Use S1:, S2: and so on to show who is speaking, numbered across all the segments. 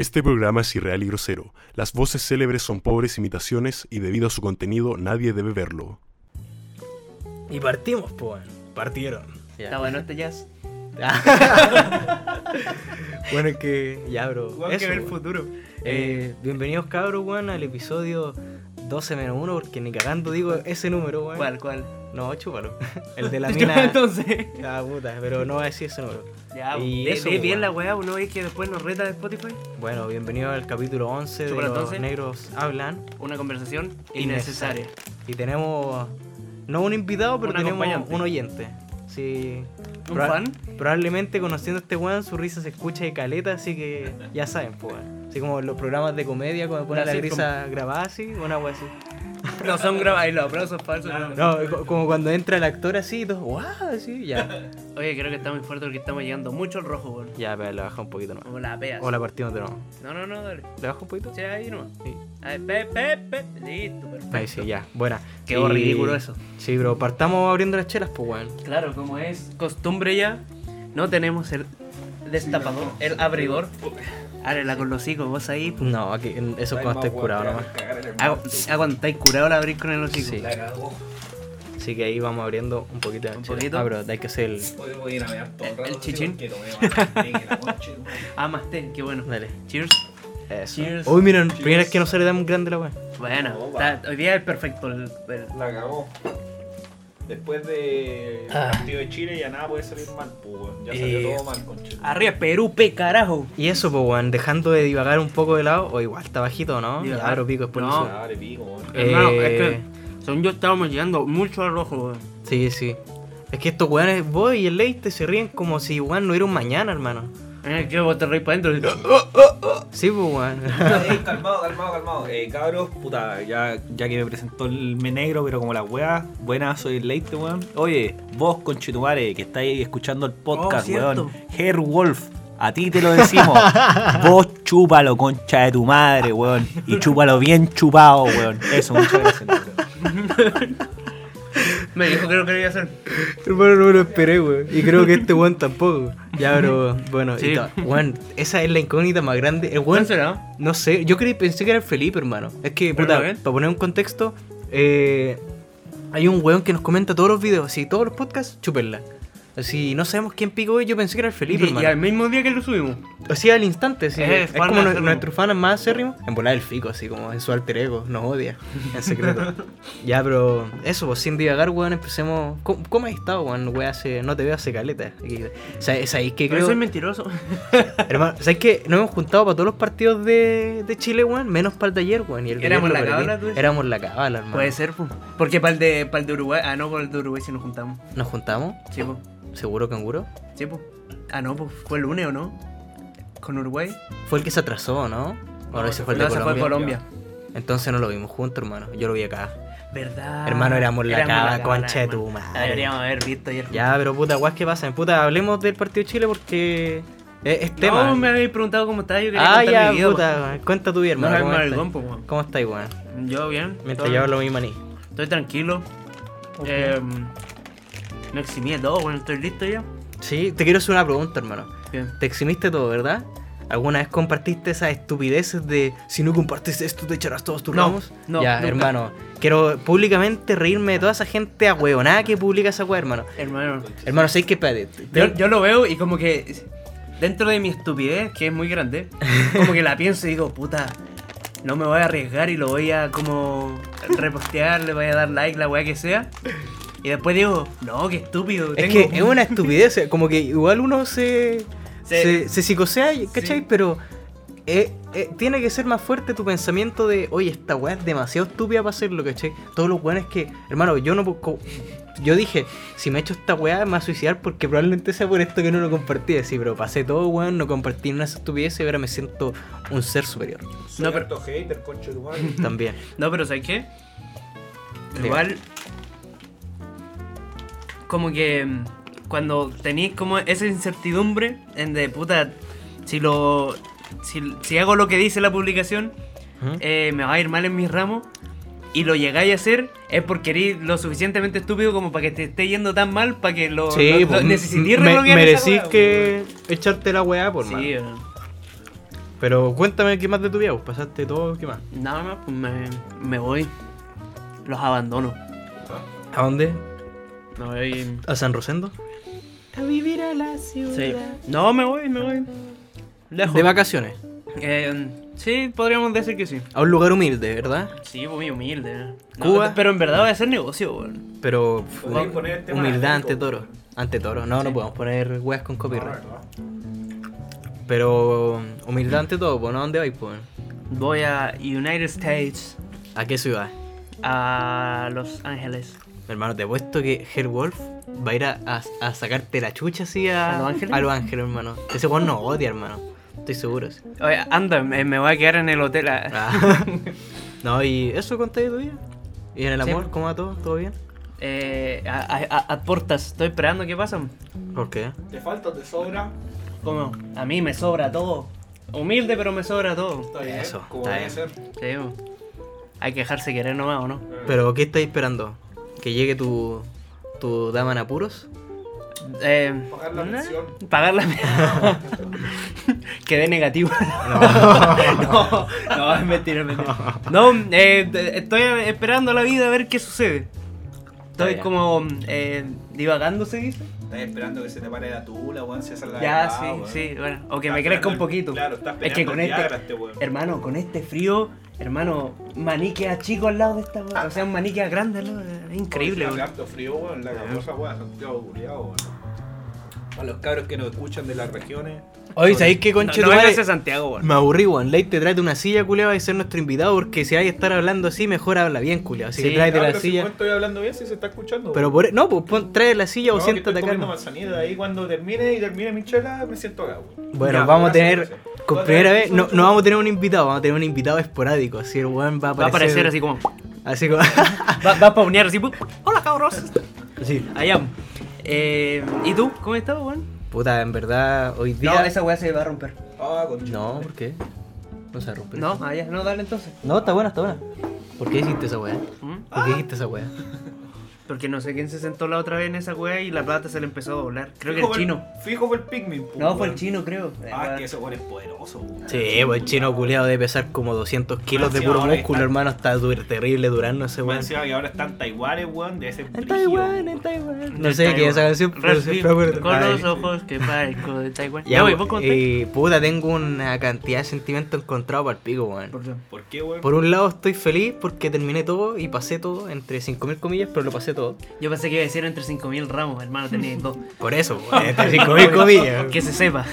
S1: Este programa es irreal y grosero. Las voces célebres son pobres imitaciones y debido a su contenido nadie debe verlo.
S2: Y partimos, pues. Partieron. Ya.
S3: Está bueno este jazz.
S2: bueno, es que ya, bro.
S3: Que ver el futuro.
S2: Eh, bienvenidos, cabros, weón, al episodio 12 menos 1, porque ni cagando digo ese número, weón.
S3: ¿Cuál, cuál?
S2: No, chúpalo. El de la mina.
S3: Entonces.
S2: Ah, puta, pero no voy a decir ese número.
S3: Ya,
S2: Y
S3: ve,
S2: eso,
S3: ve bien la weá, uno ve que después nos reta de Spotify.
S2: Bueno, bienvenido al capítulo 11 de Los
S3: entonces.
S2: Negros Hablan.
S3: Una conversación innecesaria.
S2: Y tenemos, no un invitado, pero
S3: Un
S2: tenemos un oyente. Sí.
S3: ¿Un
S2: Proba-
S3: fan?
S2: Probablemente conociendo a este weón, su risa se escucha de caleta, así que ya saben, pues. Así como los programas de comedia, cuando ponen
S3: La
S2: risa grabada así, una wea así.
S3: No son grabados, los aplausos falsos. no.
S2: No, co- como cuando entra el actor así, y todo, ¡guau! Así, ya.
S3: Oye, creo que está muy fuerte porque estamos llegando mucho al rojo, weón.
S2: Ya, pero le baja un poquito nomás.
S3: Como la peas.
S2: O la partimos de nuevo.
S3: No, no, no, dale.
S2: ¿Le baja un poquito?
S3: Sí, ahí nomás.
S2: Sí.
S3: Ahí, pe, pe, pe. Listo, perfecto.
S2: Ahí sí, ya. Buena.
S3: Quedó
S2: Y-
S3: ridículo eso.
S2: Sí, bro, partamos abriendo las chelas, pues, weón.
S3: Claro, como es costumbre ya, no tenemos el destapador, el abridor. Ábrela con los hocico, vos ahí. pues.
S2: No, aquí, eso es cuando estés curado nomás.
S3: Ah, cuando estáis curado la abrís con el hocico.
S2: Sí. Así que ahí vamos abriendo un poquito de
S3: Un poquito.
S2: Ah, bro, hay que hacer el.
S4: Hoy voy a ir a mear todo el rato.
S3: chichín. Ah, más té, qué bueno.
S2: Dale.
S3: Cheers.
S2: Eso.
S3: Cheers.
S2: Uy, miren, primera vez que no sale tan grande la weón.
S3: Bueno,
S4: No,
S3: está- hoy día es perfecto. El, el-
S4: La cagó. Después de
S3: Ah.
S4: partido de Chile ya nada puede salir mal, pues, weón. Ya salió
S3: Eh,
S4: todo mal, concha.
S3: Arriba, Perú, pe carajo.
S2: Y eso, pues, weón, dejando de divagar un poco de lado, o igual está bajito, ¿no? Ya, bro, pico, después
S3: No.
S4: Dale, pico, weón.
S2: Eh,
S3: Hermano, es que según yo estábamos llegando mucho al rojo, weón.
S2: Sí, sí. Es que estos weones, vos y el Leite se ríen como si igual no hubiera un mañana, hermano.
S3: Que vos te reís para adentro.
S2: Sí, pues, weón.
S4: Ey, calmado, calmado, calmado. Eh, cabros, puta, ya, ya que me presentó el me negro, pero como la weá, buena, soy el Leite, weón. Oye, vos, conchetumare, que estáis escuchando el podcast,
S3: Oh,
S4: weón. Hairwolf, a ti te lo decimos. vos chúpalo, concha de tu madre, weón. Y chúpalo bien chupado, weón. Eso, muchas gracias.
S3: Me dijo que lo quería hacer.
S2: Hermano, no me lo esperé, weón. Y creo que este weón tampoco. Ya, pero bueno,
S3: Sí.
S2: y weón, esa es la incógnita más grande. El
S3: ¿Cuál
S2: weón,
S3: será?
S2: no sé, yo creí, pensé que era el Felipe, hermano. Es que, puta,
S3: no,
S2: para poner un contexto, eh, hay un weón que nos comenta todos los videos, así, todos los podcasts, chúpenla. Así, no sabemos quién pico es, yo pensé que era el Felipe,
S3: Y, y
S2: hermano.
S3: al mismo día que lo subimos.
S2: Así al instante, sí.
S3: Eh,
S2: es
S3: fan
S2: como
S3: acérrimo.
S2: nuestro fan más acérrimo. En volar el fico, así como en su alter ego. Nos odia. En secreto. ya, pero eso, pues sin divagar, weón, empecemos. ¿Cómo, cómo has estado, weón? Weón, hace, no te veo hace caleta. Y- ¿Sabes sabéis que
S3: Pero
S2: creo.
S3: soy mentiroso.
S2: Hermano, ¿sabes que Nos hemos juntado para todos los partidos de, de Chile, weón? Menos para el de ayer, weón. Y el de
S3: Éramos
S2: ayer lo
S3: la
S2: perdí.
S3: cabala, tú dices.
S2: Éramos la cabala, hermano.
S3: Puede ser, pues. Porque para el, de, para el de Uruguay. Ah, no, para el de Uruguay si nos juntamos.
S2: ¿Nos juntamos?
S3: Sí, pues.
S2: ¿Seguro, canguro?
S3: Sí, pues. Ah, no, pues fue el lunes o no. Con Uruguay.
S2: Fue el que se atrasó, ¿no? Ahora ese fue el
S3: no,
S2: de
S3: ese fue
S2: Colombia.
S3: Colombia.
S2: Entonces no lo vimos juntos, hermano. Yo lo vi acá.
S3: ¿Verdad?
S2: Hermano, éramos la cava, concha de tu madre.
S3: Deberíamos haber visto ayer.
S2: Ya, pero puta, guas, ¿qué pasa? Puta, hablemos del partido de Chile porque es, es
S3: No,
S2: tema.
S3: me habéis preguntado cómo estaba. Yo quería
S2: ah, ya,
S3: mi vida,
S2: puta, cuenta tu vida,
S3: No
S2: hermano.
S3: es
S2: ¿Cómo, estás?
S3: weón.
S2: ¿Cómo estás, weón?
S3: Yo bien.
S2: Mientras yo hablo mi maní.
S3: Estoy tranquilo. Eh, me eximí todo, bueno, estoy listo ya.
S2: Sí, te quiero hacer una pregunta, hermano.
S3: Bien.
S2: Te eximiste todo, ¿verdad? ¿Alguna vez compartiste esas estupideces de si no compartes esto te echarás todos tus
S3: No,
S2: ramos?
S3: no,
S2: Ya,
S3: nunca.
S2: hermano, quiero públicamente reírme de toda esa gente a huevonada que publica esa hueá, hermano.
S3: Hermano,
S2: Hermano, ¿sabes qué? Espérate. te-
S3: yo, yo lo veo y como que dentro de mi estupidez, que es muy grande, como que la pienso y digo, puta, no me voy a arriesgar y lo voy a como repostear, le voy a dar like, la weá que sea. Y después digo, no, qué estúpido.
S2: Es
S3: tengo-
S2: que es una estupidez, como que igual uno se,
S3: Se-
S2: se, se psicosea, ¿cachai?
S3: Sí.
S2: Pero eh, eh, tiene que ser más fuerte tu pensamiento de, oye, esta weá es demasiado estúpida para hacerlo, ¿cachai? Todos los weones que, hermano, yo no... Yo dije, si me echo esta weá me va a suicidar porque probablemente sea por esto que no lo compartí. Sí, pero pasé todo, weón, no compartí una estupidez y ahora me siento un ser superior.
S4: Soy
S3: No, pero-
S4: hater.
S2: También.
S3: No, pero ¿sabes qué? Igual. Como que. Cuando tenéis como esa incertidumbre en de puta. Si lo. Si, si hago lo que dice la publicación,
S2: ¿Mm?
S3: eh, me va a ir mal en mis ramos. Y lo llegáis a hacer es porque eres lo suficientemente estúpido como para que te esté yendo tan mal para que lo,
S2: Sí,
S3: lo- lo
S2: pues,
S3: necesitís
S2: me- merecís que echarte la weá por
S3: Sí, weón.
S2: Pero cuéntame qué más de tu vida, pues pasaste todo, ¿qué más?
S3: Nada más, pues me, me voy. Los abandono.
S2: ¿A dónde?
S3: Voy.
S2: ¿A San Rosendo?
S3: A vivir a la ciudad. Sí. No, me voy, me voy. Lejos.
S2: De vacaciones.
S3: Eh, sí, podríamos decir que sí.
S2: A un lugar humilde, ¿verdad?
S3: Sí, pues, muy humilde. No,
S2: Cuba.
S3: Pero en verdad voy a hacer negocio, weón.
S2: Pero
S5: tema
S2: humildad ante toro. Ante toro. No, no podemos poner weas con copyright. Pero humildad ante todo, ¿no? ¿A dónde vais, pues?
S3: Voy a United States,
S2: ¿A qué ciudad?
S3: a Los Ángeles.
S2: Hermano, te he puesto que Wolf va a ir a, a- a sacarte la chucha así a,
S3: ¿A Los Ángeles?
S2: a Los Ángeles, hermano. Ese weón no odia, hermano. Estoy seguro. sí.
S3: Oye, anda, me, me voy a quedar en el hotel. a-
S2: Ah. no, y eso conté de tu vida. ¿Y en el
S3: Sí.
S2: amor? ¿Cómo va todo? ¿Todo bien?
S3: Eh, a, a- a- a portas, estoy esperando qué pasa.
S2: ¿Por qué?
S5: ¿Te falta te sobra?
S3: ¿Cómo? A mí me sobra todo. Humilde, pero me sobra todo.
S5: Está bien,
S2: Eso,
S5: como
S2: está
S5: debe
S2: bien.
S5: ser.
S3: Sí, hay que dejarse querer nomás, ¿o no?
S2: ¿Pero qué estáis esperando? ¿Que llegue tu, tu dama en apuros?
S3: Eh,
S5: Pagar la
S3: ¿no?
S5: pensión.
S3: Pagar la Quedé negativo. No, no, es mentira, es mentira. No, eh, estoy esperando la vida a ver qué sucede. Estoy como eh, divagando, se dice.
S5: Estás esperando que se te pare la tula, weón, si esa es la
S3: Ya,
S5: verdad,
S3: sí,
S5: weón.
S3: sí, bueno. O que
S5: Está
S3: me crezca un
S5: esperando
S3: poquito.
S5: Claro, estás
S3: es que con este,
S5: este weón.
S3: hermano, con este frío, hermano, maniquea chico al lado de esta weá. O sea, un maniquea grande al lado. Es increíble, weón.
S5: frío, weón, la cabosa, weón, Santiago culiao, weón. A los cabros que nos escuchan de las regiones.
S2: Oye, ¿sabéis qué
S3: No,
S2: conche
S3: no
S2: madre?
S3: vengas a Santiago, weón.
S2: Me aburrí, weón. Ley te trae una silla, culiao, y ser nuestro invitado, porque si hay que estar hablando así, mejor habla bien, culiao. Así
S3: Sí,
S2: que tráete
S5: Ah,
S2: la
S5: si
S2: silla.
S5: estoy hablando bien, si se está escuchando.
S2: Pero por... No, pues pon, trae la silla o
S5: No, que
S2: siéntate
S5: estoy
S2: acá. ¿no?
S5: ahí cuando termine y termine mi chela, me siento acá, weón.
S2: Bueno,
S5: Ya,
S2: vamos a tener, con primera vez, no, no vamos a tener un invitado, vamos a tener un invitado esporádico. Así el weón va a
S3: Va a
S2: aparecer.
S3: aparecer así como.
S2: Así como.
S3: Va, va a paunear así. Hola, cabros.
S2: sí.
S3: Allá. Eh, ¿Y tú? ¿Cómo estás, weón?
S2: Puta, en verdad, hoy día.
S3: No, esa weá se va a romper.
S5: Ah.
S2: No, ¿por qué? No se rompe.
S3: No, allá, no, dale entonces.
S2: No, está buena, está buena. ¿Por qué hiciste esa weá?
S3: ¿Mm?
S2: ¿Por qué hiciste esa weá?
S3: Porque no sé quién se sentó la otra vez en esa weá y la plata se le empezó a doblar. Creo que el chino.
S5: Fijo fue el Pikmin, po,
S3: No, fue el chino, creo.
S5: Ah, es que ese weón es poderoso, weón.
S2: Sí, pues el chino culiado debe pesar como 200 kilos de
S5: Sí,
S2: puro músculo,
S5: está-
S2: hermano. Está du- terrible durando ese
S5: Weón, encima que ahora están Taiwanes, weón, de ese
S2: En Taiwán, en Taiwán. No sé
S3: Taiwán.
S2: qué es esa canción, pero siempre.
S3: Con
S2: Ay.
S3: los ojos que parezco de Taiwán.
S2: Ya, pues,
S3: vos conté.
S2: eh, puta, tengo una cantidad de sentimientos encontrados para el pico, weón.
S3: ¿Por
S5: qué, weón?
S2: Por un lado estoy feliz porque terminé todo y pasé todo, entre 5.000 comillas, pero lo pasé todo.
S3: Yo pensé que iba a decir entre 5.000 ramos, hermano, tenéis dos.
S2: Por eso, weón, entre 5.000 comillas.
S3: Que se sepa.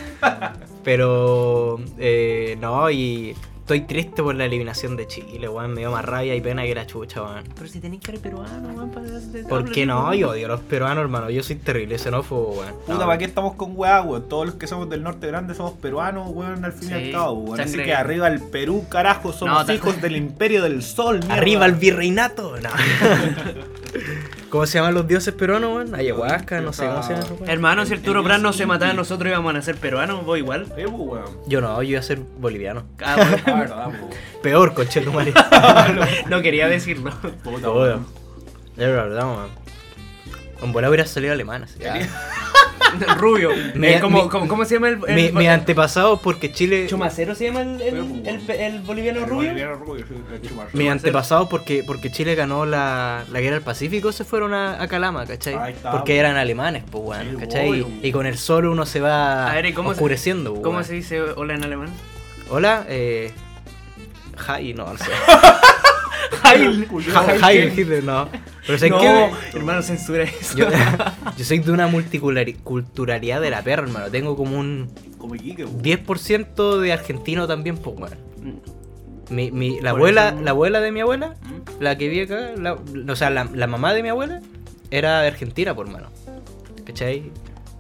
S2: Pero, eh, no, y estoy triste por la eliminación de Chile, weón. Me dio más rabia y pena que la chucha, weón.
S3: Pero si tenéis cara de peruano, weón, para
S2: ¿Por qué no? Yo odio a los peruanos, hermano. Yo soy terrible xenófobo, weón.
S5: Puta,
S2: No,
S5: ¿para qué estamos con weá, weón? Todos los que somos del norte grande somos peruanos, weón, al fin y al cabo, weón. Así que arriba el Perú, carajo, somos
S3: No,
S5: hijos del imperio del sol, mierda.
S2: Arriba el virreinato. No. ¿Cómo se llaman los dioses peruanos, weón? Ayahuasca, no sé cómo se llaman.
S3: Hermano, si Arturo
S5: El-
S3: Prat no se mataba, nosotros íbamos a nacer peruanos, vos igual.
S2: Yo no, yo iba a ser boliviano.
S3: Ah.
S2: Peor, conchetumare.
S3: no quería decirlo.
S5: Puta.
S2: Es verdad, weón. En bola hubiera salido alemán.
S3: Rubio.
S2: Mi-
S3: Eh, ¿cómo,
S2: mi-
S3: cómo, cómo se llama el, el,
S2: Mi, mi antepasado, porque Chile.
S3: Chumacero se llama el, el,
S5: pues,
S3: el, boliviano
S5: El
S3: rubio?
S5: boliviano rubio, sí, el chumar.
S2: Mi antepasado, porque, porque Chile ganó la, la guerra del Pacífico, se fueron a, a Calama, ¿cachai?
S5: Está,
S2: porque
S5: po.
S2: eran alemanes, pues, weón,
S5: Sí,
S2: ¿cachai? Y, y con el sol uno se va
S3: A ver, ¿y cómo se-
S2: oscureciendo, pues,
S3: ¿Cómo se dice hola en alemán?
S2: Hola, eh. Hi, no, no sé.
S3: Heil.
S2: Hi, Hitler, no. Pero sé
S3: no,
S2: que.
S3: hermano, censura eso.
S2: Yo, yo soy de una multiculturalidad de la perra, hermano. Tengo como un
S5: Como Iquique, weón.
S2: 10% de argentino también, pues, weón. Mi, mi, la
S3: Por
S2: abuela,
S3: eso-
S2: la abuela de mi abuela,
S3: ¿Mm?
S2: la que vi acá, la- o sea, la, la mamá de mi abuela era de Argentina, por mano. ¿Cachai?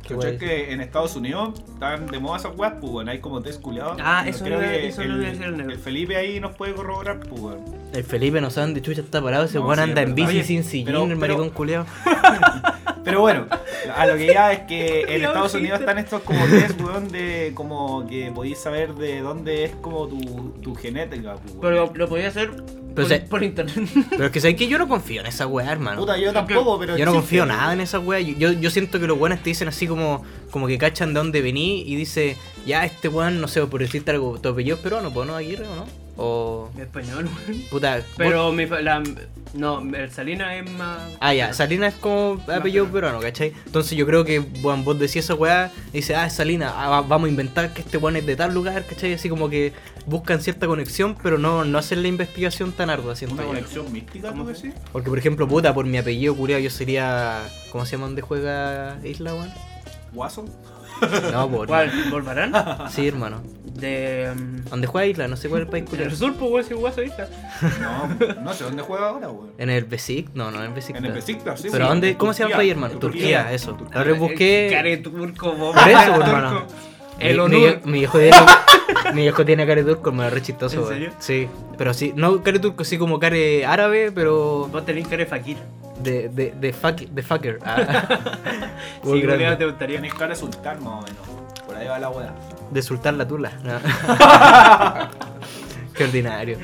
S2: Qué
S5: ¿Cachai
S2: guay.
S5: que en Estados Unidos están de moda esas weas, pues? Hay como test culiados.
S3: Ah, eso
S5: Creo
S3: lo iba-
S5: que
S3: eso
S5: el,
S3: a decir el negro.
S5: el Felipe ahí nos puede corroborar, pues.
S2: El Felipe no sabe dónde chucha está parado, ese
S5: No,
S2: weón
S5: sí,
S2: anda en bici sin sillín,
S5: pero-
S2: el maricón culeado.
S5: Pero bueno, a lo que ya es que en Estados. Unidos están estos como test, weón, de como que podéis saber de dónde es como tu, tu genética, pues, weón.
S3: Pero lo, podía hacer
S2: Pero,
S3: por,
S2: se-
S3: por internet.
S2: pero es que sabes que yo no confío en esa weá, hermano.
S5: Puta, yo tampoco, pero.
S2: Yo no
S5: existe,
S2: confío nada en esa. Yo, yo, yo siento que los weones te dicen así como, como que cachan de dónde vení y dice, ya este weón, no sé, por decirte algo, tu apellido es peruano, pues no, Aguirre o no. O.
S3: Español, weón.
S2: Puta. vos-
S3: Pero mi, la, no, el Salina es más.
S2: Ah, ya, Salina es como apellido peruano, ¿cachai? Entonces yo creo que, bueno, vos decís esa weá, y dices, ah, es Salina, ah, va- vamos a inventar que este weón es de tal lugar, ¿cachai? Así como que buscan cierta conexión, pero no, no hacen la investigación tan ardua,
S5: Una conexión mística, ¿tú decís?
S2: Porque, por ejemplo, puta, por mi apellido culiao, yo sería. ¿Cómo se llama donde juega Isla, weón?
S5: ¿Guaso?
S2: No, por.
S3: ¿Cuál? ¿Volvarán?
S2: Sí, hermano.
S3: De. um,
S2: ¿Dónde juega Isla? No sé cuál es el país
S3: el
S2: culiao.
S3: sur, pues, weón, si guaso isla.
S5: No, no sé dónde juega ahora, weón.
S2: En el Besic, no, no en el Besic.
S5: En el Besiktas, sí.
S2: ¿Pero
S5: sí.
S2: dónde? ¿Cómo se llama el país, hermano? Turquía, eso.
S5: Turquía.
S2: Ahora busqué.
S3: Care turco, vos.
S2: Por eso,
S3: turco.
S2: hermano.
S3: El
S2: mi,
S3: honor.
S2: mi, viejo tiene, mi viejo tiene care turco, me re chistoso,
S3: ¿En
S2: weón.
S3: serio?
S2: Sí, pero sí, no care turco, sí como care árabe, pero
S3: Vos tenés cara de fakir.
S2: De, de, de, fuck, de fucker. Ah.
S3: Sí, te gustaría.
S5: Tenés cara de sultán, más o menos. Por ahí va la weá.
S2: De sultar la tula. no. Qué ordinario.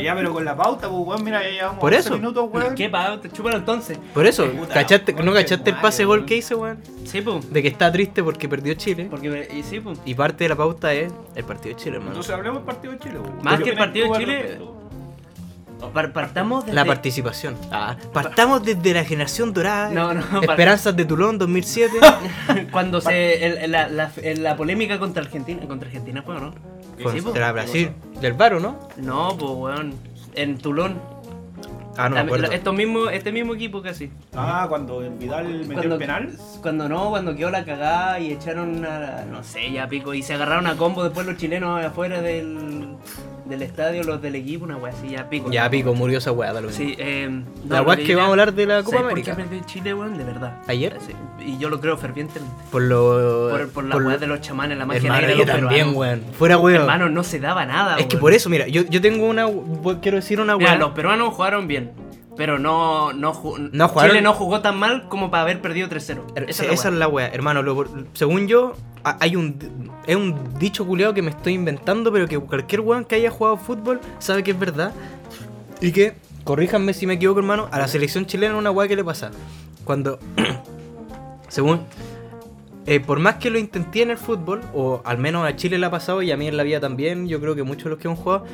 S5: Ya, pero con la pauta, pues, weón, mira, ya llevamos
S2: Por
S5: 11
S2: eso.
S5: minutos, weón.
S3: ¿Qué pa? Te chúpalo entonces.
S2: Por eso,
S5: Puta,
S2: ¿cachaste,
S5: concha
S2: ¿no cachaste el pase gol que hice, weón?
S3: Sí, pues.
S2: De que está triste porque perdió Chile.
S3: Porque, y sí, pues.
S2: Y parte de la pauta es el partido de Chile, hermano.
S5: Entonces hablemos del partido de Chile, weón.
S3: Más
S5: ¿Qué
S3: que el partido de Chile, partamos desde...
S2: La participación. Ah, partamos desde la generación dorada.
S3: No, no,
S2: Esperanzas de Tulón 2007.
S3: Cuando se... el- la, la, la polémica contra Argentina... Contra Argentina fue, ¿o ¿no?
S2: Fue
S3: Sí,
S2: contra Brasil. Del Varo, ¿no?
S3: No, pues, weón. En Tulón.
S2: Ah, no me
S3: La-
S2: acuerdo.
S3: la- estos mismos, este mismo equipo casi.
S5: Ah, cuando el Vidal metió
S3: Cuando,
S5: el penal.
S3: cuando no, cuando quedó la cagada y echaron a, no sé, ya pico, y se agarraron a combo después los chilenos afuera del, del estadio, los del equipo, una wea así, ya pico.
S2: Ya pico, murió esa weá, da lo.
S3: Sí, eh, no,
S2: La weá es que vamos a hablar de la Copa
S3: ¿Sabes
S2: América.
S3: ¿Por qué perdió Chile, weón? De verdad.
S2: ¿Ayer?
S3: Sí, Y yo lo creo fervientemente.
S2: Por lo.
S3: Por, por la weá de los chamanes, la magia
S2: Hermano,
S3: negra de los
S2: también,
S3: peruanos.
S2: weón. Fuera weón.
S3: Hermano, no se daba nada,
S2: Es que
S3: weón.
S2: por eso, mira, yo, yo tengo una. Quiero decir una
S3: Mira,
S2: weá.
S3: los peruanos jugaron bien. Pero no, no,
S2: No
S3: Chile no jugó tan mal como para haber perdido 3-0.
S2: Er-
S3: Esa
S2: Esa,
S3: es la weá,
S2: hermano. lo- según yo, ha- hay un. Es un dicho culeado que me estoy inventando, pero que cualquier weón que haya jugado fútbol sabe que es verdad. Y que, corríjanme si me equivoco, hermano, a la selección chilena una weá que le pasa. Cuando. según. eh, por más que lo intenté en el fútbol, o al menos a Chile le ha pasado y a mí en la vida también, yo creo que muchos de los que hemos jugado,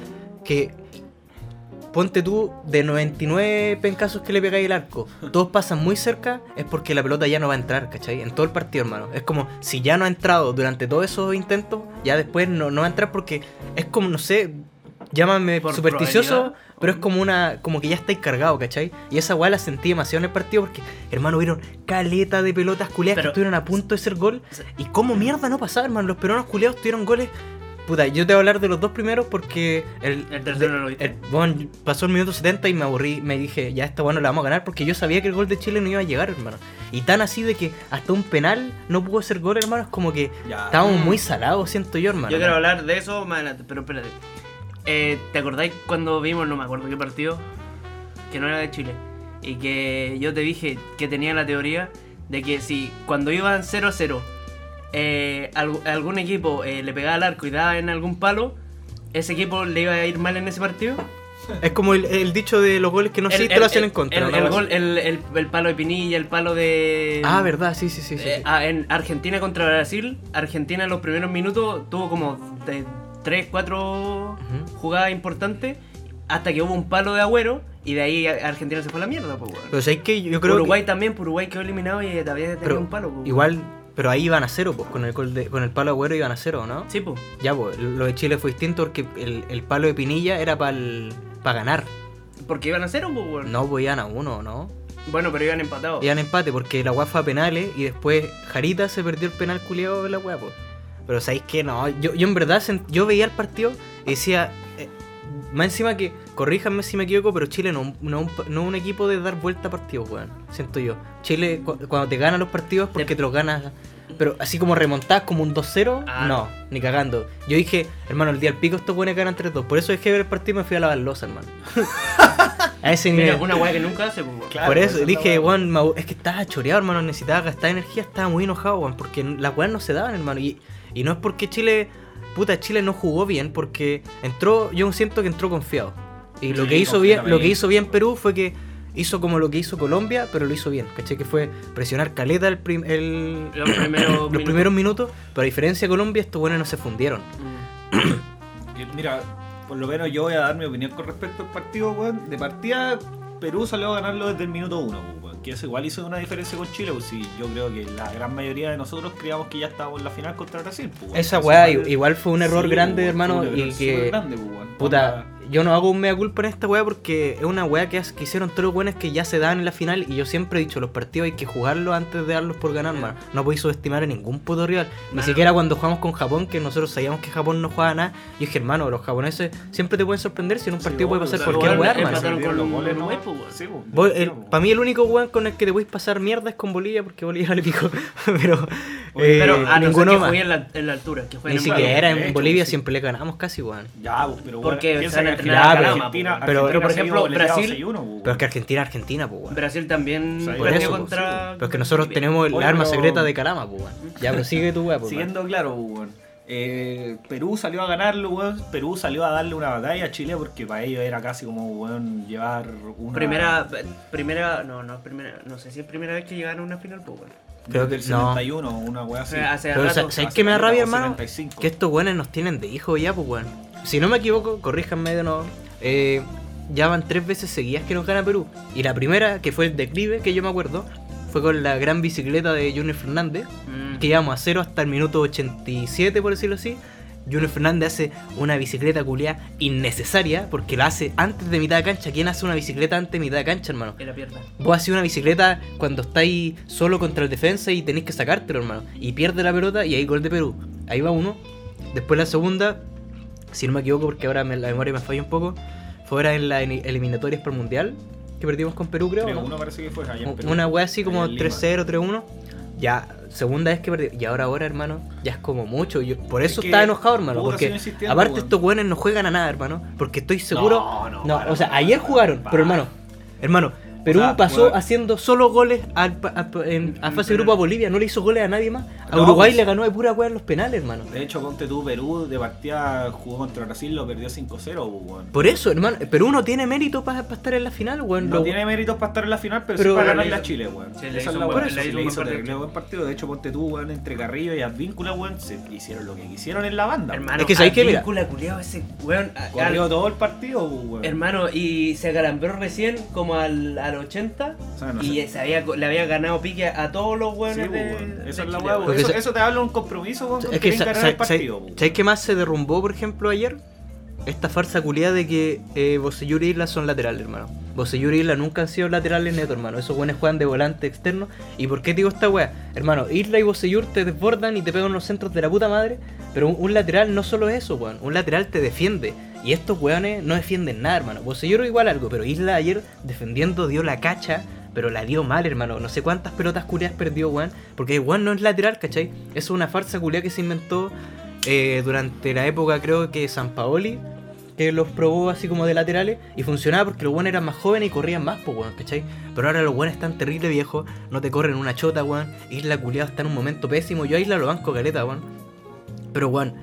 S2: que ponte tú de 99 pencasos que le pegáis el arco, todos pasan muy cerca, es porque la pelota ya no va a entrar, ¿cachai? En todo el partido, hermano. Es como si ya no ha entrado durante todos esos intentos, ya después no, no va a entrar porque es como, no sé, llámame
S3: Por
S2: supersticioso, pero es como una, como que ya estáis cargado, ¿cachai? Y esa weá la sentí demasiado en el partido porque, hermano, hubieron caleta de pelotas culiadas que estuvieron a punto de ser gol. Y cómo mierda no pasaba, hermano. Los peruanos culiados tuvieron goles. Puta, yo te voy a hablar de los dos primeros porque el,
S3: El tercero no lo viste.
S2: el- bueno, pasó el minuto 70 y me aburrí. Me dije, ya esta bueno la vamos a ganar porque yo sabía que el gol de Chile no iba a llegar, hermano. Y tan así de que hasta un penal no pudo ser gol, hermano. Es como que
S5: Ya.
S2: estábamos muy salados, siento yo, hermano.
S3: Yo quiero hablar de eso más adelante, pero espérate. Eh, ¿Te acordáis cuando vimos, no me acuerdo qué partido, que no era de Chile? Y que yo te dije que tenía la teoría de que si cuando iban 0-0 eh, algún equipo eh, le pegaba al arco y daba en algún palo, ese equipo le iba a ir mal en ese partido.
S2: Es como el, el dicho de los goles que no
S3: El-
S2: existe
S3: el-
S2: lo hacen en contra.
S3: El, el gol, el, palo de Pinilla, el palo de.
S2: Ah, verdad, sí, sí, sí. sí,
S3: Eh, ah, en Argentina contra Brasil, Argentina en los primeros minutos tuvo como 3, 4 jugadas importantes hasta que hubo un palo de Agüero y de ahí Argentina se fue a la mierda. Pues, weón.
S2: Pero sabes que yo creo
S3: Uruguay
S2: que,
S3: también, pues, Uruguay quedó eliminado y todavía tenía un palo. pues,
S2: igual, pero ahí iban a cero, pues, con el gol de, con el palo agüero iban a cero, ¿no?
S3: Sí, pues.
S2: Ya, pues, lo de Chile fue distinto porque el, el palo de Pinilla era para ganar.
S3: Porque iban a cero, pues, weón.
S2: No, pues iban a uno, ¿no?
S3: Bueno, pero iban empatados.
S2: Iban empate porque la weá fue a penales y después Jarita se perdió el penal culiado de la weá, pues. Pero sabéis que no, yo, yo en verdad yo veía el partido y decía, eh, más encima que, corríjanme si me equivoco, pero Chile no, no, no un equipo de dar vuelta a partidos, weón. Siento yo. Chile, cu- cuando te ganan los partidos es porque te los ganas. Pero así como remontás como un 2-0,
S3: Ah,
S2: no, ni cagando. Yo dije, hermano, el día del pico estos buenos ganan 3-2. Por eso dejé de ver el partido y me fui a lavar losa, hermano. a ese nivel.
S3: Mira, una weá que nunca hace, pues.
S5: Claro,
S2: Por eso
S5: es
S2: dije, weón, es que estaba choreado, hermano, necesitaba gastar energía, estaba muy enojado, weón, porque las weas no se daban, hermano. Y, y no es porque Chile, puta, Chile no jugó bien, porque entró, yo siento que entró confiado. Y lo que hizo bien, lo que hizo bien Perú fue que hizo como lo que hizo Colombia, pero lo hizo bien, ¿cachai? Que fue presionar caleta el, prim- el-
S3: Los primeros
S2: los
S3: minutos.
S2: primeros minutos, pero a diferencia de Colombia, estos buenos no se fundieron.
S3: Mm.
S5: Mira, por lo menos yo voy a dar mi opinión con respecto al partido, weón. De partida, Perú salió a ganarlo desde el minuto uno, weón. Que eso igual hizo una diferencia con Chile, pues sí, yo creo que la gran mayoría de nosotros creíamos que ya estábamos en la final contra Brasil, pues, weón.
S2: Esa weá
S5: igual-
S2: fue un error
S5: Sí,
S2: grande,
S5: weón,
S2: hermano, y que...
S5: grande, pues, weón.
S2: Puta,
S5: Onda,
S2: yo no hago un mea culpa en esta weá porque es una weá que, que hicieron todos los buenos que ya se dan en la final y yo siempre he dicho, los partidos hay que jugarlos antes de darlos por ganar, mano. No podéis subestimar a ningún puto rival. Ni
S3: Mano.
S2: siquiera cuando jugamos con Japón, que nosotros sabíamos que Japón no jugaba nada, y dije, hermano, los japoneses siempre te pueden sorprender si en un
S5: sí,
S2: partido puede
S5: obvio,
S2: pasar
S5: pero
S2: cualquier weá, hermano.
S5: ¿no?
S3: pues.
S5: Sí, pues, sí,
S2: para mí el único weón con el que te podéis pasar mierda es con Bolivia, porque Bolivia le pico. pero
S3: Oye,
S2: eh,
S3: pero a no
S2: ninguno
S3: que
S2: más.
S3: juegue en la, en la altura, que
S2: Ni
S3: en
S2: siquiera en
S5: hecho,
S2: Bolivia
S5: sí.
S2: siempre le ganamos casi, weón.
S5: Ya, pues, pero
S3: Porque
S5: bueno, Argentina,
S3: pues,
S2: pero-
S5: Argentina
S3: pero por ejemplo, Brasil-
S5: 6-1, pues,
S2: Pero es que. Argentina, Argentina, pues, weón.
S3: Brasil también
S2: por eso,
S3: contra.
S2: Pero es que nosotros
S3: Bolivia.
S2: tenemos el
S5: Oye,
S2: arma
S5: pero-
S2: secreta de Calama, pues, weón. Ya, pero sigue tu weá, pues, weón.
S5: Siguiendo claro, pues, weón. Eh, Perú salió a ganarlo, weón. Perú salió a darle una batalla a Chile porque para ellos era casi como, weón, llevar una...
S3: Primera, primera, no, no, primera, no sé si es primera vez que llegaron a una final, pues, weón.
S2: Creo que-
S5: el
S2: no.
S5: 71, una weá así.
S3: Hace- hace
S2: Pero,
S3: rato.
S2: sa- ¿sabes qué me da rabia,
S5: o
S2: hermano?
S5: 75.
S2: Que estos weones nos tienen de hijo ya, pues, weón. Si no me equivoco, corríjanme de nuevo. Eh, ya van tres veces seguidas que nos gana Perú. Y la primera, que fue el declive, que yo me acuerdo, fue con la gran bicicleta de Junior Fernández.
S3: Mm.
S2: Que íbamos a cero hasta el minuto 87, por decirlo así. Junior Fernández hace una bicicleta culiada innecesaria porque la hace antes de mitad de cancha. ¿Quién hace una bicicleta antes de mitad de cancha, hermano?
S3: Y la pierda.
S2: Vos haces una bicicleta cuando estáis solo contra el defensa y tenéis que sacártelo, hermano. Y pierde la pelota y ahí gol de Perú. Ahí va uno. Después la segunda, si no me equivoco porque ahora me- la memoria me falla un poco, fue ahora en las eliminatorias por mundial que perdimos con Perú, creo. ¿no?
S5: 3-1 parece que fue allá en Perú.
S2: Una wea así como
S5: Allá en Lima.
S2: 3-0, 3-1. Ya, segunda vez que perdí. Y ahora, ahora, hermano, ya es como mucho. Yo, por eso
S5: que,
S2: estaba enojado, hermano. Porque aparte estos weones no juegan a nada, hermano. Porque estoy seguro.
S5: No, no, para,
S2: o sea, ayer jugaron, pero hermano, hermano, Perú
S5: sea,
S2: pasó haciendo solo goles al, pa- a, en- a fase de grupo a Bolivia, no le hizo goles a nadie más. A
S5: No,
S2: Uruguay
S5: pues-
S2: le ganó de pura wea en los penales, hermano.
S5: De hecho, ponte tú, Perú de partida jugó contra Brasil, lo perdió 5-0, pues.
S2: Por eso, hermano, Perú no tiene mérito para estar en la final, weón.
S5: No
S2: Lo-
S5: tiene méritos para estar en la final, pero,
S2: Pero-
S5: sí para
S3: Pero
S5: ganarle
S3: le
S5: a
S3: hizo-
S5: Chile, weón.
S3: sí, le
S5: Esa
S3: hizo
S5: es la
S3: buen-
S5: weón.
S3: le
S5: Sí,
S3: hizo un
S5: le
S3: buen
S5: hizo
S3: partido.
S5: terrible buen partido. De hecho, ponte tú, weón, entre Carrillo y Advíncula, weón, se hicieron lo que quisieron en la banda.
S3: Hermano,
S2: Es que sabéis que, mira-
S3: culiao, ese weón. a-.
S5: Corrió todo el partido, pues, weón.
S3: Hermano, y se acalambró recién como al, al 80
S5: O sea, no
S3: y
S5: sé.
S3: se había, le había ganado pique a todos los
S5: Sí,
S3: weones
S5: pues,
S3: de,
S5: weón.
S3: de
S5: Esa es la
S3: Chile,
S5: weá,
S3: weón.
S2: Porque
S5: Eso, te habla de un compromiso, con
S2: Es
S5: que
S2: que,
S5: quieren
S2: sa-
S5: ganar
S2: sa-
S5: el partido,
S2: sa-
S5: weón.
S2: ¿sabéis qué más se derrumbó, por ejemplo, ayer? Esta farsa culiada de que eh, Bocellur y Isla son laterales, hermano. Bocellur y Isla nunca han sido laterales neto, hermano. Esos buenos juegan de volante externo. ¿Y por qué digo esta wea? Hermano, Isla y Bocellur te desbordan y te pegan los centros de la puta madre. Pero un, lateral no solo es eso, weón. Un lateral te defiende. Y estos weones no defienden nada, hermano. Bocellur igual algo, pero Isla ayer defendiendo dio la cacha. Pero la dio mal, hermano. No sé cuántas pelotas culiadas perdió, weón. Porque weón no es lateral, ¿cachai? Es una farsa culiada que se inventó eh, durante la época, creo que San Paoli, que los probó así como de laterales y funcionaba porque los buenos eran más jóvenes y corrían más, pues, weón, ¿cachai? Pero ahora los buenos están terrible viejos, no te corren una chota, weón. Isla culiado está en un momento pésimo. Yo a Isla lo banco caleta, weón. Pero, weón,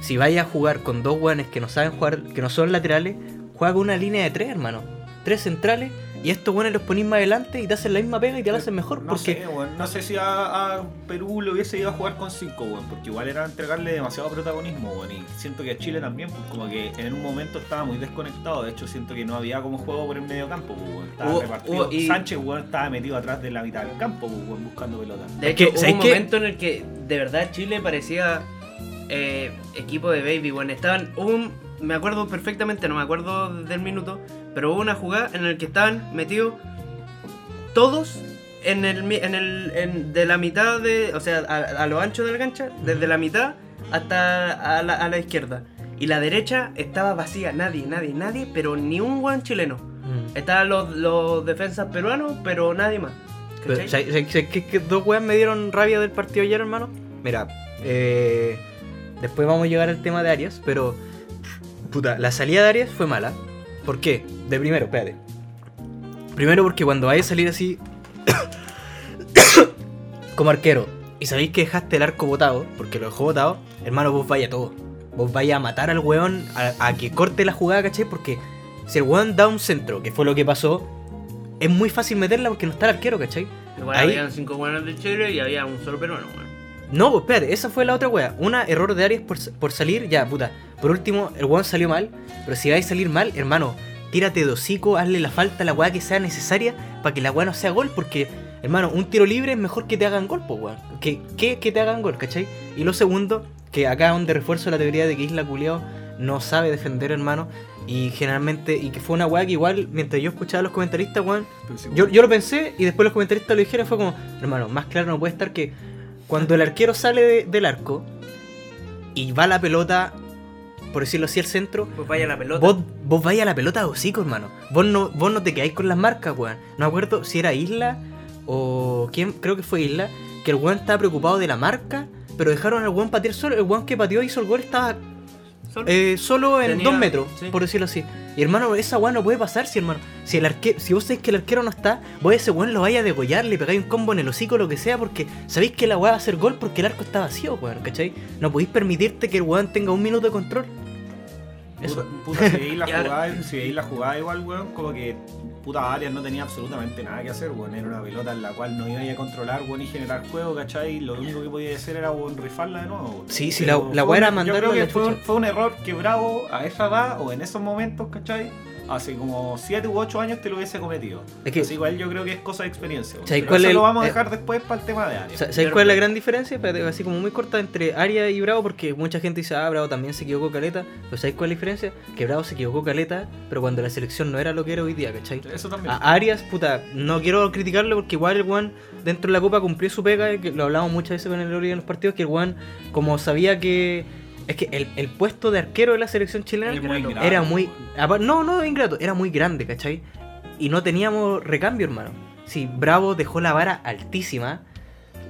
S2: si vayas a jugar con dos weones que no saben jugar, que no son laterales, juega con una línea de tres, hermano. Tres centrales y estos weones los ponís más adelante y te hacen la misma pega y te la hacen mejor.
S5: No
S2: porque
S5: sé, weón. No sé si a, a Perú le hubiese ido a jugar con 5, weón. Porque igual era entregarle demasiado protagonismo, weón. Y siento que a Chile también, pues como que en un momento estaba muy desconectado. De hecho, siento que no había como juego por el medio campo, pues, weón. Estaba
S3: Hubo-
S5: repartido.
S3: hubo- y-
S5: Sánchez, weón, estaba metido atrás de la mitad del campo, pues, weón, buscando pelota.
S3: De
S2: Es que,
S3: hecho, hubo
S2: ¿sabes
S3: un momento en el que de verdad Chile parecía eh, equipo de baby, bueno, estaban un me acuerdo perfectamente, no me acuerdo del minuto, pero hubo una jugada en la que estaban metidos todos en el mi- en el en- de la mitad de, o sea, a, a lo ancho del gancha, desde la mitad hasta a la, a la izquierda. Y la derecha estaba vacía, nadie, nadie, nadie, pero ni un buen chileno.
S2: Mm.
S3: Estaban los, los defensas peruanos, pero nadie más.
S2: ¿sabes- sabes- sabes qué- qué dos weas me dieron rabia del partido ayer, hermano? Mira, eh, después vamos a llegar al tema de Arias, pero. Puta, la salida de Arias fue mala. ¿Por qué? De primero, espérate. Primero porque cuando vaya a salir así. como arquero, y sabéis que dejaste el arco botado, porque lo dejó botado, hermano, vos vaya todo. Vos vaya a matar al weón a, a que corte la jugada, ¿cachai? Porque Si el weón da un centro, que fue lo que pasó, es muy fácil meterla porque no está el arquero, ¿cachai?
S3: Igual
S2: Ahí-
S3: habían cinco buenos de Chile y había un solo peruano, weón.
S2: No, pues espérate, esa fue la otra wea. Una, error de Arias por, por salir, ya, puta. Por último, el weón salió mal. Pero si vais a salir mal, hermano, tírate de hocico, hazle la falta a la weá que sea necesaria para que la weá no sea gol. Porque, hermano, un tiro libre es mejor que te hagan gol, pues weón. Que, que, que te hagan gol, ¿cachai? Y lo segundo, que acá es donde refuerzo la teoría de que Isla Culeo no sabe defender, hermano. Y generalmente, y que fue una weá que igual, mientras yo escuchaba a los comentaristas, weón, yo, yo lo pensé y después los comentaristas lo dijeron, fue como, hermano, más claro no puede estar que cuando el arquero sale de- del arco y va la pelota, por decirlo así, al centro,
S3: Pues vaya la pelota.
S2: vos, vos vais a la pelota de hocico, hermano. Vos no, vos no te quedáis con las marcas, weón. No me acuerdo si era Isla o quién, creo que fue Isla, que el weón estaba preocupado de la marca, pero dejaron al weón patear solo. El weón que pateó hizo el gol estaba
S3: Solo.
S2: eh, solo en
S3: Tenía-
S2: dos metros,
S3: sí.
S2: por decirlo así. Y hermano, esa weá no puede pasar si hermano. Si el arque si vos sabéis que el arquero no está, vos a ese weón lo vaya a degollar, le pegáis un combo en el hocico lo que sea, porque sabéis que la weá va a hacer gol porque el arco está vacío, weón, ¿cachai? No podéis permitirte que el weón tenga un minuto de control. Eso.
S5: Puta, puta, si veis la jugada, si veis la jugada igual, weón, como que puta Arias no tenía absolutamente nada que hacer, weón. Era una pelota en la cual no iba a controlar, weón, y generar juego, ¿cachai? Lo único que podía hacer era, weón, rifarla de nuevo, weón.
S2: Sí, sí,
S5: Pero
S2: la- la weá era mandarlo
S5: Yo creo que fue fue un error que Bravo a esa edad o en esos momentos, ¿cachai? Hace como 7 u 8 años te lo hubiese cometido.
S2: Es que-
S5: Así igual yo creo que es cosa de experiencia. weón.
S2: ¿Sabes
S5: Pero
S2: cuál
S5: eso
S2: es
S5: lo vamos a
S2: eh,
S5: dejar después para el tema de Arias.
S2: Sa- ¿Sabes
S3: Pero-
S2: cuál es la gran diferencia? Así como muy corta entre Aria y Bravo, porque mucha gente dice, ah, Bravo también se equivocó caleta. Pero ¿sabes cuál es la diferencia? Que Bravo se equivocó caleta, pero cuando la selección no era lo que era hoy día, ¿cachai?
S5: Eso también.
S2: A Arias, puta, no quiero criticarlo porque igual el One dentro de la copa cumplió su pega, que lo hablamos muchas veces con el Ori en los partidos, que el One, como sabía que. Es que el, el puesto de arquero de la selección chilena
S5: Es muy ingrato,
S2: era muy. No, no ingrato, era muy grande, ¿cachai? Y no teníamos recambio, hermano. Si Bravo dejó la vara altísima,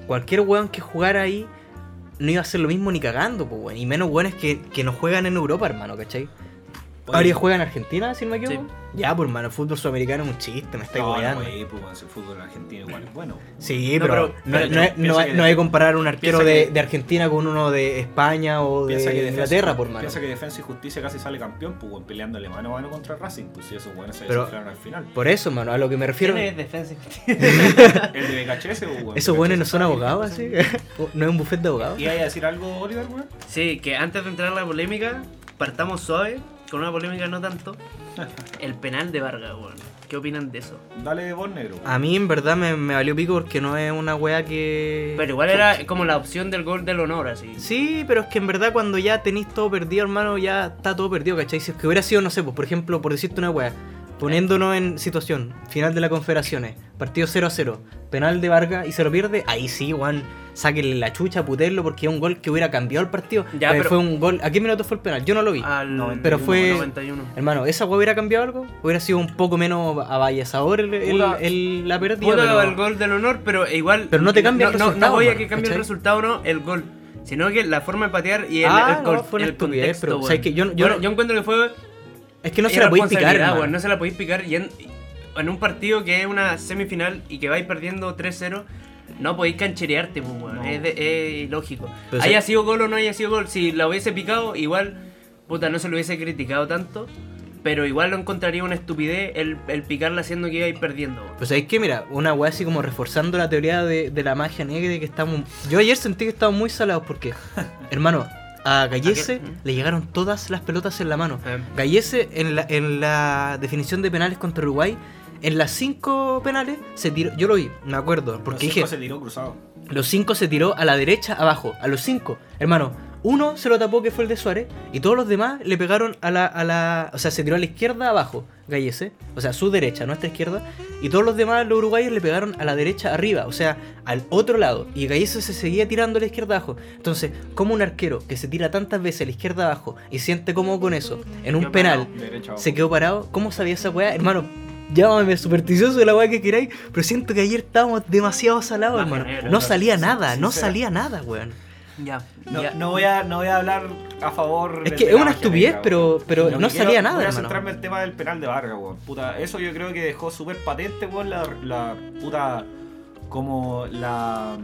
S2: cualquier weón que jugara ahí no iba a hacer lo mismo ni cagando, pues weón. Y menos weones que, que no juegan en Europa, hermano, ¿cachai? Arias juega en Argentina, si no me equivoco.
S3: Sí.
S2: Ya, pues hermano, el fútbol sudamericano es un chiste, me estáis
S5: no, no,
S2: weando.
S5: wey, pues, weón, si el fútbol argentino igual es bueno.
S2: Sí,
S3: No,
S2: pero,
S3: pero-
S2: no,
S5: pero
S2: no,
S5: piensa
S2: no,
S5: que
S2: no hay que comparar un arquero de,
S5: que-
S2: de Argentina con uno de España o de
S5: que
S2: Inglaterra, por mano.
S5: Piensa que Defensa y Justicia casi sale campeón, pues peleándole mano a mano contra Racing, pues si esos buenos se desinflaron al final.
S2: Por eso, hermano, a lo que me refiero.
S3: ¿Quién es defensa y justicia?
S5: El de BKHS, pues, weón.
S2: ¿Esos buenos no son abogados así?
S5: pues,
S2: ¿No es un buffet de abogados?
S5: ¿Y hay a decir algo, Oliver, weón?
S3: Sí, que antes de entrar a la polémica, partamos suave, con una polémica no tanto. El penal de Vargas, weón. ¿Qué opinan de eso?
S5: Dale vos, negro.
S2: A mí en verdad me, me valió pico porque no es una wea que...
S3: Pero igual era como la opción del gol del honor, así.
S2: Sí, pero es que en verdad cuando ya tenéis todo perdido, hermano, ya está todo perdido, ¿cachai? Si es que hubiera sido, no sé, pues por ejemplo, por decirte una wea, poniéndonos en situación, final de la Confederaciones, partido 0 a 0, penal de Vargas y se lo pierde, ahí sí, Juan, sáquenle la chucha, puterlo, porque es un gol que hubiera cambiado el partido.
S3: Ya,
S2: Pero
S3: pero-
S2: fue un gol, ¿a qué minuto fue el penal? Yo no lo vi.
S3: Al
S2: pero fue-
S3: 91.
S2: Hermano, ¿esa wea hubiera cambiado algo? Hubiera sido un poco menos avallasador el, el-
S3: Puta.
S2: el- la pérdida.
S3: Puta
S2: pero-
S3: el gol del honor, pero igual.
S2: Pero no te cambia el
S3: no, no-
S2: resultado,
S3: No voy a que cambie
S2: ¿cachai?
S3: el resultado o no, el gol. Sino que la forma de patear y el,
S2: Ah,
S3: el,
S2: no, fue
S3: el contexto,
S2: pero,
S3: weón.
S2: ¿sabes qué? Yo no- yo
S3: Bueno,
S2: no-
S3: yo encuentro que fue.
S2: Es que no se la podéis picar,
S3: weón, No se la podéis picar y en, en un partido que es una semifinal y que vais perdiendo 3-0. No podéis cancherearte, pues, weón.
S5: No.
S3: Es, de- es ilógico.
S2: Pero
S3: haya sido gol o no haya sido gol, si la hubiese picado, igual, puta, no se lo hubiese criticado tanto. Pero igual lo encontraría una estupidez el, el picarla haciendo que ibais perdiendo. weón.
S2: Pues sabéis que, mira, una weá así como reforzando la teoría de, de la magia negra y que estamos. Yo ayer sentí que estábamos muy salados porque, hermano, a Gallese
S3: ¿A qué?
S2: le llegaron todas las pelotas en la mano.
S3: Eh.
S2: Gallese, en la, en la definición de penales contra Uruguay, en las cinco penales se tiró. Yo lo vi, me acuerdo, porque
S5: Los
S2: dije.
S5: cinco se tiró cruzado.
S2: Los cinco se tiró a la derecha, abajo. A los cinco. Hermano, uno se lo tapó que fue el de Suárez. Y todos los demás le pegaron a la, a la. O sea, se tiró a la izquierda abajo. Gallese. O sea, su derecha, nuestra izquierda. Y todos los demás, los uruguayos, le pegaron a la derecha arriba. O sea, al otro lado. Y Gallese se seguía tirando a la izquierda abajo. Entonces, como un arquero que se tira tantas veces a la izquierda abajo y siente cómodo con eso, en un penal, se quedó parado. ¿Cómo sabía esa weá? Hermano, llámame supersticioso de la weá que queráis, pero siento que ayer estábamos demasiado salados, hermano. No salía nada, no salía nada, weón.
S3: Ya,
S5: No,
S3: ya.
S5: no voy a, no voy a hablar a favor
S2: Es que es una estupidez, pero- pero no salía
S5: quiero-
S2: nada,
S5: Voy a centrarme en el tema del penal de Vargas, weón. Puta, eso yo creo que dejó súper patente, weón, la, la puta. Como la.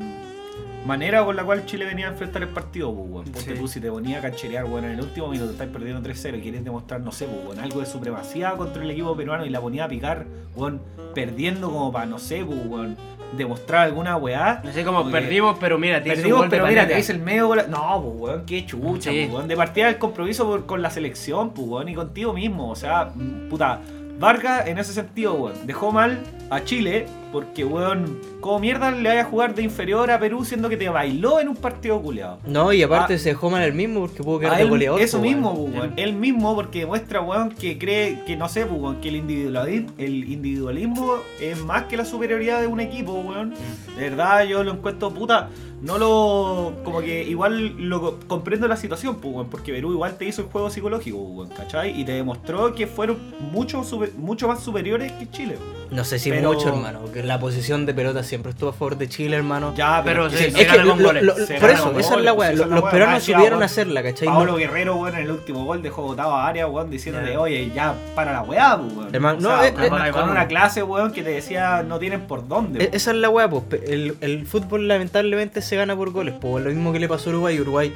S5: Manera con la cual Chile venía a enfrentar el partido, pues, weón. Ponte
S3: Sí.
S5: tú, si te ponía a cancherear, weón, en el último minuto estáis perdiendo 3-0 y quieres demostrar, no sé, pues, weón, algo de supremacía contra el equipo peruano y la ponía a picar, weón, perdiendo como para, no sé, pues, weón, demostrar alguna weá.
S3: No sé cómo perdimos, pero mira, te
S5: Perdimos, pero mira, te dice el medio. No, pues, weón, qué chucha,
S3: Sí.
S5: pues, weón. De partida el compromiso por- con la selección, pues, weón, y contigo mismo. O sea, puta. Vargas, en ese sentido, weón, dejó mal a Chile porque, weón, como mierda le vaya a jugar de inferior a Perú siendo que te bailó en un partido culeado.
S2: No, y aparte
S5: Ah.
S2: se dejó mal el mismo porque pudo quedar de goleador.
S5: eso mismo,
S2: weón.
S5: Él mismo porque demuestra, weón, que cree que, no sé, weón, que el individualismo, el individualismo es más que la superioridad de un equipo, weón. De verdad, yo lo encuentro puta. No lo. Como que igual lo comprendo la situación, pues, weón, porque Perú igual te hizo el juego psicológico, weón, ¿cachai? Y te demostró que fueron mucho, super- mucho más superiores que Chile. weón.
S2: No sé si
S5: Pero-
S2: mucho, hermano, porque la posición de pelota siempre estuvo a favor de Chile, hermano.
S5: Ya,
S3: Pero
S5: es
S3: sí,
S5: que-
S3: se
S2: es que
S3: con
S2: lo-
S3: goles.
S2: lo-
S5: Se
S2: por
S5: gana
S2: eso,
S5: con
S2: esa es la
S5: goles,
S2: weá. Los, los peruanos supieron hacerla, ¿cachai?
S5: Pablo Guerrero, weón, en el último gol dejó botado a área, weón, diciéndote,
S3: Ya.
S5: oye, ya para la weá, pues, weón.
S2: Hermano,
S5: O
S2: no, eh,
S5: con,
S2: eh,
S5: una- con clase, weón, que te decía no tienen por dónde. Weón.
S2: Esa es la weá, pues. El, el fútbol lamentablemente se gana por goles, pues. Lo mismo que le pasó a Uruguay. Uruguay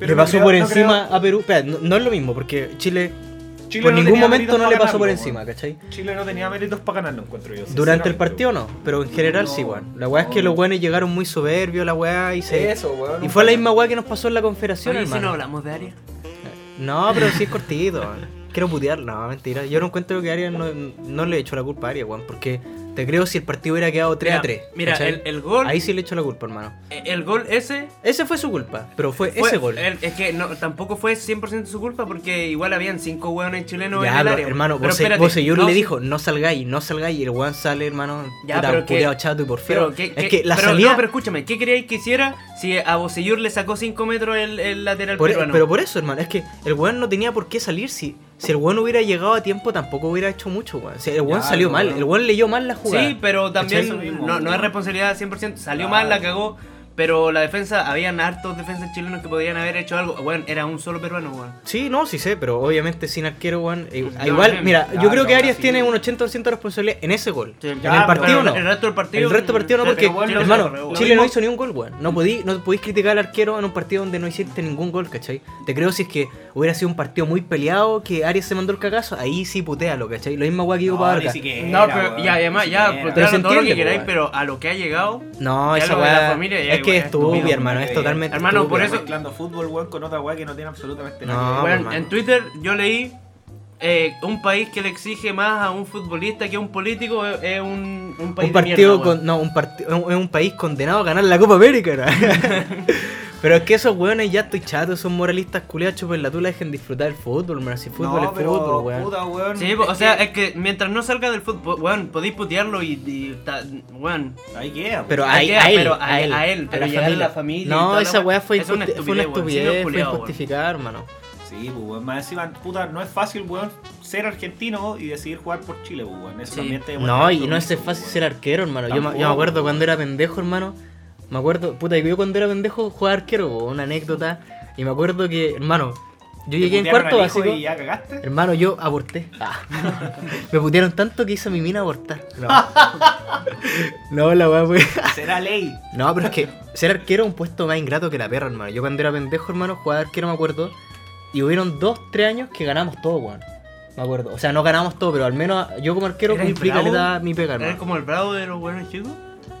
S5: Pero
S2: le pasó por encima a Perú. No es lo mismo, porque Chile,
S5: Chile
S2: por
S5: no
S2: ningún momento no le pasó por encima. ¿cachai?
S5: Chile no tenía méritos para ganarlo, encuentro yo.
S2: Durante el partido no, pero en general sí, weón. La weá es que los weones llegaron muy soberbios, la weá, y se.
S5: Eso, weón.
S2: Y fue la misma weá que nos pasó en la confederación,
S3: Oye, si
S2: hermano.
S3: no hablamos de área.
S2: No, pero sí es cortito. weón. Quiero putear, no, mentira. Yo no encuentro que Arias no, no le he hecho la culpa a Arias, weón. Porque te creo si el partido hubiera quedado 3 a 3.
S3: Mira, el, el gol.
S2: Ahí sí le echo la culpa, hermano.
S3: El gol ese.
S2: Ese fue su culpa, pero fue,
S3: fue-
S2: ese gol.
S3: el- es que no, tampoco fue 100% su culpa porque igual habían cinco hueones chilenos en
S2: ya,
S3: el
S2: pero,
S3: área.
S2: hermano,
S3: Pero
S2: vos, vos
S3: no,
S2: le dijo, no salgáis, no salgáis, y el weón sale, hermano,
S3: Ya,
S2: puta,
S3: pero que-
S2: chato y por.
S3: Pero, ¿qué-
S2: es que la
S3: pero,
S2: salida...
S3: No, pero escúchame, ¿qué queríais que hiciera si a Bocellur le sacó 5 metros el, el lateral
S2: por- e,
S3: peruano?
S2: pero por eso, hermano, es que el weón no tenía por qué salir si, si el weón hubiera llegado a tiempo tampoco hubiera hecho mucho, weón. Si el weón
S5: Ya,
S2: salió
S5: no,
S2: mal,
S5: no.
S2: el weón leyó mal la jugada.
S3: Sí, pero también no, no es responsabilidad 100%. Salió
S5: Claro.
S3: mal, la cagó. Pero la defensa, habían hartos defensas chilenos que podían haber hecho algo. Bueno, era un solo peruano, weón.
S2: Sí, no, sí sé, pero obviamente sin arquero, weón. eh, igual, mira, yo creo que
S5: no,
S2: Arias
S5: sí.
S2: tiene un 80% de responsabilidad en ese gol.
S3: Sí,
S2: en el partido no.
S3: El resto del partido.
S2: El resto del partido no, porque,
S3: bueno, lo
S2: hermano,
S3: lo
S2: Chile no hizo ni un gol, weón. No podí, no podéis criticar al arquero en un partido donde no hiciste ningún gol, ¿cachai? Te creo si es que hubiera sido un partido muy peleado, que Arias se mandó el cagazo, ahí sí putealo, ¿cachai? Lo mismo weón que
S5: No,
S2: para
S3: No, pero ya, además, ya,
S2: Pero
S3: todo lo que queráis, pero a lo que ha llegado.
S2: No,
S3: Ya
S2: esa
S3: lo de la
S2: weá
S3: familia, ya,
S2: es que es estúpida, hermano, es totalmente
S3: Hermano, por eso-
S5: mezclando fútbol, weón, con otra weá que no tiene absolutamente
S2: No,
S5: nada.
S3: Bueno,
S2: hermano.
S3: en Twitter yo leí eh, un país que le exige más a un futbolista que a un político es, es un, un país
S2: un
S3: de
S2: partido
S3: mierda,
S2: con, no, un partido es un país condenado a ganar la Copa América, ¿no? Pero es que esos weones ya estoy chato, son moralistas culiachos, pues la tú la dejen disfrutar el fútbol, man. Si fútbol
S5: no,
S2: es
S5: pero,
S2: fútbol, weón.
S5: puta, weón.
S3: Sí, o sea, es que mientras no salga del fútbol, weón, podéis putearlo y, y ta- weón.
S5: Ahí queda,
S2: Pero
S5: pues.
S2: a,
S3: queda,
S2: él,
S3: pero
S2: a, él,
S3: a él, pero
S2: la
S3: a
S2: familia.
S3: la familia y
S2: No,
S3: la
S2: esa
S3: weá,
S2: fue,
S3: es una
S2: injusti- fue una
S3: estupidez, weón, sí,
S2: estupidez,
S3: los
S2: fue hermano.
S5: Sí, pues, weón. Más encima, puta, no es fácil, weón, ser argentino y decidir jugar por Chile, weón. Eso
S3: Sí.
S5: también te
S2: No, y no es fácil
S5: weón.
S2: ser arquero, hermano. Yo, me- yo me acuerdo cuando era pendejo, hermano. Me acuerdo, puta, yo cuando era pendejo jugaba arquero, una anécdota. Y me acuerdo que, hermano, yo llegué en cuarto básico.
S5: Y ya cagaste.
S2: Hermano, yo aborté. Ah. Me putearon tanto que hizo mi mina abortar. No, no la weá fue.
S5: Será ley.
S2: No, pero es que ser arquero es un puesto más ingrato que la perra, hermano. Yo cuando era pendejo, hermano, jugaba arquero, me acuerdo. Y hubieron dos, tres años que ganamos todo, weón. Me acuerdo. O sea, no ganamos todo, pero al menos yo como arquero
S3: ¿Eres
S2: cumplí caleta mi pega,
S3: ¿Eres
S2: hermano.
S3: como el bravo de los buenos chicos?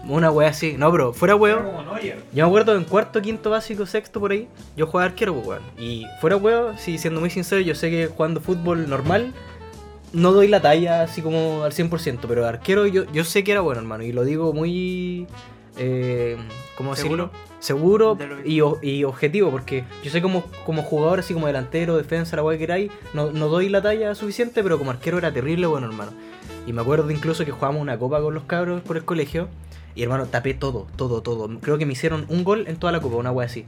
S2: Una wea así. No, pero fuera
S5: Neuer.
S2: Yo me acuerdo en cuarto, quinto básico, sexto por ahí, yo jugaba arquero, pues, weón. Y fuera weón, sí, siendo muy sincero, yo sé que jugando fútbol normal no doy la talla así como al 100%, pero arquero yo, yo sé que era bueno, hermano. Y lo digo muy... Eh, ¿Cómo
S3: ¿Seguro?
S2: decirlo? Seguro y, y objetivo, porque yo sé como, como jugador, así como delantero, defensa, la weá que queráis, no, no doy la talla suficiente, pero como arquero era terrible bueno, hermano. Y me acuerdo incluso que jugábamos una copa con los cabros por el colegio. Y hermano, tapé todo, todo, todo. Creo que me hicieron un gol en toda la copa, una wea así.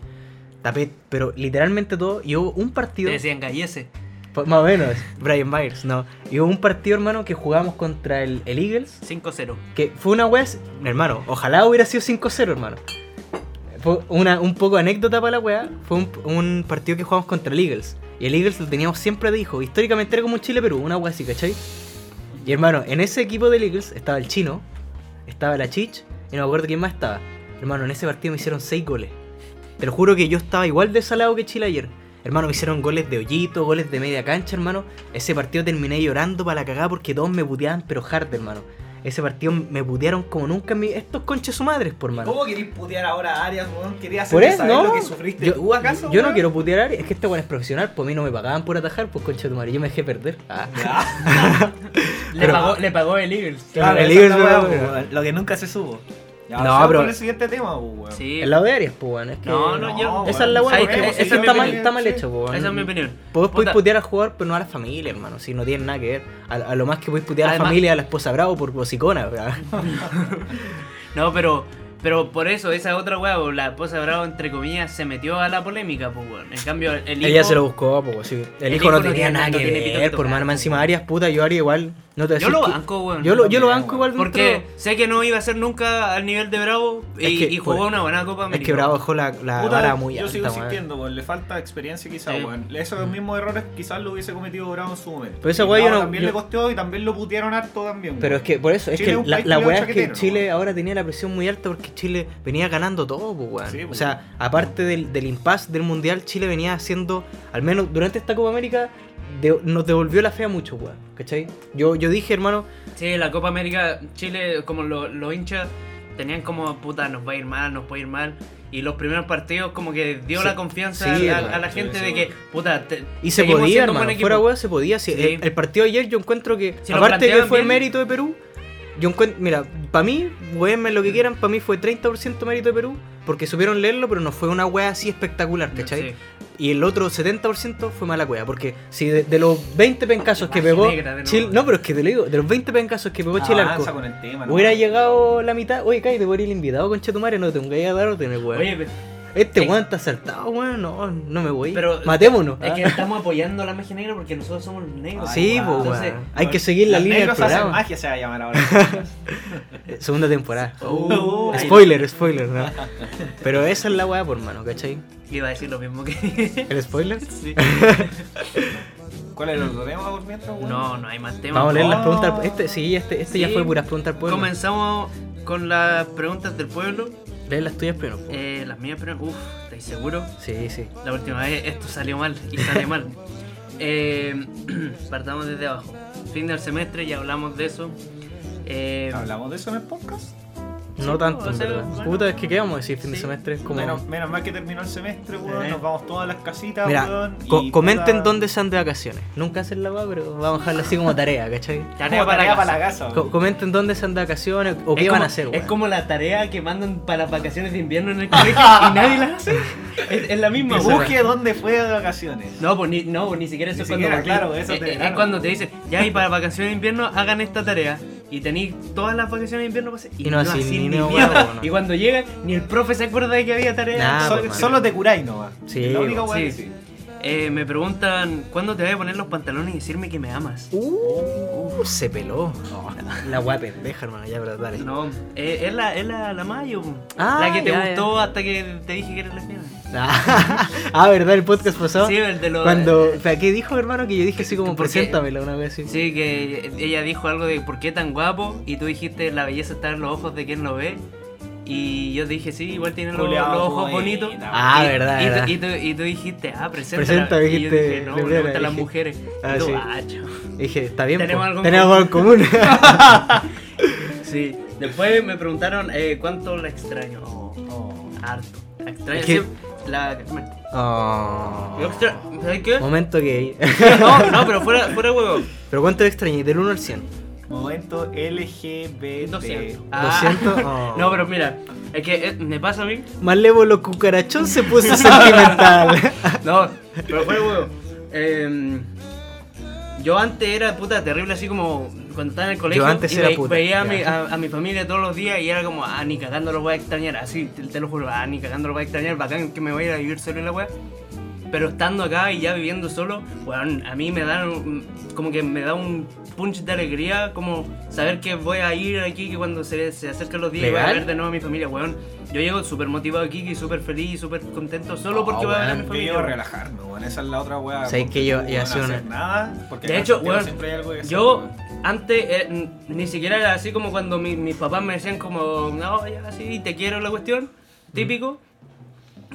S2: Tapé, pero literalmente todo. Y hubo un
S3: Te
S2: partido.
S3: decían gallese.
S2: Pues, Más o menos, Brian Myers, no. Y hubo un partido, hermano, que jugamos contra el, el Eagles.
S3: 5-0.
S2: Que fue una wea. Hermano, ojalá hubiera sido 5-0, hermano. Fue una, un poco anécdota para la wea. Fue un, un partido que jugamos contra el Eagles. Y el Eagles lo teníamos siempre de hijo. Históricamente era como un Chile-Perú, una wea así, ¿cachai? Y hermano, en ese equipo del Eagles estaba el chino, estaba la Chich, y no me acuerdo quién más estaba. Hermano, en ese partido me hicieron 6 goles. Te lo juro que yo estaba igual de salado que Chile ayer. Hermano, me hicieron goles de hoyito, goles de media cancha, hermano. Ese partido terminé llorando para la cagada porque todos me puteaban, pero hard, hermano. Ese partido me putearon como nunca en mi... Estos conches su madres, por mano.
S5: ¿Cómo querés putear ahora a Arias, weón? ¿Querías
S2: Por
S5: hacerle
S2: eso,
S5: saber
S2: no.
S5: lo que sufriste
S2: yo,
S5: tú acaso?
S2: yo no quiero putear a Arias, es que este weón es profesional, pues a mí no me pagaban por atajar, pues concha de tu madre, yo me dejé perder. Ah.
S3: Le,
S2: Pero-
S3: pagó, le pagó el Eagles.
S5: Claro,
S2: el
S5: la
S2: Eagles, weón,
S5: Lo que nunca se supo. Ya,
S2: No,
S5: sigamos
S2: pero-
S5: con el siguiente tema, weón.
S3: Sí.
S2: El lado de Arias, pues weón, es que...
S3: No, no, yo-
S2: Esa es la
S3: Ahí-
S2: porque es está, mal,
S3: opinión,
S2: está mal
S5: sí.
S2: hecho, pues weón.
S3: Esa es mi opinión.
S2: Podés,
S3: Puta,
S2: putear al jugador, pero no a la familia, hermano. Si no tiene nada que ver. A, a lo más que podés putear a la familia, a la esposa bravo por bocicona.
S3: No, pero, pero por eso, esa otra weá, o la esposa Bravo, entre comillas, se metió a la polémica, pues weón. En cambio, el hijo.
S2: Ella se lo buscó, pues sí. El,
S3: El
S2: hijo
S3: hijo
S2: no
S3: no
S2: tenía nada que
S3: tiene
S2: ver, por mano. Más encima. Arias, puta, yo Arias igual. No te
S3: Yo lo banco, weón.
S2: Yo lo, yo lo banco igual
S3: Porque
S2: dentro-
S3: sé que no iba a ser nunca al nivel de Bravo y,
S2: Es que,
S3: y jugó
S2: pues,
S3: una buena Copa
S2: Es
S3: América.
S2: que Bravo dejó la, la
S5: Puta,
S2: vara muy
S5: yo
S2: alta,
S5: sigo
S2: weón.
S5: insistiendo, weón. Le falta experiencia quizás,
S3: Sí.
S5: weón. Esos mismos errores quizás lo hubiese cometido Bravo en su momento.
S2: Pero esa weá yo no-
S5: También
S2: yo-
S5: le costó y también lo putearon harto también,
S2: Pero es que por eso, es
S5: es
S2: que la, weá es que Chile ahora tenía la presión muy alta porque Chile venía ganando todo, pues, weón.
S5: Sí, pues.
S2: O sea, aparte del, del impasse del mundial, Chile venía haciendo, al menos durante esta Copa América, de- nos devolvió la fe a muchos, weón. ¿Cachai? Yo, yo dije, hermano,
S3: Sí, la Copa América, Chile, como lo- los hinchas, tenían como, puta, nos va a ir mal, nos puede ir mal. Y los primeros partidos como que dio
S2: Sí,
S3: la confianza
S2: sí,
S3: a,
S2: hermano,
S3: a la
S5: sí,
S3: gente
S5: sí,
S3: de que, puta, te-
S2: Y se podía, hermano. Fuera weón, se podía. sí.
S3: Sí.
S2: El, el partido de ayer yo encuentro que,
S3: Si lo
S2: aparte que fue
S3: bien.
S2: mérito de Perú, yo encuentro, mira, para mí, weenme lo que quieran, para mí fue 30% mérito de Perú, porque supieron leerlo, pero no fue una wea así espectacular, ¿cachai?
S3: Sí.
S2: Y el otro 70% fue mala wea, porque si de, de los 20 pencazos que pegó. Chile, no, pero es que te lo digo, de los 20 pencazos que pegó Chile
S5: Avanza
S2: Arco,
S5: con el tema, ¿no?
S2: hubiera llegado la mitad, oye, cállate, voy a ir invitado, concha tu madre, no te pongáis a dar órdenes, weón.
S3: Oye, pe-
S2: este weón está saltado, weón, no, no me voy.
S3: pero
S2: Matémonos.
S3: es que estamos apoyando a la magia negra porque nosotros somos los negros.
S5: Ay,
S2: Sí,
S5: weón.
S2: pues,
S3: Entonces,
S2: weón. Hay que seguir la línea del programa.
S5: magia se va a llamar ahora.
S2: Segunda temporada.
S3: Uh, ahí-
S2: spoiler, spoiler, ¿no? Pero esa es la weá, por mano, ¿cachai?
S3: Iba a decir lo mismo que.
S2: ¿El spoiler?
S3: Sí.
S5: ¿Cuál es el otro tema por mientras, weón?
S3: No, no hay más temas.
S2: Vamos a leer las
S5: Oh.
S2: preguntas. al- Este, sí, este, este ya fue puras preguntas al pueblo.
S3: Comenzamos con las preguntas del pueblo.
S2: Lee las tuyas primero. po.
S3: Eh, las mías, pero. Uf, ¿estáis seguros?
S2: Sí, sí.
S3: La última vez esto salió mal y sale mal. Eh, partamos desde abajo. Fin del semestre, ya hablamos de eso. Eh,
S5: ¿Hablamos de eso en el podcast?
S2: No
S3: Sí,
S2: tanto,
S3: o
S2: en
S3: sea,
S2: verdad.
S3: bueno.
S2: Puta, es que qué vamos a decir fin de
S3: Sí.
S2: semestre. Es como...
S5: Menos, menos mal que terminó el semestre, weón.
S3: Eh.
S5: Nos vamos todas a las casitas,
S2: Mira,
S5: weón.
S2: co-
S5: y
S2: comenten
S5: puta-
S2: dónde se han de vacaciones. Nunca hacen la weá, pero vamos a dejarla así como tarea, ¿cachai?
S3: tarea para,
S5: tarea
S3: casa.
S5: para la casa,
S2: Co-
S5: weón.
S2: comenten dónde han de vacaciones o qué
S3: Es
S2: van
S3: como-
S2: a hacer,
S3: Es
S2: weón.
S3: como la tarea que mandan para las vacaciones de invierno en el colegio y nadie la hace. Es, es la misma.
S5: Dibuje dónde fue de vacaciones.
S3: No, pues ni, no, pues ni siquiera eso
S5: Ni
S3: es cuando
S5: siquiera,
S3: partís.
S5: claro, eso
S3: es,
S5: de
S3: es
S5: verano.
S3: cuando te dicen, ya y para vacaciones de invierno hagan esta tarea. Y tenéis todas las vacaciones de invierno para hacer.
S2: Y no así, ni
S3: ni mierda.
S2: no.
S3: Y cuando llega, ni el profe se acuerda de que había tarea.
S2: Nah,
S5: Sol-
S2: man.
S5: solo te curáis, no va.
S2: Sí,
S5: La única
S3: sí.
S5: sí.
S3: Eh, me preguntan, ¿cuándo te voy a poner los pantalones y decirme que me amas?
S2: Uh, se peló. La weá pendeja, hermano. Ya, pero dale.
S3: No, eh, es la, es la, la Mayo.
S2: Ah,
S3: la que te
S2: ya,
S3: gustó hasta que te dije que eres lesbiana.
S2: ah, ¿verdad? El podcast pasado.
S3: Sí, el de los.
S2: Cuando. o sea, ¿Qué dijo, hermano? Que yo dije así como, preséntamela una vez así.
S3: Sí, que ella dijo algo de por qué tan guapo y tú dijiste la belleza está en los ojos de quien lo ve. Y yo dije, sí, igual tiene los, los ojos
S5: bonita.
S3: bonitos.
S2: Ah,
S3: Y-
S2: verdad,
S3: y, tú-
S2: verdad.
S3: Y, tú, y tú dijiste, ah, presenta.
S2: Presenta,
S3: y yo
S2: dijiste,
S3: dije, no, me gustan las mujeres.
S2: Ah,
S3: y tú,
S2: sí.
S3: ah, chao.
S2: Dije, está bien.
S3: Tenemos algo en
S2: Tenemos algo en común.
S3: Sí. Después me preguntaron eh, cuánto la extraño. Oh,
S5: Oh.
S3: harto. La extraño.
S2: Es que-
S3: sí, La,
S2: Oh.
S3: extra- ¿Sabes qué?
S2: Momento gay.
S3: No, no, pero fuera, fuera de huevo.
S2: pero ¿cuánto le extrañé? Del 1 al 100.
S5: Momento LGBT.
S3: 200. Ah.
S2: 200. Oh.
S3: No, pero mira, es que eh, me pasa a mí.
S2: Más lo cucarachón se puso sentimental.
S3: No, pero fue huevo. Eh, yo antes era puta terrible así como cuando estaba en el colegio.
S2: Yo antes
S3: y
S2: era
S3: ve-
S2: puta,
S3: Veía a mi, a, a mi familia todos los días y era como, ah, ni cagando lo voy a extrañar. Así, te, te lo juro, ah, ni cagando lo voy a extrañar. Bacán que me voy a ir a vivir solo en la wea. Pero estando acá y ya viviendo solo, weón, a mí me da un- como que me da un punch de alegría, como saber que voy a ir aquí, que cuando se, se acercan los días voy a ver de nuevo a mi familia, weón. Yo llego súper motivado aquí y súper feliz y súper contento solo porque voy a ver a mi
S5: Yo
S3: familia. weón.
S5: relajarme, weón. Esa es la otra weá.
S2: ¿Sabes
S5: porque
S2: que yo- yo
S5: weón, hacer
S2: una-
S5: nada, porque
S3: De hecho, weón,
S5: siempre hay algo que hacer,
S3: Yo
S5: weón.
S3: antes eh, ni siquiera era así como cuando mi- mis papás me decían como, no, ya sí, te quiero la cuestión, típico.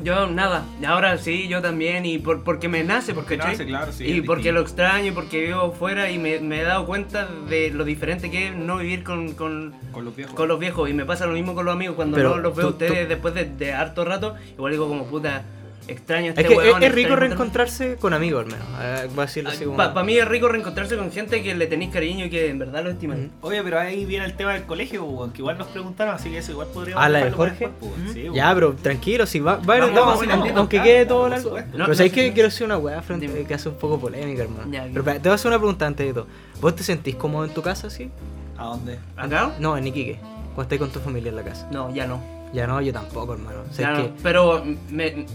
S3: Yo nada, y ahora sí, yo también, y por, porque me nace, porque
S5: nace, claro, sí,
S3: y porque lo extraño, y porque vivo fuera y me, me he dado cuenta de lo diferente que es no vivir con, con,
S5: Con los viejos.
S3: con los viejos. Y me pasa lo mismo con los amigos cuando
S2: Pero
S3: no los veo a
S2: tú-
S3: ustedes
S2: tú-
S3: después de, de harto rato. Igual digo como puta, extraño a este
S2: Es que
S3: weón,
S2: es, es rico
S3: extraño juntarme".
S2: reencontrarse con amigos, al menos. eh, Voy a decirlo así como.
S3: Para mí es rico reencontrarse con gente que le tenéis cariño y que en verdad lo estiman.
S2: Ujú.
S5: Oye, pero ahí viene el tema del colegio, weón, que igual nos preguntaron, así que eso igual podríamos
S2: ¿Ah, la de Jorge?
S5: después. Sí, weón.
S2: Ya, pero tranquilo, si va, va a
S5: Vamos,
S2: vamos,
S5: vamos,
S2: aunque, quede todo largo.
S3: No,
S2: pero sabéis
S3: no,
S2: que quiero hacer una weá frente,
S3: Dime.
S2: que hace un poco polémica, hermano.
S3: Ya,
S2: pero te voy a hacer una pregunta antes de todo. ¿Vos te sentís cómodo en tu casa, sí?
S5: ¿A dónde?
S3: ¿Acá?
S2: No, en Iquique. Cuando estás con tu familia en la casa.
S3: No, ya no.
S2: Ya no, yo tampoco, hermano. O sea,
S3: Ya
S2: es
S3: no.
S2: que
S3: Pero me,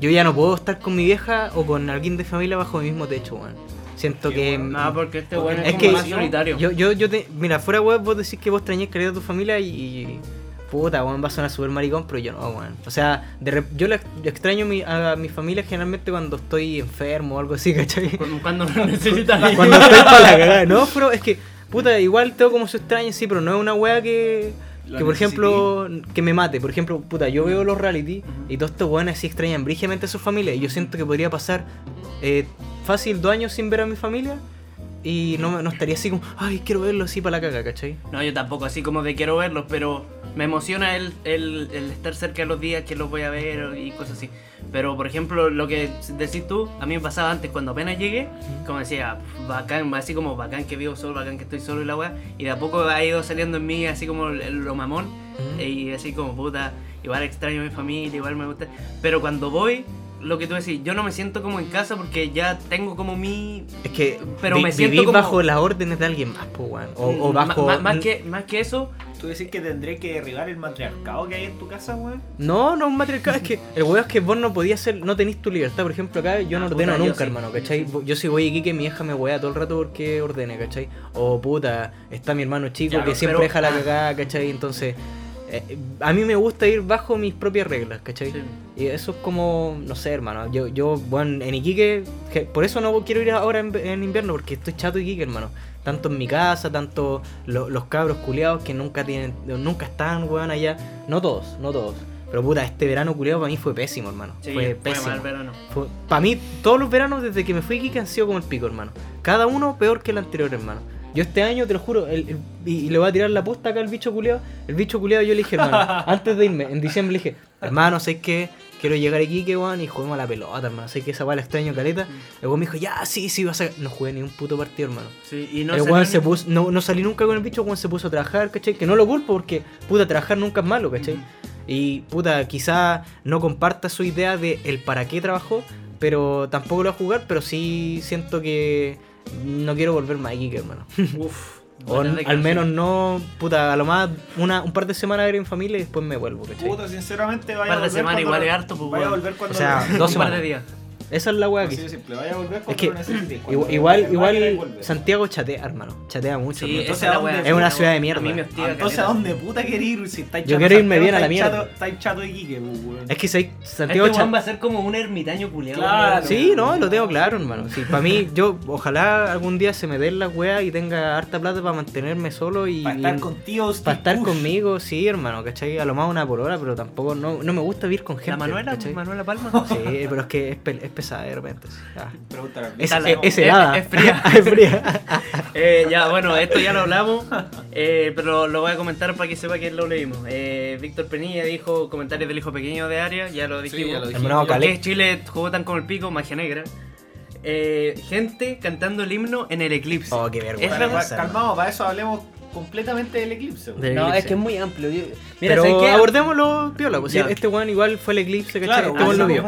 S2: yo ya no puedo estar con mi vieja o con alguien de familia bajo el mismo techo, weón. Siento que.
S5: bueno.
S3: no, porque este weón es,
S2: es
S3: como
S2: que
S3: más solitario.
S2: Yo, yo, yo te. Mira, fuera web, vos decís que vos extrañás caleta a tu familia y. y- Puta, weón, va a sonar súper maricón, pero yo no, weón. O sea, de rep- yo la ex- extraño mi- a mi familia generalmente cuando estoy enfermo o algo así, ¿cachai?
S3: Cu- Cuando lo necesitas.
S2: Cuando estoy para la cagada. No, pero es que, puta, igual tengo como su extraño, sí, pero no es una wea que. Que por ejemplo, que me mate. Por ejemplo, puta, yo veo los reality y todos estos weones así extrañan brígidamente a su familia. Y yo siento que podría pasar eh, fácil dos años sin ver a mi familia y no, no estaría así como, ay, quiero verlo así para la caga, ¿cachai?
S3: No, yo tampoco, así como de quiero verlos, pero me emociona el, el, el estar cerca de los días que los voy a ver y cosas así. Pero, por ejemplo, lo que decís tú, a mí me pasaba antes cuando apenas llegué, como decía, "Pf, bacán, así como bacán que vivo solo, bacán que estoy solo y la weá, y de a poco ha ido saliendo en mí así como lo mamón,
S2: Ujú.
S3: y así como puta, igual extraño a mi familia, igual me gusta. Pero cuando voy, lo que tú decís, yo no me siento como en casa porque ya tengo como mi...
S2: Es que
S3: Pero
S2: vi-
S3: me siento
S2: vivís
S3: como-
S2: bajo las órdenes de alguien más, pues, weón. O, o
S3: Mm,
S2: bajo.
S3: ma- más, que, más que eso,
S5: ¿Tú decís que tendré que derribar el matriarcado que hay en tu casa, weón?
S2: No, no un matriarcado, es que el weón es que vos no podías ser, no tenés tu libertad. Por ejemplo, acá yo no
S3: Ah,
S2: ordeno
S3: puta, yo
S2: nunca,
S3: sí.
S2: hermano, ¿cachai? Yo si voy aquí que mi hija me wea todo el rato porque ordene, ¿cachai? O puta, está mi hermano chico
S3: Claro,
S2: que siempre
S3: pero-
S2: deja la
S3: ah.
S2: cagada, ¿cachai? Entonces, eh, a mí me gusta ir bajo mis propias reglas, ¿cachai?
S3: Sí.
S2: Y eso es como, no sé, hermano. Yo, yo bueno, en Iquique, que- por eso no quiero ir ahora en, en invierno, porque estoy chato de Iquique, hermano. Tanto en mi casa, tanto lo- los cabros culiados que nunca tienen, nunca están, weón, allá. No todos, no todos. Pero puta, este verano culiado para mí fue pésimo, hermano.
S3: Sí,
S2: fue
S3: fue
S2: pésimo.
S3: mal verano.
S2: para mí, todos los veranos desde que me fui a Iquique han sido como el pico, hermano. Cada uno peor que el anterior, hermano. Yo este año, te lo juro, el- el- y, y le voy a tirar la posta acá al bicho culiado. El bicho culiado yo le dije, hermano, antes de irme, en diciembre le dije, hermano, sé que quiero llegar a Iquique, weón, y juguemos a la pelota, hermano. Sé que esa weá la extraño caleta. El weón me dijo, ya, sí, sí, vas a. No jugué ni un puto partido, hermano.
S3: Sí, y no
S2: el weón se puso, no, no salí nunca con el bicho, el weón se puso a trabajar, ¿cachai? Que no lo culpo porque, puta, trabajar nunca es malo, ¿cachai? Y, puta, quizá no comparta su idea de el para qué trabajó, pero tampoco lo va a jugar, pero sí siento que no quiero volver más a Iquique, hermano.
S3: Uf.
S2: O al menos no, puta, a lo más una, un par de semanas ver en familia y después me vuelvo, ¿cachai?
S5: Puta, sinceramente, vaya
S3: Par
S5: a
S3: de
S5: volver
S3: semana
S5: cuando
S3: igual
S5: lo-
S3: es harto, pues,
S5: Vaya a volver cuando
S2: O sea, dos
S3: Un par
S2: semanas.
S3: de días.
S2: Esa es la weá
S5: Así
S2: que...
S5: de simple, vaya a volver
S2: Es que igual, igual. Santiago chatea, hermano. Chatea mucho.
S3: Sí,
S2: hermano.
S5: Entonces,
S3: esa es la
S5: ¿a dónde-
S3: wea.
S2: Es una ciudad de mierda.
S3: A mí me hostiga
S5: Entonces, ¿a dónde puta querer ir si estáis
S2: Yo
S5: chato
S2: quiero irme bien a la mierda.
S5: chato- Estáis chato de pues, weón.
S2: Es que soy Santiago
S3: Este va a ser como un ermitaño culiado.
S5: Claro.
S2: Sí, no, lo tengo claro, hermano. Sí, para mí, yo ojalá algún día se me den las weas y tenga harta plata para mantenerme solo y.
S5: Para estar contigo,
S2: para estar conmigo, sí, hermano, ¿cachai? A lo más una por hora, pero tampoco, no, no me gusta vivir con gente.
S3: La Manuela, Palma.
S2: Sí, pero es que es pesada de repente. sí. Ah. Es, es- es
S3: es-
S2: helada.
S3: es fría.
S2: es fría.
S3: Eh, ya, bueno, esto ya lo hablamos, eh, pero lo voy a comentar para que sepa que lo leímos. Eh, Víctor Penilla dijo comentarios del hijo pequeño de Arias, ya lo dijimos.
S5: ya lo dijimos.
S2: bravo
S3: ¿Por
S2: Caleb.
S3: qué Chile jugó tan como el pico? Magia negra. Eh, gente cantando el himno en el eclipse.
S2: Oh, qué vergüenza.
S5: Calmado, para eso hablemos completamente del eclipse.
S2: Del
S3: no,
S2: eclipse.
S3: es que es muy amplio. Yo- Mira,
S2: pero
S3: ¿sabes qué?
S2: abordémoslo piola, pues
S3: Ya.
S2: este weón igual fue el eclipse, ¿cachai?
S5: Claro,
S2: este lo vio.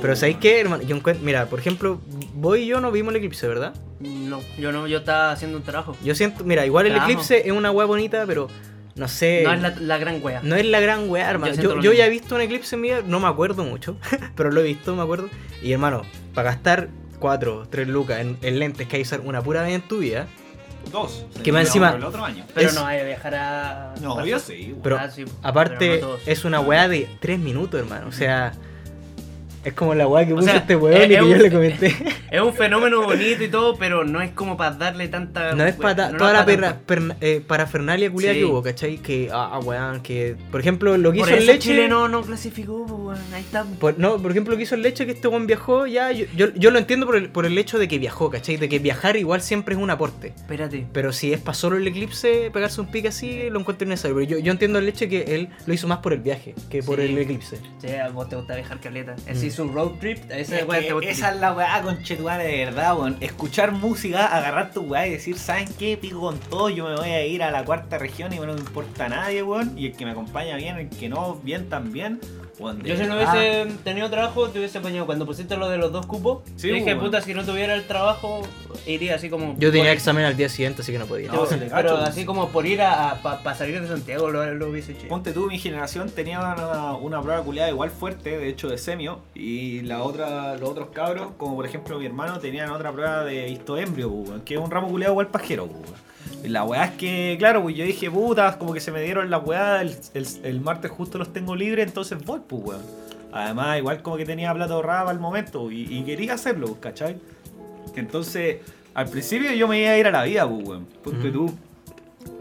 S2: Pero ¿sabéis qué, hermano? Yo encuentro, mira, por ejemplo, vos y yo no vimos el eclipse, ¿verdad?
S3: No, yo no, yo estaba haciendo un trabajo.
S2: Yo siento, mira, igual el
S3: Trabajo.
S2: eclipse es una weá bonita, pero no sé.
S3: No es la, la gran wea.
S2: No es la gran weá, hermano. Yo, yo ya he visto un eclipse en mi vida, no me acuerdo mucho, pero lo he visto, me acuerdo. Y hermano, para gastar 4, 3 lucas en, en lentes que hay que usar una pura vez en tu vida,
S5: Dos.
S2: Que más encima-
S5: El otro año.
S3: Pero
S2: es-
S3: no hay que viajar a.
S5: No, yo sí.
S2: pero
S3: Ah, sí,
S2: aparte
S3: pero no todos.
S2: es una weá de 3 minutos, hermano. O sea, es como la weá que
S3: O
S2: puso
S3: sea,
S2: este weón
S3: es-
S2: y que
S3: es
S2: yo le comenté.
S3: Es un fenómeno bonito y todo, pero no es como para darle tanta.
S2: No es para
S3: no
S2: toda
S3: es
S2: la perra, perna- eh, parafernalia culiada
S3: Sí.
S2: que hubo, ¿cachai? Que, ah, ah, weón, que, por ejemplo, lo que
S3: Por
S2: hizo el
S3: eso
S2: leche.
S3: Chile no, no clasificó, weón, ahí está.
S2: Por, no, por ejemplo, lo que hizo el Leche que este weón viajó, ya, yo, yo, yo lo entiendo por el, por el hecho de que viajó, ¿cachai? De que viajar igual siempre es un aporte.
S3: Espérate.
S2: Pero si es para solo el eclipse, pegarse un pique así, lo encuentro innecesario. Pero yo, yo entiendo el Leche que él lo hizo más por el viaje que por
S3: Sí.
S2: el eclipse.
S3: Sí, a vos te gusta viajar caleta.
S2: Mm.
S3: Hizo un road trip, a ese
S5: Es que esa es la weá con Chetuane de verdad, weón. Escuchar música, agarrar tu weá y decir, ¿saben qué? Pico con todo, yo me voy a ir a la cuarta región y no me importa a nadie, weón. Y el que me acompaña bien, el que no, bien también.
S3: Yo si no hubiese tenido trabajo, te hubiese apañado. Cuando pusiste lo de los dos cupos,
S5: Sí,
S3: dije,
S5: bueno.
S3: puta, si no tuviera el trabajo, iría así como...
S2: Yo tenía examen al día siguiente, así que no podía.
S5: No,
S3: Pero así como por ir a, para salir de Santiago lo, lo hubiese hecho.
S5: Ponte tú, mi generación tenía una, una prueba culiada igual fuerte, de hecho de semio, y la otra, los otros cabros, como por ejemplo mi hermano, tenían otra prueba de histoembrio, que es un ramo culiado igual pajero. pues. Y La weá es que, claro, pues yo dije, puta, como que se me dieron la weá, el, el- el martes justo los tengo libres, entonces voy, pues weón. Además, igual como que tenía plata ahorrada el momento, y, y quería hacerlo, ¿cachai? Entonces, al principio yo me iba a ir a la vida, pues weón. Ponte
S2: Ujú.
S5: tú,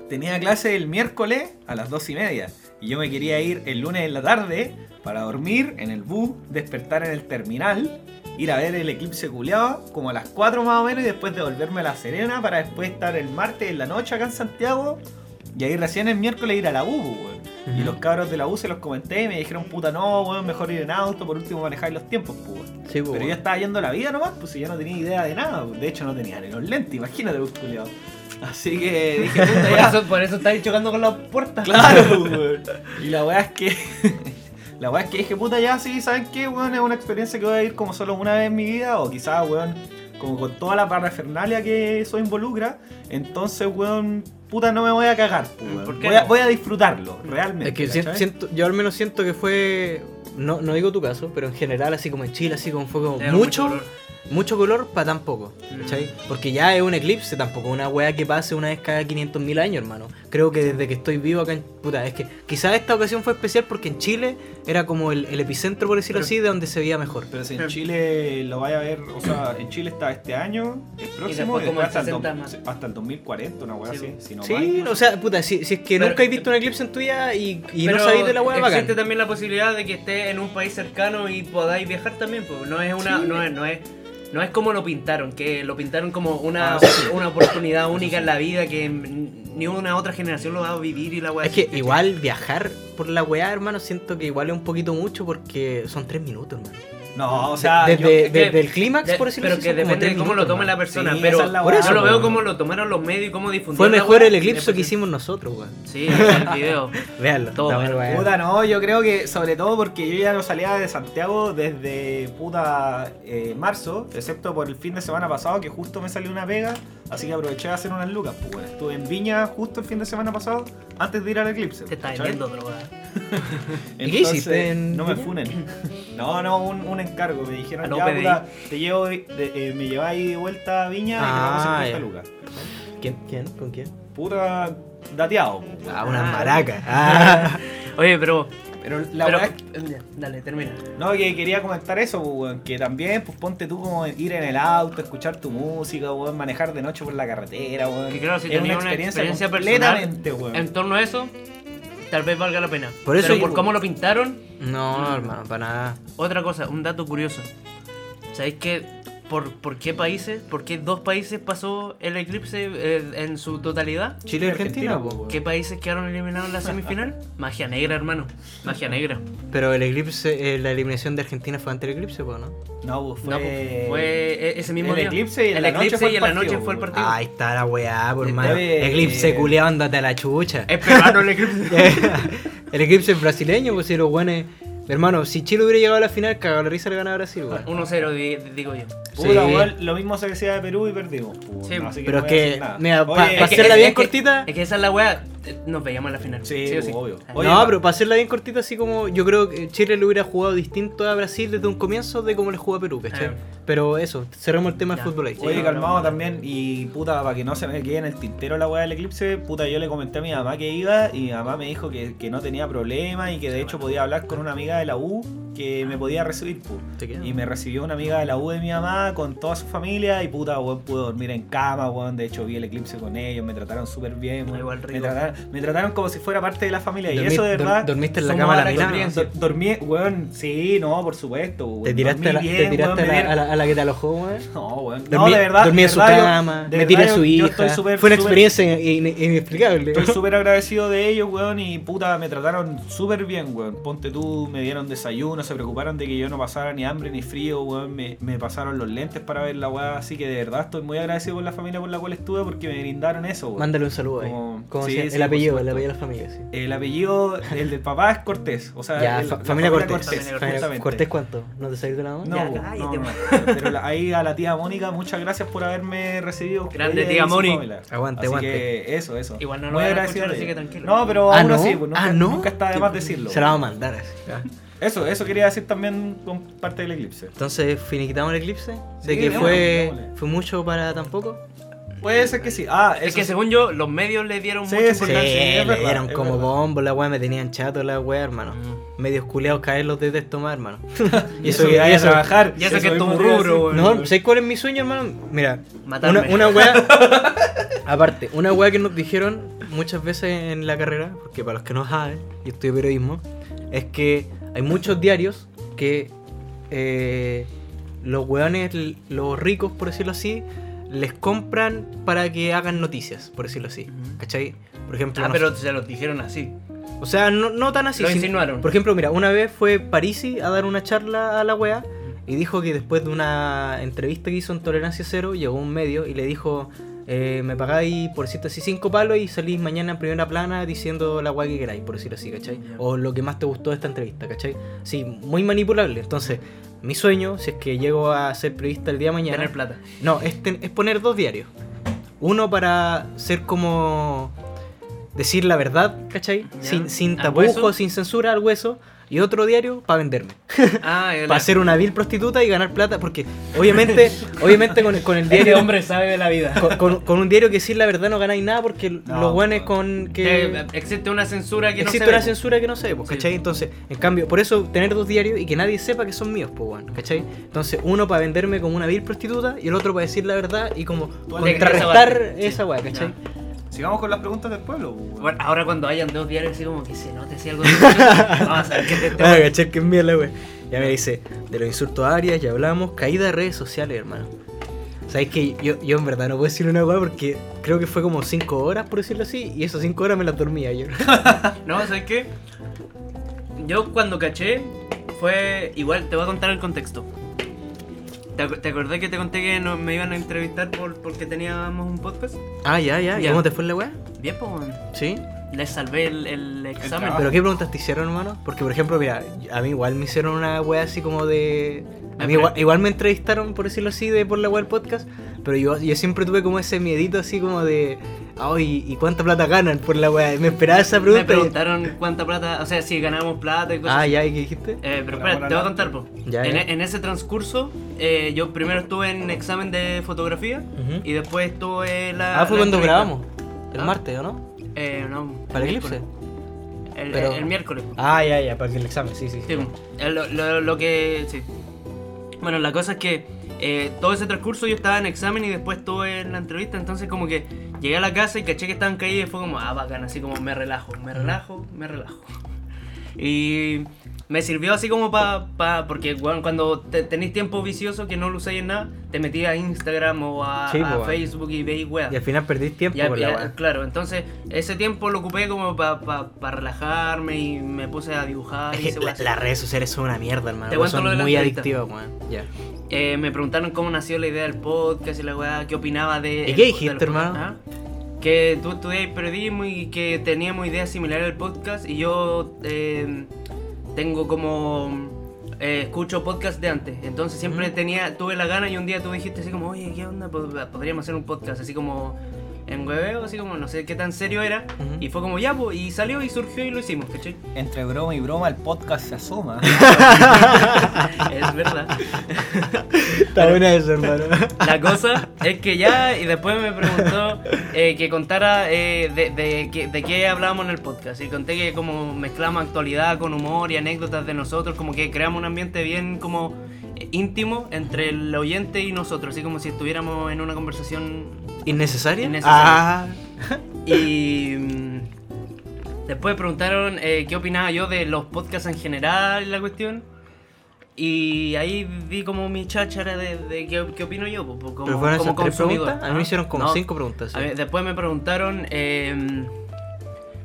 S5: tenía clase el miércoles a las dos y media. Y yo me quería ir el lunes en la tarde para dormir en el bus, despertar en el terminal, ir a ver el eclipse culeado como a las 4 más o menos y después devolverme a La Serena para después estar el martes en la noche acá en Santiago. Y ahí recién el miércoles ir a la U, pues, weón. Y los cabros de la U se los comenté y me dijeron, puta, no, weón, mejor ir en auto, por último manejar los tiempos, pues.
S2: Sí, pues,
S5: Pero yo estaba yendo la vida nomás, pues si yo no tenía idea de nada. pues, De hecho, no tenía ni los lentes, imagínate, pues, culiao. Así que dije, puta,
S3: Por
S5: ya.
S3: eso, por eso estáis chocando con la puerta.
S5: Claro, weón. Y la weá es que. La weá es que dije, puta, ya sí, ¿saben qué, weón? Es una experiencia que voy a ir como solo una vez en mi vida, o quizás, weón, como con toda la parafernalia que eso involucra. Entonces, weón, puta, no me voy a cagar, weón.
S3: ¿Por qué
S5: voy, a, voy a disfrutarlo, realmente.
S2: Es que si-
S5: ¿cachai?
S2: siento, yo al menos siento que fue, no, no digo tu caso, pero en general, así como en Chile, así como fue como mucho. Mucho color para tan poco,
S3: Mm.
S2: ¿cachai? Porque ya es un eclipse, tampoco una weá que pase una vez cada 500 mil años, hermano. Creo que desde que estoy vivo acá en... Puta, es que quizás esta ocasión fue especial porque en Chile era como el, el epicentro, por decirlo
S5: Pero-
S2: así, de donde se veía mejor.
S5: Pero si en Chile lo vaya a ver, o sea, en Chile está este año, el próximo, y
S3: como
S5: hasta, el
S3: 60
S5: dos- hasta el 2040, una weá
S3: Sí,
S5: así. Si no
S2: Sí,
S5: más,
S2: o sea, puta, si, si es que
S3: Pero-
S2: nunca has visto un eclipse en tu vida y, y no sabéis de la weá, bacán.
S3: Existe también la posibilidad de que esté en un país cercano y podáis viajar también, pues no es una,
S2: Sí.
S3: no es, no es, no es como lo pintaron, que lo pintaron como una,
S5: Ah, sí.
S3: una oportunidad única en la vida que ni una otra generación lo va a vivir y la weá.
S2: Es que igual viajar por la weá, hermano, siento que igual es un poquito mucho porque son tres minutos, hermano.
S5: No, o sea,
S2: desde,
S5: yo-
S3: es que-
S2: desde el clímax,
S3: De-
S2: por decirlo
S3: pero que depende de cómo lo tome la persona,
S5: Sí,
S3: pero
S5: es la
S2: Por
S5: weá,
S2: eso,
S3: yo lo veo como lo tomaron los medios y cómo difundieron
S2: Fue mejor el eclipse que hicimos nosotros, weón.
S3: Sí, el video.
S2: Veanlo.
S3: Todo
S2: weá.
S5: Puta, no, yo creo que sobre todo porque yo ya no salía de Santiago desde puta eh, marzo, excepto por el fin de semana pasado que justo me salió una pega, así que aproveché de hacer unas lucas. Pues bueno, estuve en Viña justo el fin de semana pasado antes de ir al eclipse.
S3: Te está vendiendo droga.
S2: ¿Y qué hiciste
S5: No me funen. No, no, un, un encargo. Me dijeron,
S3: A lo
S5: ya, puta, te llevo, de- eh, me lleváis de vuelta a Viña y te vamos a
S2: Ah.
S5: 50 lucas.
S2: ¿Quién? ¿Quién? ¿Con quién?
S5: Puta dateado.
S2: Ah, unas
S3: Ah.
S2: maracas. Ah.
S3: Oye, pero.
S5: Pero la
S3: pero
S5: verdad es que
S3: ya, dale, termina.
S5: No, que quería comentar eso, weón, que también, pues ponte tú como ir en el auto, escuchar tu música, weón, manejar de noche por la carretera, weón.
S3: Que claro, si
S5: es
S3: tenía una experiencia personal
S5: completamente, weón.
S3: en torno a eso, tal vez valga la pena.
S2: Por eso
S3: Pero por cómo lo pintaron,
S2: No, hermano, para nada.
S3: otra cosa, un dato curioso. ¿Sabéis qué? ¿Por, ¿Por qué países? ¿Por qué dos países pasó el eclipse eh, en su totalidad?
S2: Chile y Argentina,
S5: Argentina,
S2: po.
S5: po.
S3: ¿Qué países quedaron eliminados en la semifinal? Magia negra, hermano. Magia negra.
S2: Pero el eclipse, eh, la eliminación de Argentina fue ante el eclipse, po, ¿no?
S5: No, pues fue.
S3: No, pues, fue e- ese mismo
S5: el
S3: día.
S5: eclipse y
S3: el
S5: la noche
S3: eclipse y en la noche fue el partido.
S2: Ahí está la weá, por
S3: Eh,
S5: eh,
S2: Eclipse culeado, andate a la chucha.
S3: Es peruano el eclipse.
S2: el eclipse es brasileño, pues si los buenos. Hermano, si Chile hubiera llegado a la final, cagado la risa le ganaba a Brasil, weón.
S3: 1-0, di- digo yo.
S5: Puta,
S2: Sí.
S5: weón, lo mismo se decía de Perú y perdimos.
S3: Sí,
S5: no, así
S2: pero
S5: no
S2: es
S5: voy a
S2: que,
S5: nada.
S2: mira,
S5: Oye,
S2: pa-
S5: es
S2: pa'
S5: que-
S2: hacerla
S3: es-
S2: bien
S3: es que-
S2: cortita.
S3: Es que esa es la weá. Eh, nos veíamos en la final.
S5: Sí,
S3: sí.
S5: obvio.
S3: Ah,
S5: Oye,
S2: no, pero para hacerla bien cortita, así como yo creo que Chile le hubiera jugado distinto a Brasil desde un comienzo de cómo le jugó a Perú, ¿cachai?
S3: Eh.
S2: Pero eso, cerremos el tema
S3: Ya.
S2: del fútbol ahí.
S5: Oye,
S3: no,
S5: calmado
S3: no.
S5: también, y puta, para que no se me quede en el tintero la weá del eclipse, puta, yo le comenté a mi mamá que iba y mi mamá me dijo que, que no tenía problema y que de hecho podía hablar con una amiga de la U que me podía recibir, pu. Y me recibió una amiga de la U de mi mamá con toda su familia y puta, weón, pude dormir en cama, weón, de hecho vi el eclipse con ellos, me trataron súper bien, weón.
S3: Igual
S5: me, trataron, me trataron como si fuera parte de la familia y eso de verdad...
S2: ¿Dormiste en la cama la mirada?
S5: do- Dormí, weón, sí, no, por supuesto, weón.
S2: ¿Te tiraste, a la,
S5: bien,
S2: te tiraste
S5: weón,
S2: a, la, a, la, a la que te alojó, weón?
S5: No, weón.
S2: Dormí-
S5: no, de verdad.
S2: dormí en su
S5: verdad, yo-
S2: cama,
S5: de
S2: me tiré a su hija.
S5: súper-
S2: Fue una experiencia in- in- inexplicable.
S5: Estoy súper agradecido de ellos, weón, y puta, me trataron súper bien, weón. Ponte tú, me dieron desayuno, se preocuparon de que yo no pasara ni hambre ni frío, weón. Me, me pasaron los lentes para ver la weá, así que de verdad estoy muy agradecido con la familia por la cual estuve porque me brindaron eso, weón.
S2: Mándale un saludo.
S5: Como-
S2: ¿Cómo
S5: sí, sí,
S2: el apellido, el apellido de la familia, sí.
S5: El apellido, el del papá es Cortés, o sea,
S2: Ya,
S5: el-
S2: fa-
S5: la
S2: familia Cortés.
S3: Cortés,
S2: Familia-. ¿Cortés cuánto? ¿No te salió de nada más?
S5: No,
S3: Ya,
S5: no, no, pero la- ahí a la tía Mónica, muchas gracias por haberme recibido.
S3: Grande, tía
S5: familia.
S2: Aguante,
S5: Así
S2: aguante.
S5: que eso, eso.
S3: Igual no lo
S5: Muy
S3: van a
S5: agradecido
S3: escuchar,
S5: de
S3: así que tranquilo.
S5: No, pero
S2: Ah,
S5: aún
S2: ¿no?
S5: así, pues, nunca,
S2: ah, no.
S5: nunca está de más decirlo.
S2: Se la vamos a mandar así.
S5: Eso, eso quería decir también con parte del eclipse.
S2: Entonces, finiquitamos el eclipse. De
S5: Sí,
S2: que
S5: démosle,
S2: fue, fue mucho para tan poco.
S5: Puede ser que sí. Ah, eso
S3: Es que
S5: sí.
S3: según yo, los medios le dieron
S5: Sí,
S3: mucha
S5: sí,
S2: Sí,
S3: importancia.
S5: es
S2: le
S5: verdad,
S2: dieron como
S5: verdad.
S2: bombo la weá, me tenían chato la weá, hermano.
S3: Mm.
S2: Medios culeados caer los detesto más, hermano.
S5: Y eso que a trabajar.
S3: y eso que es tu
S5: mismo
S3: rubro, weón.
S2: No, ¿sabes cuál es mi sueño, hermano? Mira,
S3: Matarme.
S2: una, una weá. aparte, una weá que nos dijeron muchas veces en la carrera, porque para los que no saben, yo estudio periodismo, es que hay muchos diarios que eh, los weones, los ricos, por decirlo así, les compran para que hagan noticias, por decirlo así. ¿Cachai? Por ejemplo,
S3: Ah,
S2: no
S3: pero se los dijeron así.
S2: o sea, no, no tan así.
S3: Lo
S2: sin-
S3: insinuaron.
S2: Por ejemplo, mira, una vez fue Parisi a dar una charla a la wea y dijo que después de una entrevista que hizo en Tolerancia Cero, llegó un medio y le dijo, eh, me pagáis por decirte así cinco palos y salís mañana en primera plana diciendo la wea que queráis, por decirlo así, ¿cachai? O lo que más te gustó de esta entrevista, ¿cachai? Sí, muy manipulable. Entonces, mi sueño, si es que llego a ser periodista el día de mañana...
S3: Tener plata.
S2: No, es, ten- es poner dos diarios. Uno para ser como. decir la verdad, ¿cachai? Sin, sin
S3: ¿Al
S2: tapujos, sin censura al hueso. Y otro diario para venderme.
S3: Ah,
S2: Para ser una vil prostituta y ganar plata. Porque obviamente, obviamente con, con el
S3: Este
S2: diario.
S3: hombre sabe de la vida.
S2: Con, con- con un diario que sí la verdad no ganáis nada porque
S5: No,
S2: los buenos
S5: no.
S2: con que.
S3: Que existe una censura que
S2: Existe
S3: no se
S2: una
S3: ve.
S2: censura que no sé, pues,
S3: Sí.
S2: ¿cachai? Entonces, en cambio, por eso tener dos diarios y que nadie sepa que son míos, pues, bueno, ¿cachai? Entonces, uno para venderme como una vil prostituta y el otro para decir la verdad y como contrarrestar
S3: esa
S2: weá, ¿cachai?
S3: Ya.
S5: Sigamos con las preguntas del pueblo. weón.
S3: Bueno, ahora cuando hayan dos diarios así como que se note así algo Vamos a ver qué te
S2: Ah, ¿cachai? Que es la weá. Ya me dice, de los insultos a Arias ya hablamos, caída de redes sociales, hermano. ¿Sabes que yo, yo en verdad no puedo decir una weá porque creo que fue como 5 horas, por decirlo así, y esas 5 horas me las dormía yo.
S3: No, ¿sabes qué? Yo cuando caché fue igual, te voy a contar el contexto. ¿Te, ac- te acordás que te conté que no- me iban a entrevistar por, porque teníamos un podcast?
S2: ah, ya, ya. ¿Y
S3: Ya.
S2: cómo te fue la weá?
S3: Bien, pues, weón.
S2: ¿Sí?
S3: les salvé el, el examen.
S5: trabajo.
S2: ¿Pero qué preguntas te hicieron, hermano? Porque, por ejemplo, mira, a mí igual me hicieron una wea así como de... A mí igual, igual me entrevistaron, por decirlo así, de por la wea del podcast, pero yo, yo siempre tuve como ese miedito así como de... Ay, ¿y cuánta plata ganan por la wea? Me esperaba esa
S3: me
S2: pregunta. y-
S3: preguntaron cuánta plata, o sea, si ganábamos plata y cosas
S2: Ah,
S3: así.
S2: ya, ¿y qué dijiste?
S3: Eh, pero espera, te voy a contar, po.
S2: Ya,
S3: en,
S2: ya.
S3: en ese transcurso, eh, yo primero estuve en examen de fotografía y después estuve la.
S2: Ah, fue
S3: la
S2: cuando
S3: entrevista.
S2: grabamos. El
S3: Ah.
S2: martes, ¿o no?
S3: Eh, no.
S2: ¿Para el eclipse?
S3: El,
S2: Pero-
S3: el miércoles.
S2: Ah, ya, ya, para el examen, sí, sí.
S3: Sí, lo, lo- lo que. Sí. Bueno, la cosa es que eh, todo ese transcurso yo estaba en examen y después estuve en la entrevista, entonces como que llegué a la casa y caché que estaban caídos y fue como, ah, bacán, así como me relajo, me relajo, me relajo. Y me sirvió así como para. Pa, porque bueno, cuando te- tenéis tiempo vicioso que no lo usáis en nada, te metías a Instagram o a,
S2: Sí,
S3: a Facebook y veis weas.
S2: Y al final perdí tiempo la wea.
S3: claro, entonces ese tiempo lo ocupé como para relajarme y me puse a dibujar.
S2: Es
S3: y
S2: que la- las redes sociales son una mierda, hermano.
S3: Te
S2: son muy adictivas, weón. Ya.
S3: Eh, me preguntaron cómo nació la idea del podcast y la weá, qué opinaba de.
S2: ¿Y qué dijiste, hermano?
S3: Que tú estudias periodismo y que teníamos ideas similares al podcast y yo eh, tengo como. eh, escucho podcast de antes, entonces siempre tenía, tuve la gana y un día tú dijiste así como, oye, ¿qué onda? Pod- Podríamos hacer un podcast, así como en hueveo, así como no sé qué tan serio era. Y fue como ya, pues, y salió y surgió y lo hicimos, ¿cachai?
S5: Entre broma y broma, el podcast se asoma.
S3: es verdad.
S2: Está buena eso, hermano.
S3: La cosa es que ya, y después me preguntó eh, que contara eh, de, de, qué- de qué hablábamos en el podcast. Y conté que como mezclamos actualidad con humor y anécdotas de nosotros, como que creamos un ambiente bien como eh, íntimo entre el oyente y nosotros, así como si estuviéramos en una conversación.
S2: ¿Innecesaria?
S3: Innecesaria.
S2: Ah.
S3: Y mm, después preguntaron eh, qué opinaba yo de los podcasts en general y la cuestión. Y ahí di como mi cháchara de, de qué, qué opino yo, como,
S2: ¿Pero fueron
S3: como
S2: esas tres preguntas? A mí me hicieron como
S3: no.
S2: cinco preguntas. sí.
S3: A ver, después me preguntaron eh,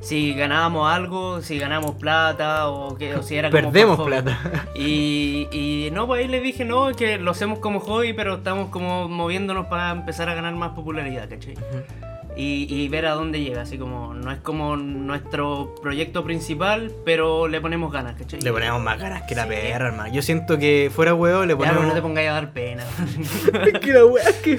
S3: si ganábamos algo, si ganamos plata o, que, o si era como
S2: Perdemos plata.
S3: Y, y no, pues ahí les dije, no, que lo hacemos como hobby, pero estamos como moviéndonos para empezar a ganar más popularidad, ¿cachai? Y, y ver a dónde llega, así como, no es como nuestro proyecto principal, pero le ponemos ganas, ¿cachai?
S2: Le ponemos más ganas que la
S3: Sí.
S2: perra, hermano. Yo siento que fuera huevo le
S3: Ya, pero
S2: ponemos.
S3: no te pongáis a dar pena.
S2: Es que la wea es que.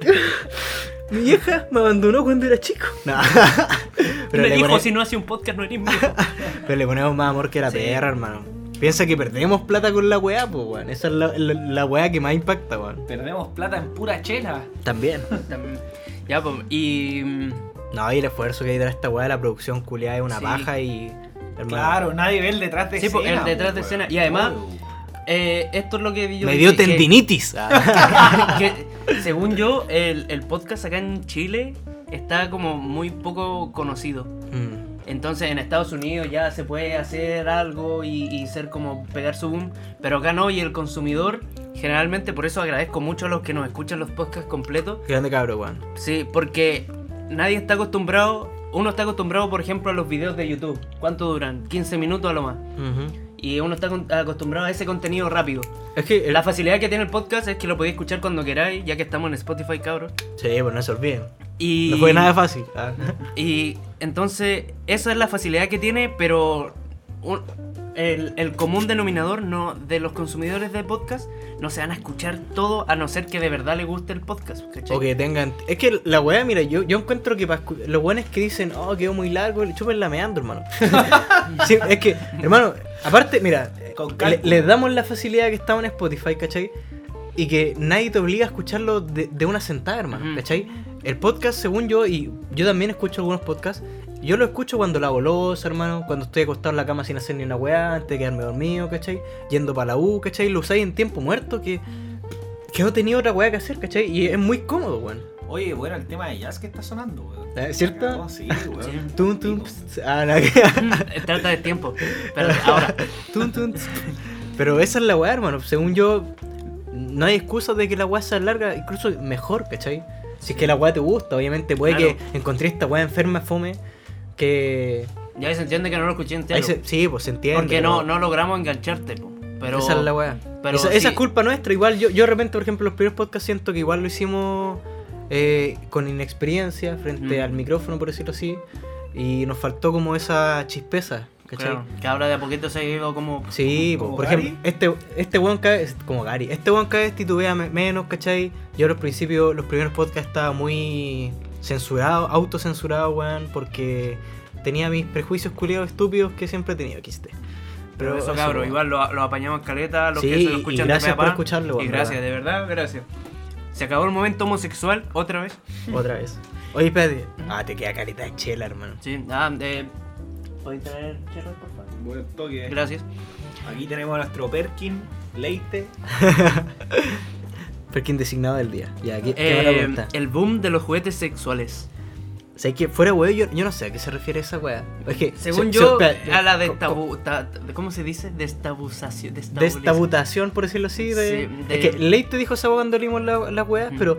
S2: Mi vieja me abandonó cuando era chico. No. pero,
S3: me
S2: le
S3: dijo,
S2: pone-
S3: si no hace un podcast no eres mi hijo.
S2: pero le ponemos más amor que la
S3: Sí.
S2: perra, hermano. Piensa que perdemos plata con la weá, pues, weón. Esa es la, la, la weá que más impacta, weón.
S5: Perdemos plata en pura chela.
S2: También.
S3: También. Ya, pues, y... mm,
S2: No, y el esfuerzo que hay detrás de esta weá, la producción culiada es una
S3: Sí.
S2: paja y. hermano,
S5: Claro, nadie ve el detrás de
S3: Sí,
S5: escena.
S3: pues, el detrás de escena. Y además-
S5: Oh.
S3: Eh, esto es lo que yo
S2: Me dio
S3: que-
S2: tendinitis. Ah.
S3: que, según yo, el, el podcast acá en Chile está como muy poco conocido.
S2: Mm.
S3: Entonces en Estados Unidos ya se puede hacer algo y, y ser como pegar su boom, pero acá no, y el consumidor, generalmente por eso agradezco mucho a los que nos escuchan los podcasts completos,
S2: Grande cabro, weón.
S3: sí, porque nadie está acostumbrado, uno está acostumbrado por ejemplo a los videos de YouTube, ¿cuánto duran? 15 minutos a lo más,
S2: Ujú.
S3: Y uno está acostumbrado a ese contenido rápido.
S2: Es que.
S3: La facilidad que tiene el podcast es que lo podéis escuchar cuando queráis, ya que estamos en Spotify, cabros.
S2: Sí, pues no se olviden.
S3: Y,
S2: No fue nada fácil. Ah.
S3: Y entonces, esa es la facilidad que tiene, pero un- el, el común denominador no, de los consumidores de podcast no se van a escuchar todo a no ser que de verdad le guste el podcast. ¿cachai?
S2: O que tengan. Es que la weá, mira, yo, yo encuentro que pa escu- los buenos que dicen, oh, quedó muy largo, le chupen la meando, hermano. Sí, es que, hermano, aparte, mira, le- les damos la facilidad que estamos en Spotify, ¿cachai? Y que nadie te obliga a escucharlo de, de una sentada, hermano,
S3: Ujú.
S2: ¿cachai? El podcast, según yo, y yo también escucho algunos podcasts, yo lo escucho cuando lavo losa, hermano, cuando estoy acostado en la cama sin hacer ni una weá, antes de quedarme dormido, ¿cachai? Yendo para la U, ¿cachai? Lo usáis en tiempo muerto que, que no tenía otra weá que hacer, ¿cachai? Y es muy cómodo, weón.
S5: Oye, bueno, el tema de jazz que está sonando, weón.
S2: ¿Eh? ¿Cierto?
S5: Sí, weón.
S2: Tum, tum, ah, la que-
S3: Mm, Trata de tiempo. Pero ahora,
S2: tum, tum. Pero esa es la weá, hermano. Según yo, no hay excusa de que la weá sea larga, incluso mejor, ¿cachai? Si es que la weá te gusta, obviamente puede
S3: Claro.
S2: que encontré esta weá enferma, fome, que...
S3: ya se entiende que no lo escuché entero.
S2: se- sí, pues se entiende.
S3: porque no, no logramos engancharte. po. Pero,
S2: esa es la weá.
S3: pero
S2: esa,
S3: sí.
S2: esa es culpa nuestra. Igual yo, yo de repente, por ejemplo, los primeros podcasts siento que igual lo hicimos eh, con inexperiencia frente
S3: Mm.
S2: al micrófono, por decirlo así. Y nos faltó como esa chispeza, ¿cachai?
S3: Claro, que ahora de a poquito se ha ido como.
S2: Sí, po,
S5: ¿Como
S2: por
S5: Gary?
S2: ejemplo, este, este weón cada vez, como Gary, este weón cada vez titubea me- menos, ¿cachai? Yo al principio, los primeros podcasts estaba muy censurado, autocensurado, weón, porque tenía mis prejuicios culiados estúpidos que siempre he tenido, quiste.
S3: Pero eso, cabrón, igual lo, lo apañamos caleta, los
S2: Sí,
S3: que se lo
S2: y
S3: escuchan
S2: gracias
S3: de pe a
S2: por escucharlo,
S3: Y
S2: weón,
S3: gracias,
S2: verdad.
S3: de verdad, gracias. Se acabó el momento homosexual, otra vez.
S2: Otra vez. Oye, espérate. Ah, te queda carita de chela, hermano.
S3: Sí, ah, eh, ¿Podéis traer cherry, por favor?
S5: Buen toque.
S3: Gracias.
S5: Aquí tenemos a nuestro Perkin, Leite.
S2: Perkin designado del día. Ya, ¿qué, qué
S3: Eh, el boom de los juguetes sexuales.
S2: O sea, que fuera weón, yo, yo no sé a qué se refiere esa weá. Es que,
S3: Según
S2: se-
S3: yo,
S2: se- espera,
S3: a la
S2: co-
S3: destabu... ta- ¿Cómo se dice? Destabuzación.
S2: Destabutación, por decirlo así. De...
S3: Sí, de-
S2: Es que Leite dijo esa cuando leímos la, la weá,
S3: Mm.
S2: pero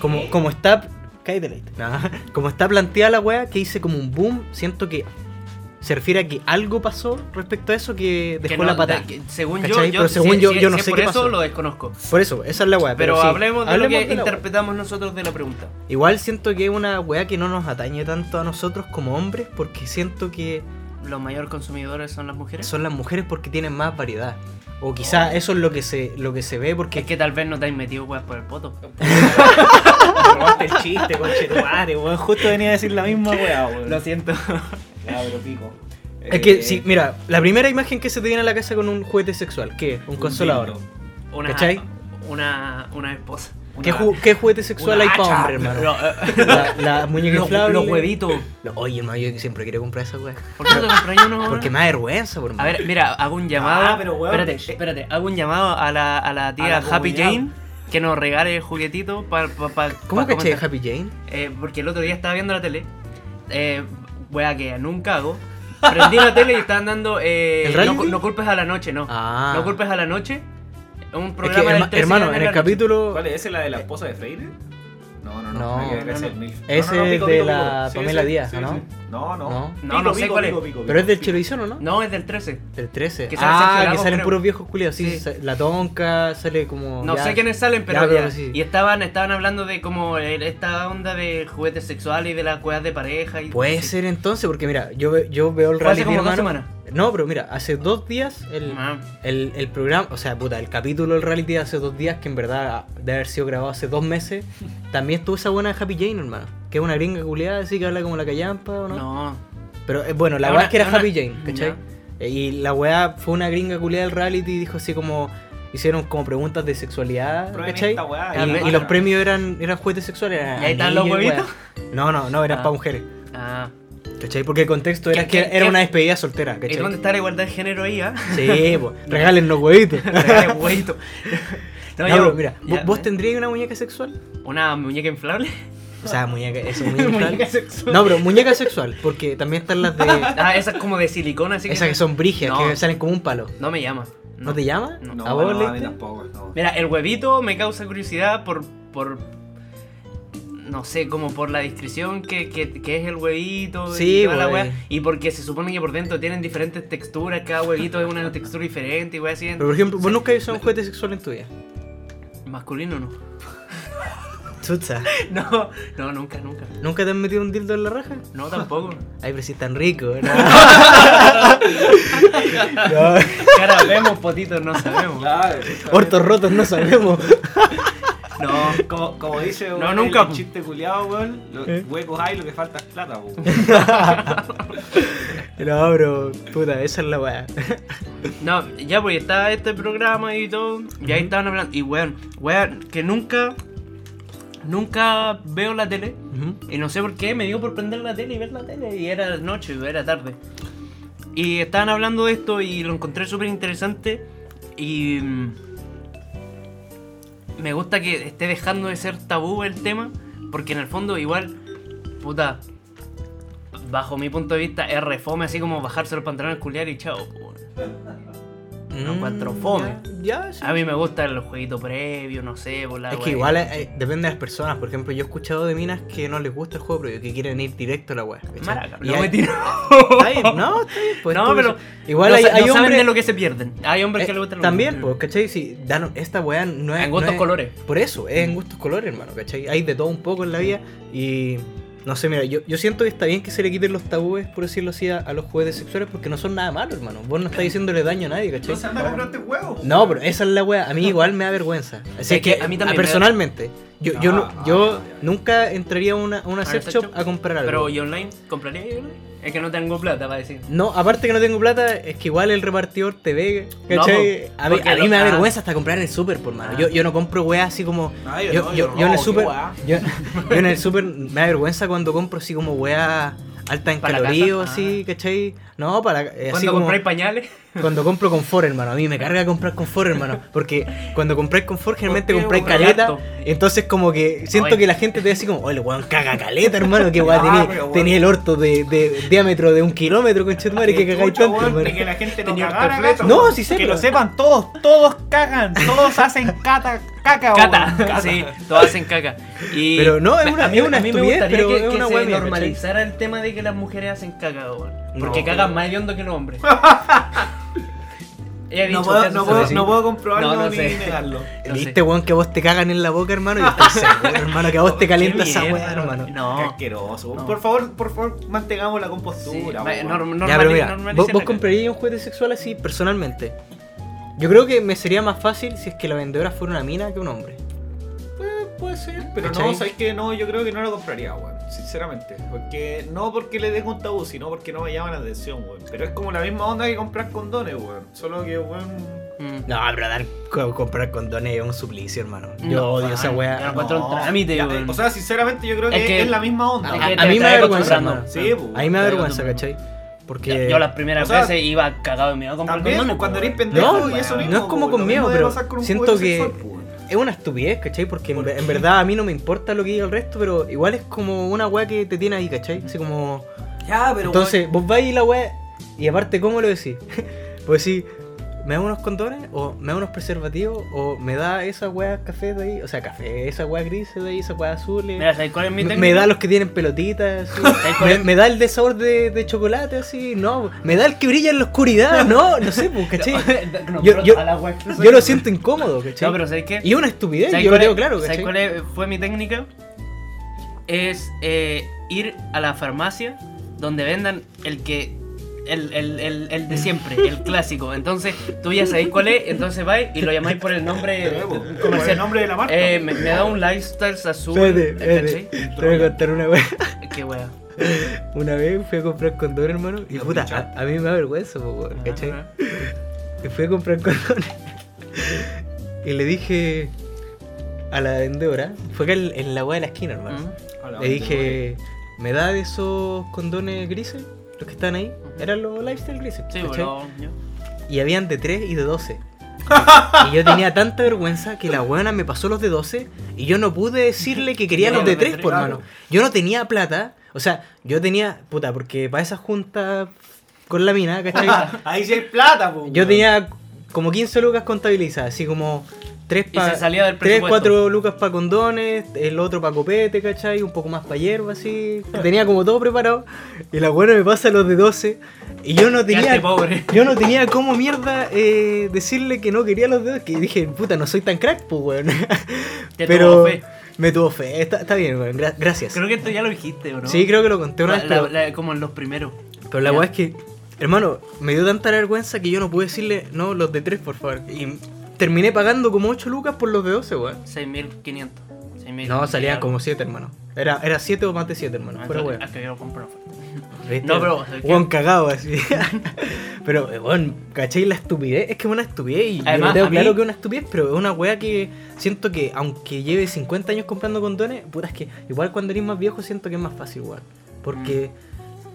S2: como, como está. Cállate, Leite. No, como está planteada la weá, que hice como un boom, siento que se refiere a que algo pasó respecto a eso que
S3: Que
S2: dejó
S3: no,
S2: la pata.
S3: de- que según yo,
S2: ¿Cachai?
S3: yo,
S2: Pero según
S3: si-
S2: yo-
S3: si-
S2: yo no
S3: si
S2: sé
S3: por
S2: qué
S3: eso
S2: pasó.
S3: lo desconozco.
S2: Por eso, esa es la weá.
S3: Pero,
S2: sí,
S3: hablemos de lo que interpretamos nosotros de la pregunta.
S2: Igual siento que es una weá que no nos atañe tanto a nosotros como hombres, porque siento que
S3: los mayores consumidores son las mujeres.
S2: son las mujeres porque tienen más variedad. O quizá eso es lo que se, lo que se ve porque
S3: Es que tal vez no te has metido weas por el poto.
S5: Robaste el chiste, conche tu madre, weón. Justo venía a decir la misma weá, weón.
S3: Lo siento.
S5: Pero pico.
S2: Es que,
S5: Eh,
S2: sí, mira, la primera imagen que se te viene a la casa con un juguete sexual, ¿qué? Un consolador.
S3: Una,
S2: ¿Cachai?
S3: Una, una esposa.
S2: ¿Qué,
S5: Una-
S2: ju- qué juguete sexual hay para hombre, hermano?
S3: No, eh,
S2: La, la muñeca
S3: los,
S2: inflable.
S3: los huevitos.
S2: Lo- Oye, hermano, yo siempre quiero comprar esa weá.
S3: ¿Por qué no te compras uno?
S2: Porque me da vergüenza, por
S3: A ver, mira, hago un llamado.
S5: Ah, pero weón.
S3: Espérate, espérate. Hago un llamado a la, a la tía
S5: A la
S3: Happy
S5: comunidad.
S3: Jane que nos regale el juguetito para. Pa, pa-
S2: ¿Cómo
S3: pa
S2: caché. Happy Jane?
S3: Eh, porque el otro día estaba viendo la tele. Eh, wea que nunca hago. Prendí la tele y estaban dando. Eh,
S2: ¿El
S3: no, no culpes a la noche, no.
S2: Ah.
S3: No culpes a la noche. Es un
S2: Es
S3: programa
S2: que,
S3: del
S2: herma-
S3: 13
S2: hermano, en el
S3: noche.
S2: capítulo.
S5: ¿Cuál es? ¿Esa es la de la esposa de Freire? No, no, no.
S2: No,
S3: no,
S5: ese
S3: no.
S5: es el.
S2: Ese
S5: No, no, no,
S2: es de la Pamela
S5: sí,
S2: Díaz,
S5: sí,
S2: ¿no?
S5: No, no.
S2: No.
S3: Sé cuál es.
S2: Pero es del televisión, ¿o no?
S3: No, es del 13.
S2: Del 13.
S3: Que sale
S2: ah, que salen
S3: creo.
S2: puros viejos culiados. Sí, la tonca sale como.
S3: No
S2: ya-
S3: sé quiénes salen, pero
S2: ya, sí.
S3: Y estaban, estaban hablando de como esta onda de juguetes sexuales y de las cuevas de pareja. Y
S2: Puede ser entonces, porque mira, yo, yo veo el
S3: Fue hace
S2: reality.
S3: como dos semanas.
S2: No, pero mira, hace dos días el,
S3: Ah.
S2: el, el programa, o sea, puta, el capítulo del reality de hace dos días, que en verdad debe haber sido grabado hace dos meses, también estuvo esa buena Happy Jane, hermano. Que es una gringa culiada, así que habla como la callampa, ¿o no?
S3: No.
S2: Pero eh, bueno, la
S3: Es
S2: weá es que era
S3: es una-
S2: Happy Jane, ¿cachai? Y la weá fue una gringa culiada del reality y dijo así como. Hicieron como preguntas de sexualidad,
S5: Prueben
S2: ¿cachai?
S5: esta weá,
S2: Y,
S3: y
S2: y
S3: muestra.
S2: los premios eran, eran juguetes sexuales. eran
S3: ¿Y ahí están los huevitos?
S2: weá. No, no, no, eran
S3: Ah.
S2: para mujeres.
S3: Ah.
S2: ¿Cachai? Porque el contexto era
S3: ¿Qué-
S2: que
S3: qué-
S2: era
S3: qué-
S2: una despedida soltera,
S3: ¿Y
S2: ¿cachai?
S3: dónde está la igualdad de género ahí, ah?
S2: Sí, pues, regálennos huevitos.
S3: Regale huevito. No,
S2: No,
S3: yo-
S2: mira,
S3: ya,
S2: ¿vos, vos
S3: eh,
S2: tendrías una muñeca sexual?
S3: ¿Una muñeca inflable?
S2: O sea, muñeca, eso, muñeca
S3: Muñeca
S2: sexual. No, pero muñeca sexual, porque también están las de.
S3: Ah, esas como de silicona, así
S2: esas que son brigias,
S3: No.
S2: que salen como un palo.
S3: No me llama.
S2: ¿No, te llama?
S3: No.
S5: No,
S2: ¿A vos,
S5: no, a mí tampoco. no.
S3: Mira, el huevito me causa curiosidad por. por no sé, como por la descripción que, que, que es el huevito
S2: Sí,
S3: y toda la
S2: güey.
S3: wea, Y porque se supone que por dentro tienen diferentes texturas, cada huevito es una textura diferente y wea así.
S2: Pero por ejemplo, vos nunca has usado un juguete sexual en tu vida.
S3: Masculino no.
S2: Chucha.
S3: No, no, nunca, nunca.
S2: ¿Nunca te has metido un dildo en la raja?
S3: No, tampoco.
S2: Ay, pero si es tan rico. ¿no?
S3: Cara, vemos potitos, no sabemos.
S5: Claro.
S2: Hortos rotos no sabemos.
S3: No,
S5: Como, como dice
S3: No, nunca.
S5: el chiste culiado, weón. Los
S2: ¿Eh?
S5: huecos hay, lo que falta es plata, weón.
S2: No, bro, puta, esa es la weá.
S3: no, ya pues estaba este programa y todo, y ahí estaban hablando, y weón, weón, que nunca, nunca veo la tele, y no sé por qué, me dio por prender la tele y ver la tele, y era noche, era tarde. Y estaban hablando de esto y lo encontré súper interesante, y mm, me gusta que esté dejando de ser tabú el tema, porque en el fondo igual, puta, bajo mi punto de vista es refome así como bajarse los pantalones, culiar y chao. Weón. No encuentro fome.
S2: Mm, Ya, ya, sí.
S3: A mí me gusta el jueguito previo, no sé, por la
S2: Es que igual eh, depende de las personas. Por ejemplo, yo he escuchado de minas que no les gusta el juego previo, que quieren ir directo a la weá. ¿cachai?
S3: Maraca,
S2: Y
S3: no
S2: hay-
S3: me tiro.
S2: Está bien, no, está bien, pues,
S3: no, pero
S2: Igual
S3: no,
S2: hay, hay
S3: no saben
S2: hombres.
S3: de lo que se pierden. Hay hombres que
S2: eh,
S3: les gustan
S2: También, pues, ¿cachai? Sí, dan- esta weá no es.
S3: En gustos
S2: no es-
S3: colores.
S2: Por eso, es en gustos colores, hermano, ¿cachai? Hay de todo un poco en la vida y. No sé, mira, yo, yo siento que está bien que se le quiten los tabúes, por decirlo así, a, a los juguetes sexuales porque no son nada malo, hermano. Vos no estás diciéndole daño a nadie, ¿cachai?
S5: Entonces anda a comprarte huevos.
S2: No, pero esa es la wea. A mí igual me da vergüenza. Así
S3: Es que
S2: que,
S3: a mí también me da-
S2: yo, yo, no-
S5: Ah,
S2: yo
S5: ah,
S2: nunca entraría a una, una
S3: ¿A
S2: sex shop a comprar algo.
S3: Pero ¿y online? ¿Compraría yo online? Es que no tengo plata para decir.
S2: No, aparte que no tengo plata, es que igual el repartidor te ve,
S3: No,
S2: ¿cachai?
S3: po,
S2: a mí, a mí
S3: lo-
S2: me da
S3: ah.
S2: vergüenza hasta comprar en el super, por mano.
S3: Ah.
S2: Yo, yo no compro weá así como.
S5: Ah, yo
S2: yo,
S5: no,
S2: yo,
S5: yo
S2: yo en el super.
S5: weá.
S2: Yo, yo en el super me da vergüenza cuando compro así como weá alta en
S3: ¿Para la
S2: calorías, así, ¿cachai? No, para. eh, así
S3: Cuando compráis pañales,
S2: Cuando compro confort, hermano. A mí me carga comprar confort, hermano. Porque cuando compráis confort, generalmente compráis caleta. Entonces, como que siento
S3: Oye.
S2: que la gente te ve así como, oye, weón, caga caleta, hermano. Que weón,
S5: Ah,
S2: tenía el orto de, de diámetro de un kilómetro, conchetumare, que cagáis tanto,
S5: weón,
S2: hermano.
S5: de que la gente no
S3: Tenía
S5: cagara.
S2: No, sí sé,
S5: Que lo sepan todos, todos cagan, todos hacen cata, caca, weón.
S3: cata. sí, todos hacen caca. Y
S2: Pero no, es una-
S3: a mí,
S2: es una
S3: a mí me gustaría
S2: pero
S3: que,
S2: es
S3: que
S2: una
S3: se
S2: wea mía,
S3: normalizara el tema de que las mujeres hacen caca, weón. Porque
S5: No,
S3: cagan
S5: pero-
S3: más hondo que los hombres.
S5: No puedo,
S3: que
S5: no,
S3: eso
S5: puedo,
S3: sí.
S5: no puedo comprobarlo
S3: No, no
S5: ni
S3: sé.
S5: negarlo.
S3: No
S2: ¿Viste, weón, que a vos te cagan en la boca, hermano? Yo estoy seguro, hermano, que a vos te
S3: Qué
S2: calienta esa weá, hermano.
S5: Qué
S3: No.
S5: asqueroso.
S3: No.
S5: Por favor, por favor, mantengamos la compostura.
S2: Ya, pero mira, ¿vos, vos comprarías un juguete sexual así personalmente? Yo creo que me sería más fácil si es que la vendedora fuera una mina que un hombre.
S5: Eh, puede ser, pero
S2: ¿Cachai?
S5: no, sabes que no, yo creo que no lo compraría, weón. Sinceramente. Porque no porque le dejo un tabú, sino porque no me llama la atención, weón. Pero es como la misma onda que comprar condones, weón. Solo que, weón.
S3: Mm.
S2: No, pero dar, co- comprar condones es un suplicio, hermano. Yo
S3: No,
S2: odio esa
S3: yo
S2: weá.
S3: encuentro un trámite,
S5: ya,
S3: weón.
S5: O sea, sinceramente, yo creo que
S3: Es
S5: es,
S3: que-
S5: la misma onda.
S2: A,
S3: Es
S2: a-
S3: que
S2: a
S3: te-
S2: mí me da
S3: vas
S2: vergüenza,
S3: acostumbrando.
S2: hermano.
S5: Sí, pues,
S2: A mí me da vergüenza. ¿cachai? Porque...
S3: Yo las primeras
S5: O sea,
S3: veces iba cagado de miedo a comprar
S5: También,
S3: condones,
S5: cuando
S3: po,
S5: eres
S3: weón.
S5: pendejo
S2: No,
S5: y eso
S2: no
S5: mismo.
S2: es como con
S5: lo
S2: miedo,
S5: mismo debe
S2: pero
S5: pasar con un
S2: siento
S5: juguete
S2: que-
S5: sexual, pues.
S2: Es una estupidez, ¿cachai? Porque en, en verdad a mí no me importa lo que diga el resto, pero igual es como una weá que te tiene ahí, ¿cachai? Así como...
S5: Ya, pero.
S2: Entonces, vos vais y la weá, y aparte, ¿cómo lo decís? pues decís, ¿me da unos condones? ¿O me da unos preservativos? ¿O me da esas weas café de ahí? O sea, café, esas weas grises de ahí, esas weas azules.
S3: Mira, ¿sabes cuál es mi
S2: me,
S3: técnica?
S2: me da los que tienen pelotitas, así.
S3: ¿Sabes cuál
S2: me, da el de sabor de, de chocolate, así, no. Me da el que brilla en la oscuridad, no, no sé, pues, ¿cachai?
S3: No,
S2: Yo- yo-. Yo lo siento incómodo, ¿cachai?
S3: No, pero ¿sabes qué?
S2: Y una estupidez,
S3: ¿Sabes
S2: yo lo tengo claro,
S3: ¿Sabes cuál fue mi técnica? Es eh, ir a la farmacia donde vendan el que. El, el, el, el de siempre, el clásico. Entonces, tú ya sabéis cuál es, entonces vais y lo llamáis por el nombre
S5: ¿Cuál es el
S3: comercial.
S5: nombre de la marca?
S3: Eh, me, me da un lifestyle azul.
S2: Te voy a contar una wea.
S3: Qué wea.
S2: Una vez fui a comprar condones, hermano, y puta, a, a mí me da vergüenza, po, weón, ¿cachai?
S3: Ajá.
S2: Y fui a comprar condones. y le dije a la vendedora, fue acá en, en la weá de la esquina, hermano. Le dije, ¿me da de esos condones grises? Los que están ahí. Eran los lifestyle grises.
S3: Sí, bueno, yo-
S2: Y habían de 3 y de 12. y yo tenía tanta vergüenza que la buena me pasó los de 12 y yo no pude decirle que quería los de
S3: los de
S2: 3,
S3: tres,
S2: por mano. Yo no tenía plata. O sea, yo tenía, puta, porque para esa junta con la mina, ¿cachai?
S5: Ahí sí hay plata, pues.
S2: Yo tenía como 15 lucas contabilizadas, así como 3
S3: Y se salía del
S2: 3,
S3: presupuesto.
S2: 4 lucas para condones, el otro para copete, ¿cachai? Un poco más para hierba, así. Tenía como todo preparado. Y la buena me pasa los de 12. Y yo no tenía.
S3: Pobre.
S2: Yo no tenía como mierda eh, decirle que no quería los dedos. Que dije, puta, no soy tan crack, pues, weón. Pero
S3: tuvo fe.
S2: me tuvo fe. Está, está bien, weón. gra- gracias.
S3: Creo que esto ya lo dijiste, ¿o no?
S2: Sí, creo que lo conté una
S3: La-
S2: vez,
S3: la-
S2: pero,
S3: la- como en los primeros.
S2: pero la weá es que, hermano, me dio tanta vergüenza que yo no pude decirle, no, los de 3, por favor. Y terminé pagando como 8 lucas por los de 12, weón.
S3: 6.500. 6.000
S2: No, salían
S3: algo.
S2: como 7, hermano. Era, era 7 o más de 7, hermano.
S3: Entonces,
S2: weón.
S3: No, pero.
S2: Weón cagado así. pero, weón, ¿cachai? La estupidez. Es que es una estupidez. Y
S3: Además,
S2: yo lo tengo
S3: a mí-
S2: claro que es una estupidez, pero es una weá que siento que, aunque lleve 50 años comprando condones, puta, es que igual cuando eres más viejo siento que es más fácil, weón. Porque,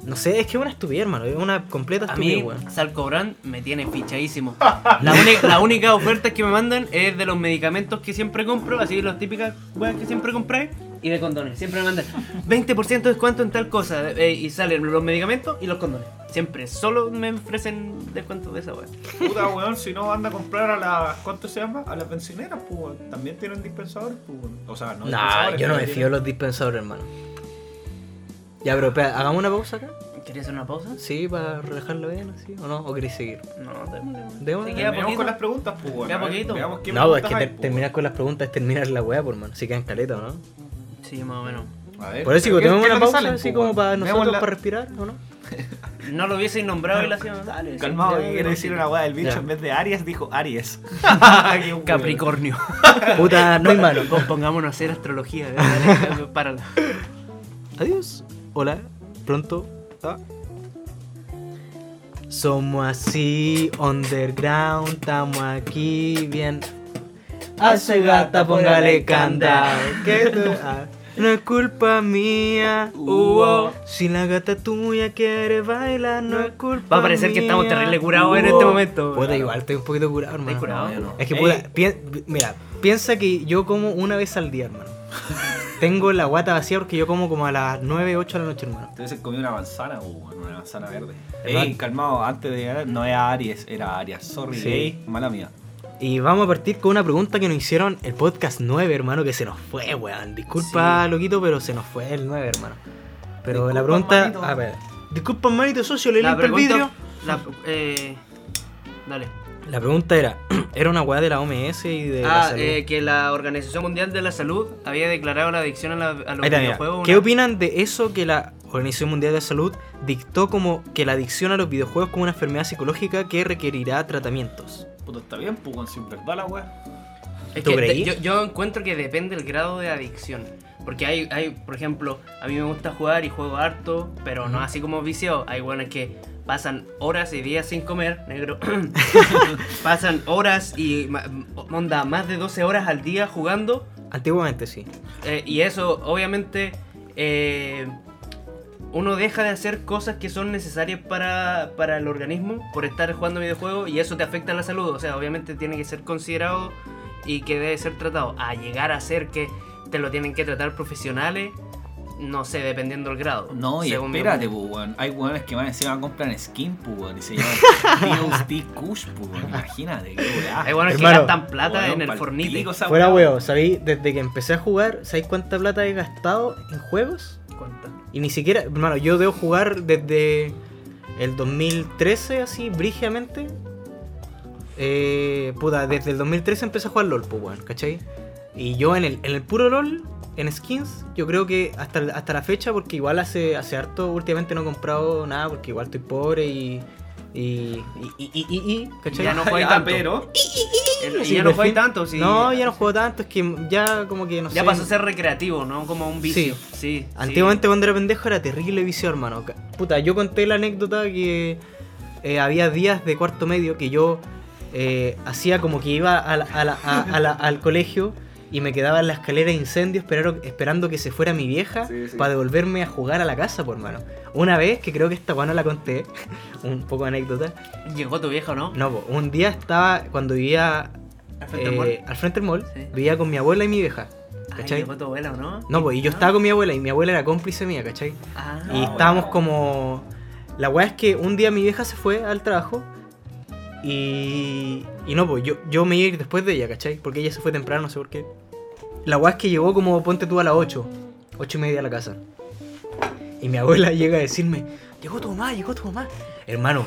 S2: no sé, es que es una estupidez, hermano. Es una completa
S3: Mm. A
S2: estupidez,
S3: mí,
S2: weón.
S3: Salcobrand me tiene fichadísimo. La, uni- la única oferta que me mandan es de los medicamentos que siempre compro, así las típicas weas que siempre compré, y de condones. Siempre me mandan 20% de descuento en tal cosa, eh, y salen los medicamentos y los condones. Siempre, solo me ofrecen descuentos de esa wea.
S5: Puta, weón, si no anda a comprar a las. ¿Cuánto se llama? A las bencineras, pues. También tienen dispensadores, pues. O sea, no.
S2: Nah, yo no me fío de los dispensadores, hermano. Ya, pero espera, hagamos una pausa acá.
S3: ¿Querías hacer una pausa?
S2: Sí, para relajarlo bien, así, ¿o no? ¿O queréis seguir?
S3: No, démosle.
S2: Démosle.
S5: Con las preguntas, pues, ver,
S3: poquito.
S5: Veamos qué
S2: No, es que
S5: hay,
S2: te-
S5: pues,
S2: terminar con las preguntas es terminar la weá, por mano. Si quedan caleta, ¿no?
S3: Sí, más o menos.
S5: A ver,
S2: Por eso digo,
S5: ¿qué-
S2: tenemos una pausa
S5: salen,
S2: así
S5: pues,
S2: como para nosotros
S5: la-
S2: para respirar, ¿o no?
S3: No lo hubiese nombrado y lo hacíamos. Dale,
S5: Calmado, que quiere decir una weá del bicho
S2: Ya.
S5: en vez de Aries, dijo Aries.
S3: Capricornio.
S2: Puta, no hay malo.
S3: Pon- Pongámonos a hacer astrología. dale, Párala.
S2: Adiós. Hola. Pronto. Ah. Somos así, underground, estamos aquí, bien. Hace gata, póngale candado. ¿Qué tú- ah. No es culpa mía, uh, si la gata tuya quiere bailar, no es culpa
S3: Va a parecer que estamos
S2: mía,
S3: terrible curados en este momento.
S2: Puta, igual estoy un poquito curado, hermano.
S3: ¿Estás curado?
S5: No, no.
S2: Es que, puta, pien- mira, piensa que yo como una vez al día, hermano. Tengo la guata vacía porque yo como como a las 9, 8 de la noche, hermano.
S5: Entonces comió una manzana, uh, una manzana verde. Ey, calmado, antes de no era Aries, era Arias. Sorry,
S2: Sí.
S5: ey, mala mía.
S2: Y vamos a partir con una pregunta que nos hicieron el podcast 9, hermano, que se nos fue, weón. Disculpa, loquito, pero se nos fue el 9, hermano. Pero la pregunta. A ver. Disculpa, hermanito socio, le limpio el
S3: la- eh, dale.
S2: La pregunta era, ¿era una weá de la OMS y de la
S3: Ah,
S2: salud?
S3: eh, que la Organización Mundial de la Salud había declarado la adicción a, la- a los
S2: Ahí
S3: videojuegos.
S2: ¿Qué
S3: una-
S2: opinan de eso que la Organización Mundial de la Salud dictó como que la adicción a los videojuegos como una enfermedad psicológica que requerirá tratamientos?
S5: Puta, está bien, pues, weón, si es verdad la weá.
S3: Es
S2: ¿Tú
S3: que
S2: creí?
S3: yo, yo encuentro que depende del grado de adicción. Porque hay, hay, por ejemplo, a mí me gusta jugar y juego harto, pero no así como vicio. Hay buenas que pasan horas y días sin comer, negro. pasan horas y onda, más de 12 horas al día jugando.
S2: Antiguamente sí.
S3: eh, y eso, obviamente, eh, uno deja de hacer cosas que son necesarias para, para el organismo por estar jugando videojuegos y eso te afecta a la salud. O sea, obviamente tiene que ser considerado y que debe ser tratado. A llegar a ser que te lo tienen que tratar profesionales, no sé, dependiendo del grado.
S5: No, y espérate, pues, weón. Hay weones que van encima compran skin, pues, weón. Y se llaman DOST Kush, pues, weón. Imagínate, qué weá.
S3: Hay buenos que gastan plata
S5: Weón,
S3: en el fornite.
S5: pico
S2: Fuera huevo, ¿sabéis? Desde que empecé a jugar, ¿sabéis cuánta plata he gastado en juegos?
S3: ¿Cuánto?
S2: Y ni siquiera, hermano, yo debo jugar desde el 2013, así, brígidamente. Eh, puta, desde el 2013 empecé a jugar LOL, pues, weón, ¿cachai? Y yo en el, en el puro LOL, en skins, yo creo que hasta, hasta la fecha, porque igual hace, hace harto, últimamente no he comprado nada, porque igual estoy pobre y. Y. Y. Y. y, y.
S3: Ya no juegas
S5: Ya,
S3: tanto.
S5: pero.
S3: Y
S2: Sí,
S3: ya no
S2: fin.
S3: tanto, sí.
S2: No, ya no juego tanto, es que ya como que no sé.
S3: Ya pasó a ser recreativo, ¿no? Como un vicio. Sí. sí.
S2: Antiguamente cuando era pendejo era terrible vicio, hermano. Puta, yo conté la anécdota que eh, había días de cuarto medio que yo eh, hacía como que iba a la- a la- a la- al colegio y me quedaba en la escalera de incendio esperando, esperando que se fuera mi vieja
S5: Sí, sí.
S2: para devolverme a jugar a la casa, por hermano. Una vez, que creo que esta bueno la conté, un poco de anécdota.
S3: Llegó tu viejo, ¿no?
S2: No, po, un día estaba cuando vivía
S3: Al frente del
S2: eh,
S3: mall.
S2: al frente del mall,
S3: Sí.
S2: vivía con mi abuela y mi vieja.
S3: Ay,
S2: ¿Cachai?
S3: llegó tu abuela, ¿o ¿no?
S2: No, pues y yo estaba con mi abuela y mi abuela era cómplice mía, ¿cachai?
S3: Ah,
S2: Y estábamos como. La weá es que un día mi vieja se fue al trabajo. Y. Y no, pues yo, yo me iba a ir después de ella, ¿cachai? Porque ella se fue temprano, no sé por qué. La weá es que llegó como, ponte tú a las 8. 8 y media a la casa. Y mi abuela llega a decirme: Llegó tu mamá, llegó tu mamá. Hermano,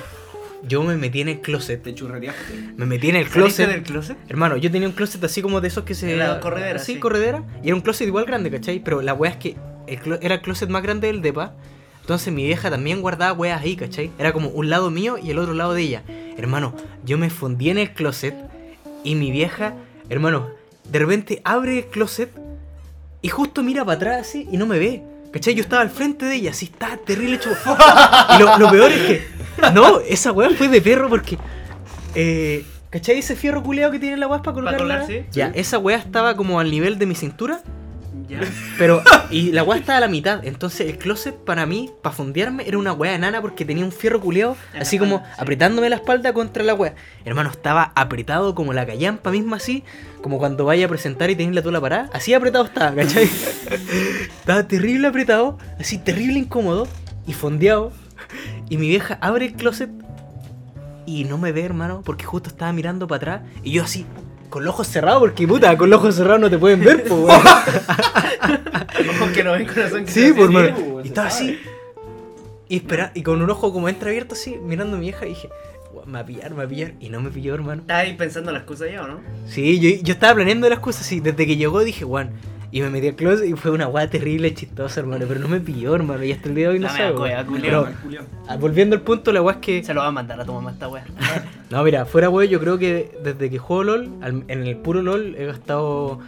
S2: yo me metí en el closet.
S5: Te churreteaste.
S2: Me metí en el
S3: ¿Saliste
S2: closet.
S3: del closet?
S2: Hermano, yo tenía un closet así como de esos que se.
S3: La corredera,
S2: Sí,
S3: sí.
S2: corredera. Y era un closet igual grande, ¿cachai? Pero la wea es que el clo- era el closet más grande del depa. Entonces mi vieja también guardaba weas ahí, ¿cachai? Era como un lado mío y el otro lado de ella. Hermano, yo me fundí en el closet y mi vieja, hermano, de repente abre el closet y justo mira para atrás así y no me ve. ¿Cachai? Yo estaba al frente de ella, así estaba terrible hecho. Y lo, lo peor es que. No, esa weá fue de perro porque. Eh, ¿Cachai ese fierro culeado que tiene la weá para colgarla? Ya, esa weá estaba como al nivel de mi cintura.
S3: Ya.
S2: Pero. Y la weá estaba a la mitad. Entonces el closet para mí, para fondearme, era una weá enana porque tenía un fierro culeado. Así como
S3: sí.
S2: apretándome la espalda contra la weá. Hermano, estaba apretado como la callampa misma así. Como cuando vaya a presentar y tenés la tola parada. Así apretado estaba, ¿cachai? estaba terrible apretado. Así terrible incómodo. Y fondeado. Y mi vieja abre el closet y no me ve, hermano, porque justo estaba mirando para atrás y yo así, con los ojos cerrados, porque puta, con los ojos cerrados no te pueden ver, pues, weón.
S3: Ojo que no ven corazón que
S2: Sí, por
S5: weón,
S2: Y estaba así. Y espera, y con un ojo como entreabierto así, mirando a mi vieja, y dije, "Weón, me va a pillar, me va a pillar. Y no me pilló, hermano.
S3: Estás ahí pensando las cosas ya, ¿o no?
S2: Sí, yo, yo estaba planeando las cosas así. Desde que llegó dije, Juan. Y me metí al closet y fue una weá terrible, chistosa, hermano. Pero no me pilló, hermano. Y hasta el día de hoy no sé. Pero, ah, volviendo al punto, la weá es que.
S3: Se lo va a mandar a tu mamá esta wea.
S2: No, mira, fuera weón, yo creo que desde que juego LOL, al- en el puro LOL, he gastado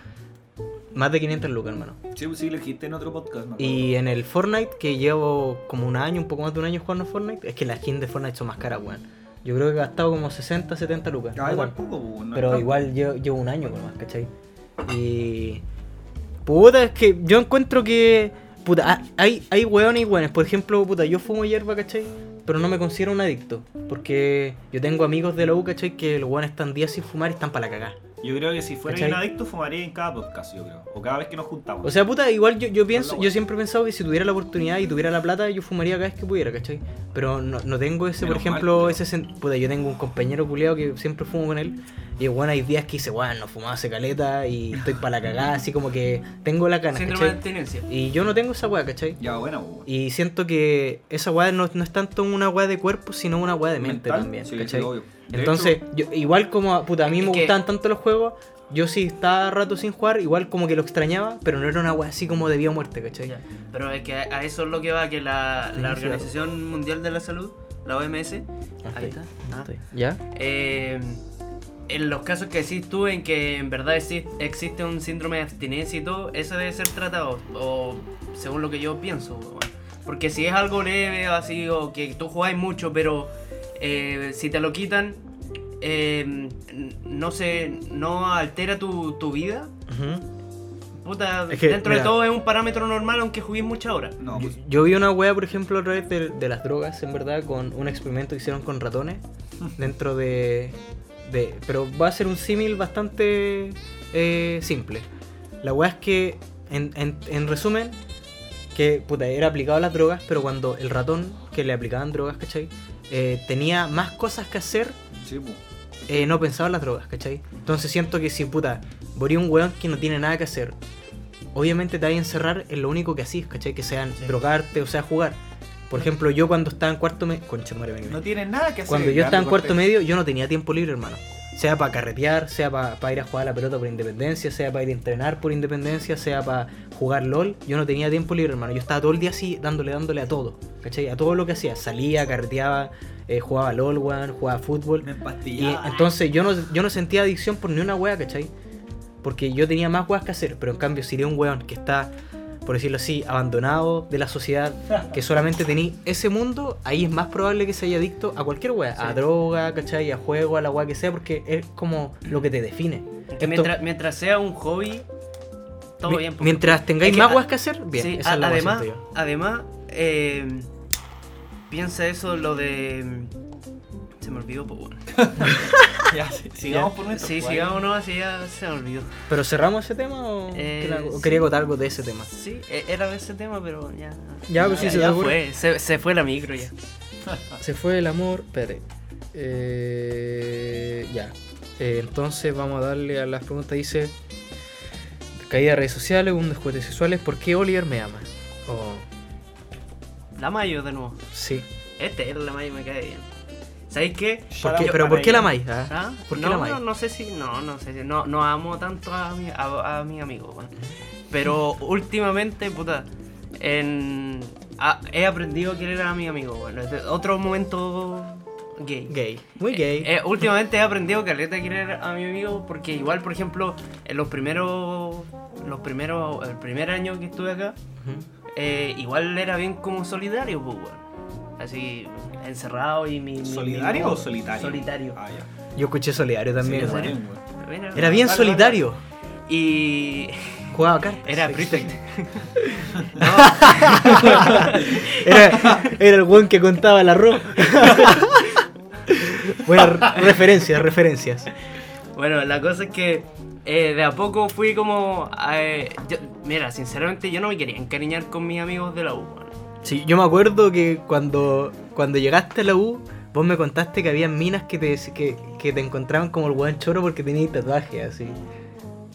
S2: más de 500 lucas, hermano.
S5: Sí, pues sí, lo dijiste en otro podcast, me.
S2: Y en el Fortnite, que llevo como un año, un poco más de un año jugando Fortnite, es que las skins de Fortnite son más caras, weón. Yo creo que he gastado como 60, 70 lucas.
S5: Ah,
S2: no
S5: igual
S2: tanto.
S5: poco, pues, no
S2: Pero igual llevo, llevo un año con más, ¿cachai? Y. Puta, es que yo encuentro que. Puta, hay, hay weones y weones. Por ejemplo, puta, yo fumo hierba, ¿cachai? Pero no me considero un adicto. Porque yo tengo amigos de la U, ¿cachai? Que los weones están días sin fumar y están para la cagá.
S5: Yo creo que si fuera
S2: ¿Cachai?
S5: un adicto, fumaría en cada podcast, yo creo. O cada vez que nos juntamos.
S2: O sea, puta, igual yo, yo pienso, yo siempre he pensado que si tuviera la oportunidad y tuviera la plata, yo fumaría cada vez que pudiera, ¿cachai? Pero no, no tengo ese, por
S5: Menos mal,
S2: ejemplo,
S5: culiao.
S2: ese sen- puta, yo tengo un compañero culeado que siempre fumo con él. Y bueno, hay días que dice, bueno, no fumaba hace caleta y estoy para la cagada, así como que tengo la cana,
S3: Síndrome de
S2: ¿cachai?
S3: abstinencia.
S2: Y yo no tengo esa weá, ¿cachai?
S5: ya, bueno, bueno.
S2: Y siento que esa weá no, no es tanto una weá de cuerpo, sino una weá de mente
S5: Mental,
S2: también,
S5: sí,
S2: ¿cachai?
S5: sí, obvio. De
S2: Entonces, yo, igual como puta, a mí me
S3: que-
S2: gustaban tanto los juegos, yo sí estaba rato sin jugar, igual como que lo extrañaba, pero no era una wea así como de vida o muerte, ¿cachai?
S3: Ya, Pero es que a eso es lo que va, que la, la. Organización Mundial de la Salud, la OMS, ahí está, ah,
S2: ¿Ya?
S3: eh, en los casos que decís tú en que en verdad exi- existe un síndrome de abstinencia y todo, eso debe ser tratado, o según lo que yo pienso. Porque si es algo leve o así, o que tú jugáis mucho, pero eh, si te lo quitan, eh, no se, no altera tu, tu vida, puta,
S2: Es que,
S3: dentro
S2: mira.
S3: de todo es un parámetro normal aunque juguéis muchas horas.
S5: No,
S2: Yo,
S5: pues,
S2: yo vi una wea, por ejemplo, a través de, de las drogas, en verdad, con un experimento que hicieron con ratones dentro de. de pero va a ser un símil bastante eh, simple. La wea es que, en, en- en resumen, que puta, era aplicado a las drogas, pero cuando el ratón que le aplicaban drogas, ¿cachai? Eh, tenía más cosas que hacer
S5: sí,
S2: eh, no pensaba en las drogas, ¿cachai? Entonces siento que si, puta, moría un weón que no tiene nada que hacer, obviamente te vas a encerrar en lo único que hacís, ¿cachai? Que sean drogarte o sea jugar. Por ejemplo, yo cuando estaba en cuarto medio... Concha, madre mía.
S5: No tienen nada que hacer.
S2: Cuando yo estaba en cuarto medio, yo no tenía tiempo libre, hermano. Sea para carretear, sea para ir a jugar a la pelota por independencia, sea para ir a entrenar por independencia, sea para jugar LOL. Yo no tenía tiempo libre, hermano. Yo estaba todo el día así, dándole, dándole a todo. ¿Cachai? A todo lo que hacía. Salía, carreteaba, eh, jugaba LOL, weón, jugaba fútbol.
S5: Me
S2: Y
S5: empastillaba.
S2: entonces yo no, yo no sentía adicción por ni una wea, ¿cachai? Porque yo tenía más weas que hacer, pero en cambio si eres un weón que está, por decirlo así, abandonado de la sociedad, que solamente tenía ese mundo, ahí es más probable que se haya adicto a cualquier wea, a droga, ¿cachai? A juego, a la wea que sea, porque es como lo que te define.
S3: Que
S2: Esto-
S3: mientras, mientras sea un hobby, todo bien. porque-
S2: mientras tengáis
S3: Es que
S2: más weas que hacer, bien.
S3: Sí,
S2: esa
S3: a-
S2: es la
S3: además, además eh, piensa eso lo de... Se me olvidó, pues bueno.
S5: Ya, sí, sigamos por nuestro
S3: Sí, sigamos no, así ya se me olvidó.
S2: ¿Pero cerramos ese tema o,
S3: Eh,
S2: qué la- o
S3: sí.
S2: quería contar algo de ese tema?
S3: Sí, e- era de ese tema, pero ya...
S2: Ya, pues sí,
S3: ya,
S2: se
S3: fue, se, se fue la micro ya.
S2: Se fue el amor. Espérate. Eh, ya. Eh, entonces vamos a darle a las preguntas. Dice: Caída de redes sociales, un juguetes sexuales. ¿Por qué Oliver me ama? Oh,
S3: La Mayo de nuevo.
S2: sí.
S3: Este, la Mayo me cae bien. ¿Sabéis qué?
S2: ¿Por qué-
S5: out
S2: ¿Pero por qué la amáis? ah?
S3: ¿Ah?
S2: ¿Por qué
S3: no,
S2: la amáis?
S3: no, no sé si, no, no sé si, no, no amo tanto a mi, a, a mi amigo, weón. Pero últimamente, puta, en, a- he aprendido a querer a mi amigo, bueno, otro momento gay.
S2: Gay. Muy gay.
S3: Eh, últimamente he aprendido caleta a querer a mi amigo porque igual, por ejemplo, en los primeros, los primeros, el primer año que estuve acá,
S2: Ujú.
S3: eh, igual era bien como solidario, pues, weón. Así, encerrado y mi... mi-
S5: ¿Solidario
S3: mi-
S5: o solitario?
S3: Solitario.
S5: Ah, ya.
S2: Yo escuché solidario también.
S3: Sí,
S2: Era bien solitario.
S3: Y.
S2: Jugaba cartas.
S3: Era prefect.
S2: Era, era el buen que contaba el arroz. Buenas referencias, referencias.
S3: Bueno, la cosa es que eh, de a poco fui como. eh, yo- mira, sinceramente yo no me quería encariñar con mis amigos de la U.
S2: Sí, yo me acuerdo que cuando, cuando llegaste a la U, vos me contaste que había minas que te, que, que te encontraban como el weón choro porque tenías tatuajes así.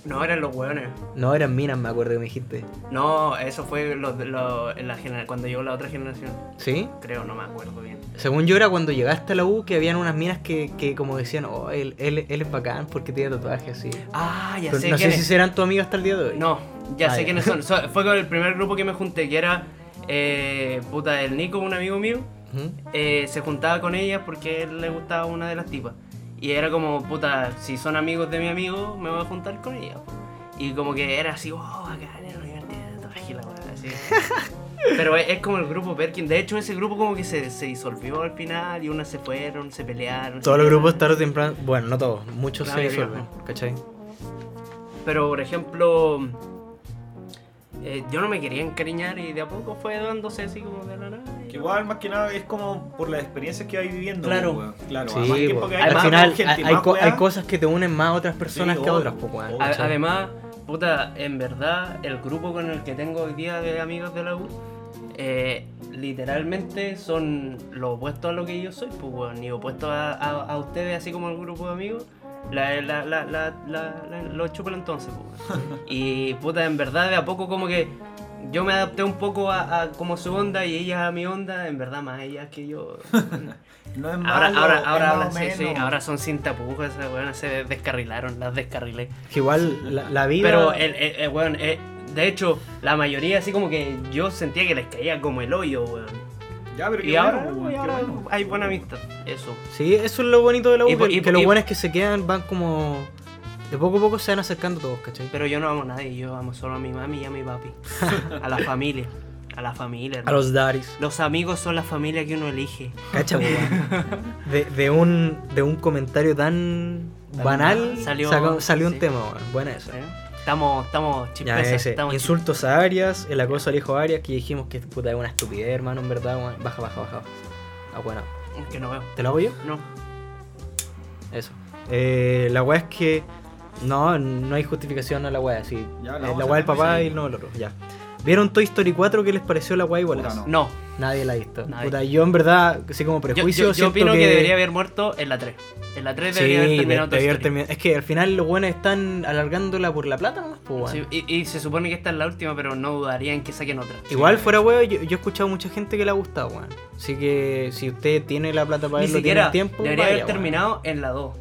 S3: No eran los hueones.
S2: No eran minas, me acuerdo que me dijiste.
S3: No, eso fue lo, lo- la genera- cuando llegó la otra generación.
S2: ¿Sí?
S3: Creo, no me acuerdo bien.
S2: Según yo era cuando llegaste a la U que habían unas minas que, que como decían, oh, él, él, él es bacán porque tiene tatuajes así.
S3: Ah, ya
S2: Pero
S3: sé
S2: no sé si serán tu amigo hasta el día de hoy.
S3: No, ya
S2: Ah,
S3: sé
S2: ya.
S3: quiénes son. So- fue con el primer grupo que me junté, que era. Eh, puta, el Nico, un amigo mío. Eh, se juntaba con ellas porque a él le gustaba una de las tipas. Y era como, puta, si son amigos de mi amigo, me voy a juntar con ellas. Y como que era así, oh, bacán, era divertido, tatuaje, la weá, así. Pero es, como el grupo Perkin. De hecho, ese grupo como que se, se disolvió al final y unas se fueron, se pelearon.
S2: Todos los grupos tarde o temprano, bueno, no todos, muchos
S3: La
S2: se disuelven, ¿cachai?
S3: Pero, por ejemplo, eh, yo no me quería encariñar y de a poco fue dándose así como de la nada.
S5: Que igual, más que nada, es como por las experiencias que vais viviendo.
S3: Claro.
S5: pues. Claro,
S2: Sí,
S5: a más tiempo
S2: po.
S5: que
S2: al final
S5: gente,
S2: hay, hay
S5: más
S2: co-
S5: weá.
S2: hay cosas que te unen más a otras personas
S5: Sí,
S2: que a otras, pues.
S3: Además, puta, en verdad, el grupo con el que tengo hoy día de amigos de la U, eh, literalmente son los opuestos a lo que yo soy, pues, ni opuestos a, a- a ustedes, así como el grupo de amigos. La, la, la, la, los chupan entonces, pues. Y puta, en verdad, de a poco como que yo me adapté un poco a, a como su onda y ella a mi onda, en verdad más ella que yo.
S5: No es
S3: ahora,
S5: malo,
S3: ahora,
S5: es
S3: ahora, ahora, sí, sí, ahora son sin tapujos, weonas se descarrilaron, las descarrilé.
S2: Que igual la, la vida.
S3: Pero el, el, el weón, eh, de hecho, la mayoría así como que yo sentía que les caía como el hoyo, weón.
S5: Ya, pero
S3: Y
S5: qué
S3: ahora,
S5: bueno,
S3: y ahora
S5: bueno.
S3: hay buena amistad, eso.
S2: Sí, eso es lo bonito de la U,
S3: Y
S2: que,
S3: y
S2: que
S3: por-
S2: los
S3: y-
S2: buenos que se quedan van como. De poco a poco se van acercando todos, ¿cachai?
S3: Pero yo no amo a nadie, yo amo solo a mi mami y a mi papi. a la familia. A la familia.
S2: A los daddies.
S3: Los amigos son la familia que uno elige.
S2: Cacha, weón. de, de, un, de un comentario tan banal
S3: Salió-
S2: sacó- salió un
S3: sí.
S2: tema, weón. Buena esa.
S3: ¿Eh? Estamos, estamos
S2: ese.
S3: estamos
S2: Insultos a Arias, el acoso al hijo de Arias, que dijimos que puta es una estupidez, hermano, en verdad. Baja, baja, baja. Ah, bueno.
S3: chispesas. Que no veo.
S2: ¿Te lo hago yo?
S3: No.
S2: Eso. Eh, la weá es que. No, no hay justificación a la weá, sí.
S5: Ya, la
S2: Eh, la weá del papá y no el otro, ya. ¿Vieron Toy Story 4? ¿Qué les pareció la igual?
S5: Puta, no.
S3: No.
S2: Nadie la ha visto.
S3: Nadie.
S2: Puta, yo en verdad, así como
S3: Yo,
S2: prejuicio,
S3: yo, yo
S2: siento
S3: opino que... debería haber muerto en la 3. En la 3
S2: Sí,
S3: debería haber
S2: de-
S3: terminado Toy
S2: debería haber
S3: Story.
S2: Es que al final los buenos están alargándola por la plata nomás, pues.
S3: Sí, y, y se supone que esta es la última, pero no dudaría en que saquen otra.
S2: Igual fuera weón, yo, yo he escuchado mucha gente que le ha gustado, weón. Así que si usted tiene la plata para
S3: Ni
S2: verlo,
S3: siquiera
S2: tiene el tiempo.
S3: debería
S2: vaya,
S3: haber terminado en la 2.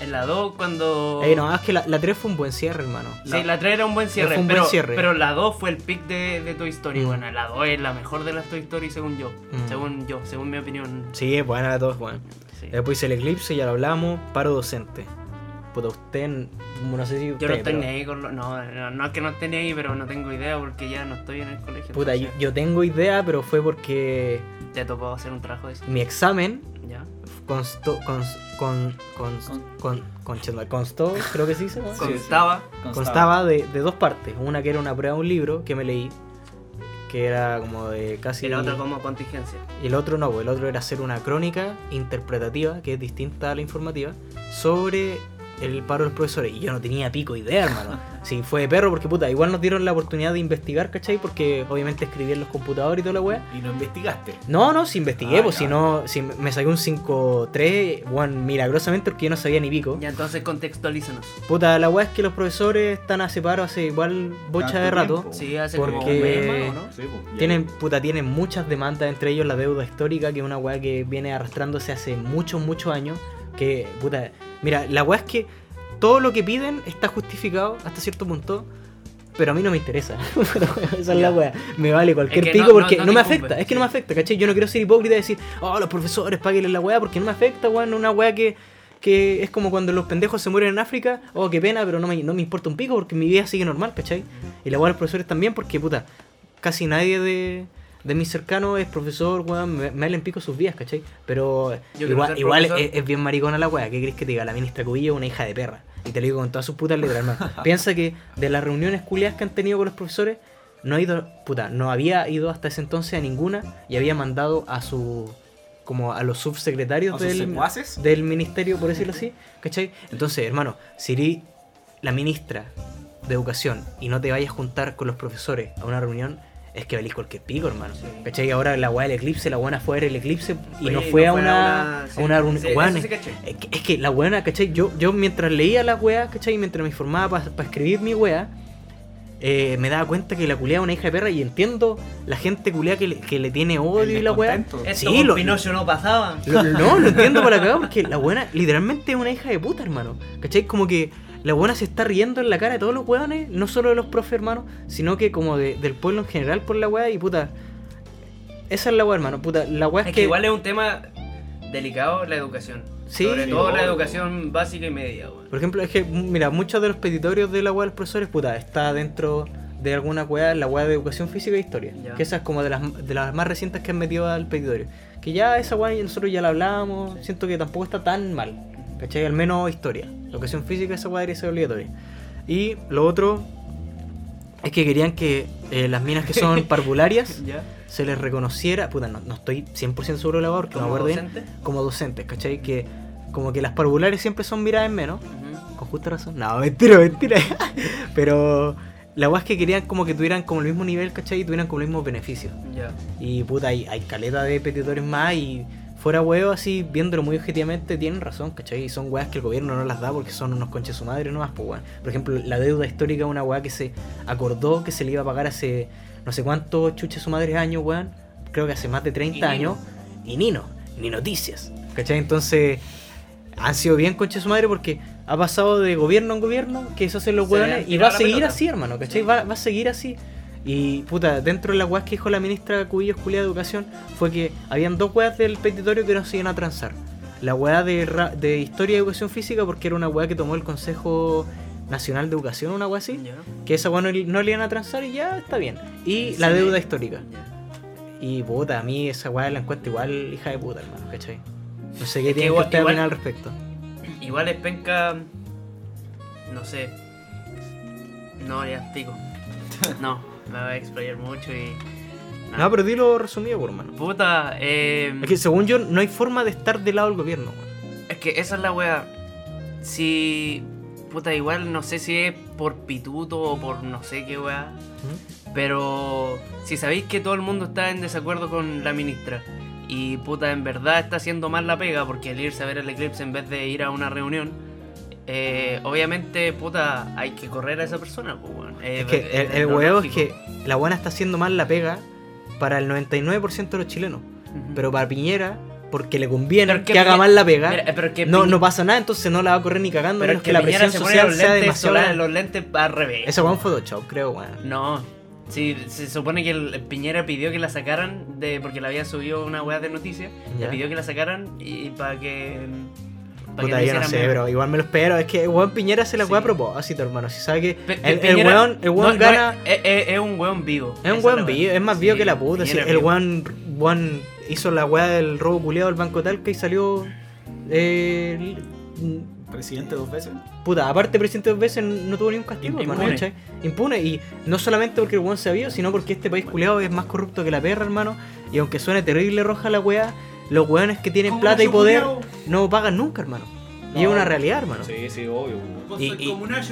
S3: En la 2 cuando...
S2: Ey, no, es que la, la 3 fue un buen cierre, hermano.
S3: Sí, la 3 era un buen cierre,
S2: Fue un buen
S3: pero,
S2: cierre.
S3: pero la 2 fue el pick de, de Toy Story.
S2: Mm.
S3: Bueno, la 2 es la mejor de las Toy Story según yo.
S2: Mm.
S3: Según yo, según mi opinión.
S2: Sí, es buena la dos, weón.
S3: Sí.
S2: Después el eclipse, ya lo hablamos. Paro docente. Puta, usted, no sé si usted.
S3: Yo no estoy
S2: pero-
S3: ni ahí con lo... No, no, no es que no esté ni ahí, pero no tengo idea porque ya no estoy en el colegio.
S2: Puta, yo, yo tengo idea, pero fue porque
S3: Te tocó hacer un trabajo de eso.
S2: mi examen
S3: Ya.
S2: Constó, cons- con, con, con, con- constó, creo que sí se llama.
S3: Constaba.
S2: Constaba de, de dos partes. Una que era una prueba de un libro que me leí, que era como de casi...
S3: Y la otra como contingencia.
S2: Y el otro no, pues, el otro era hacer una crónica interpretativa, que es distinta a la informativa, sobre el paro de los profesores. Y yo no tenía pico idea, hermano. Si fue de perro, porque puta, igual nos dieron la oportunidad de investigar, ¿cachai? Porque obviamente escribí en los computadores y toda la weá.
S5: Y no investigaste.
S2: No, no, si investigué,
S5: Ah,
S2: pues si no, si me saqué un 5-3, bueno, milagrosamente porque yo no sabía ni pico.
S3: Ya entonces contextualízanos.
S2: Puta, la weá es que los profesores están a separo hace igual bocha
S5: Tanto
S2: de rato.
S5: tiempo.
S3: Sí, hace
S2: Porque-
S3: como un mes más, ¿o no?
S5: Sí, pues.
S2: Tienen, puta, tienen muchas demandas, entre ellos la deuda histórica, que es una weá que viene arrastrándose hace muchos, muchos años. Que, puta, mira, la weá es que todo lo que piden está justificado hasta cierto punto, pero a mí no me interesa. Esa es la weá. Me vale cualquier
S3: Es que
S2: pico
S3: no-
S2: porque no, me afecta. Es que no me afecta, ¿cachai? Yo no quiero ser hipócrita y decir, oh, los profesores, páguenle la weá, porque no me afecta, weón. Una weá que, que es como cuando los pendejos se mueren en África. Oh, qué pena, pero no me, no me importa un pico porque mi vida sigue normal, ¿cachai? Y la weá de los profesores también, porque, puta, casi nadie de, de mis cercanos es profesor, weón, me, me pico sus vidas, ¿cachai? Pero
S3: quiero
S2: igual, es, es bien maricona la weá, ¿qué crees que te diga? La ministra Cubillo es una hija de perra. Y te lo digo con todas sus putas letras, hermano. Piensa que de las reuniones culiadas que han tenido con los profesores, no ha ido, puta, no había ido hasta ese entonces a ninguna y había mandado a su como a los subsecretarios
S5: ¿A
S2: del, del ministerio, por decirlo así, ¿cachai? Entonces, hermano, si eres la ministra de educación y no te vayas a juntar con los profesores a una reunión, es que valís cualquier pico, hermano. ¿Cachai? Ahora la weá del eclipse, la buena fue a ver el eclipse y
S3: Oye,
S2: no fue a una,
S3: sí,
S2: a una reunión.
S3: sí,
S2: es-
S3: sí
S2: que, es que la weá, ¿cachai? Yo, yo mientras leía la weá, ¿cachai? Mientras me informaba para escribir mi weá, eh, me daba cuenta que la culea es una hija de perra y entiendo la gente culea que le, que le tiene odio y la weá. Sí, lo-
S3: Pinocho no pasaba.
S2: Lo- no, lo entiendo para acá porque la buena literalmente es una hija de puta, hermano. ¿Cachai? Como que la buena se está riendo en la cara de todos los weones, no solo de los profes, hermano, sino que como de- del pueblo en general por la weá y puta. Esa es la weá, hermano. Puta, la weá es,
S3: Es
S2: que.
S3: que igual es un tema delicado la educación.
S2: Sí,
S3: Sobre
S2: sí,
S3: todo la educación básica y media, weón.
S2: Por ejemplo, es que, mira, muchos de los petitorios de la weá de los profesores, puta, está dentro de alguna weá, la weá de educación física e historia.
S3: Ya.
S2: Que esa es como de las, de las más recientes que han metido al petitorio. Que ya esa weá nosotros ya la hablábamos, siento que tampoco está tan mal. ¿Cachai? Al menos historia. Educación física, esa weá debería ser obligatoria. Y lo otro es que querían que eh, las minas que son parvularias
S3: ¿Ya?
S2: se les reconociera, puta, no, no estoy 100% seguro de la weá porque no me
S3: ¿Como
S2: acuerdo bien, como docentes, ¿cachai? Que como que las parvulares siempre son miradas en menos. Con justa razón. No, mentira, mentira. Pero la weá es que querían como que tuvieran como el mismo nivel, ¿cachai? Y tuvieran como los mismos beneficios.
S3: Ya.
S2: Y puta, hay, hay caleta de petitorios más y fuera huevo así, viéndolo muy objetivamente, tienen razón, ¿cachai? Y son weas que el gobierno no las da porque son unos conches su madre nomás, pues weón. Por ejemplo, la deuda histórica es una weá que se acordó que se le iba a pagar hace no sé cuántos chuches su madre años, weón. Creo que hace más de 30
S3: Y Nino.
S2: años. Y Nino, ni noticias. ¿Cachai? Entonces, han sido bien conche su madre porque ha pasado de gobierno en gobierno que eso hacen los weones y va a seguir
S3: pelota.
S2: así, hermano, ¿cachai? Va, va a seguir así. Y puta, dentro de las weas que dijo la ministra Cubillos Culia de Educación fue que habían dos weas del petitorio que no se iban a transar. La wea de, ra- de Historia y Educación Física porque era una wea que tomó el Consejo Nacional de Educación, una wea así. Que esa wea no, no le iban a transar y ya está bien. Y la
S3: Sí.
S2: deuda histórica. Y puta, a mí esa weá la encuentro igual hija de puta, hermano, ¿cachai? No sé qué tiene que usted al respecto.
S3: Igual es penca. No sé. No, ya, pico. No, me voy a explayar mucho y.
S2: No, pero dilo resumido, por hermano.
S3: Puta, eh.
S2: Es que según yo, no hay forma de estar del lado del gobierno, weón.
S3: Es que esa es la wea. Si. Puta, igual no sé si es por pituto o por no sé qué wea. Pero si sabéis que todo el mundo está en desacuerdo con la ministra y puta, en verdad está haciendo mal la pega porque el irse a ver el eclipse en vez de ir a una reunión, eh, obviamente, puta, hay que correr a esa persona. pues, weón. Eh,
S2: Es que
S3: eh,
S2: el, huevo es que la buena está haciendo mal la pega para el 99% de los chilenos. Pero para Piñera, porque le conviene que, haga mal la pega,
S3: Mira, pero es que
S2: no, no pasa nada, entonces no la va a correr ni cagando,
S3: pero
S2: menos que, la presión
S3: se
S2: social
S3: los
S2: sea
S3: lentes,
S2: demasiado
S3: los lentes al revés.
S2: Esa weón Photoshop, creo, weón.
S3: No. Sí, se supone que el, el Piñera pidió que la sacaran de porque la había subido una weá de noticias. Le pidió que la sacaran y para que.
S2: Puta, yo no sé, pero igual me lo espero. Es que el weón Piñera se la
S3: Sí.
S2: weá a propósito, hermano. Si sabe que
S3: Pe-
S2: el, el
S3: Piñera-
S2: weón, el weón
S3: no, no,
S2: gana.
S3: es, es- es un weón vivo.
S2: Es un weón vivo, es más vivo
S3: Sí,
S2: que la puta. Sí, el weón, weón hizo la weá del robo culiado del Banco Talca y salió. Eh,
S5: Presidente dos veces.
S2: puta, aparte presidente dos veces no tuvo ni un castigo,
S3: Impune.
S2: hermano. ¿cachai? Impune. Y no solamente porque el weón se había, sino porque este país culiado es más corrupto que la perra, hermano. Y aunque suene terrible roja la weá, los weones que tienen plata y poder no pagan nunca, hermano. Y es una realidad, hermano.
S5: Sí, sí, obvio. weón.
S2: Y, y-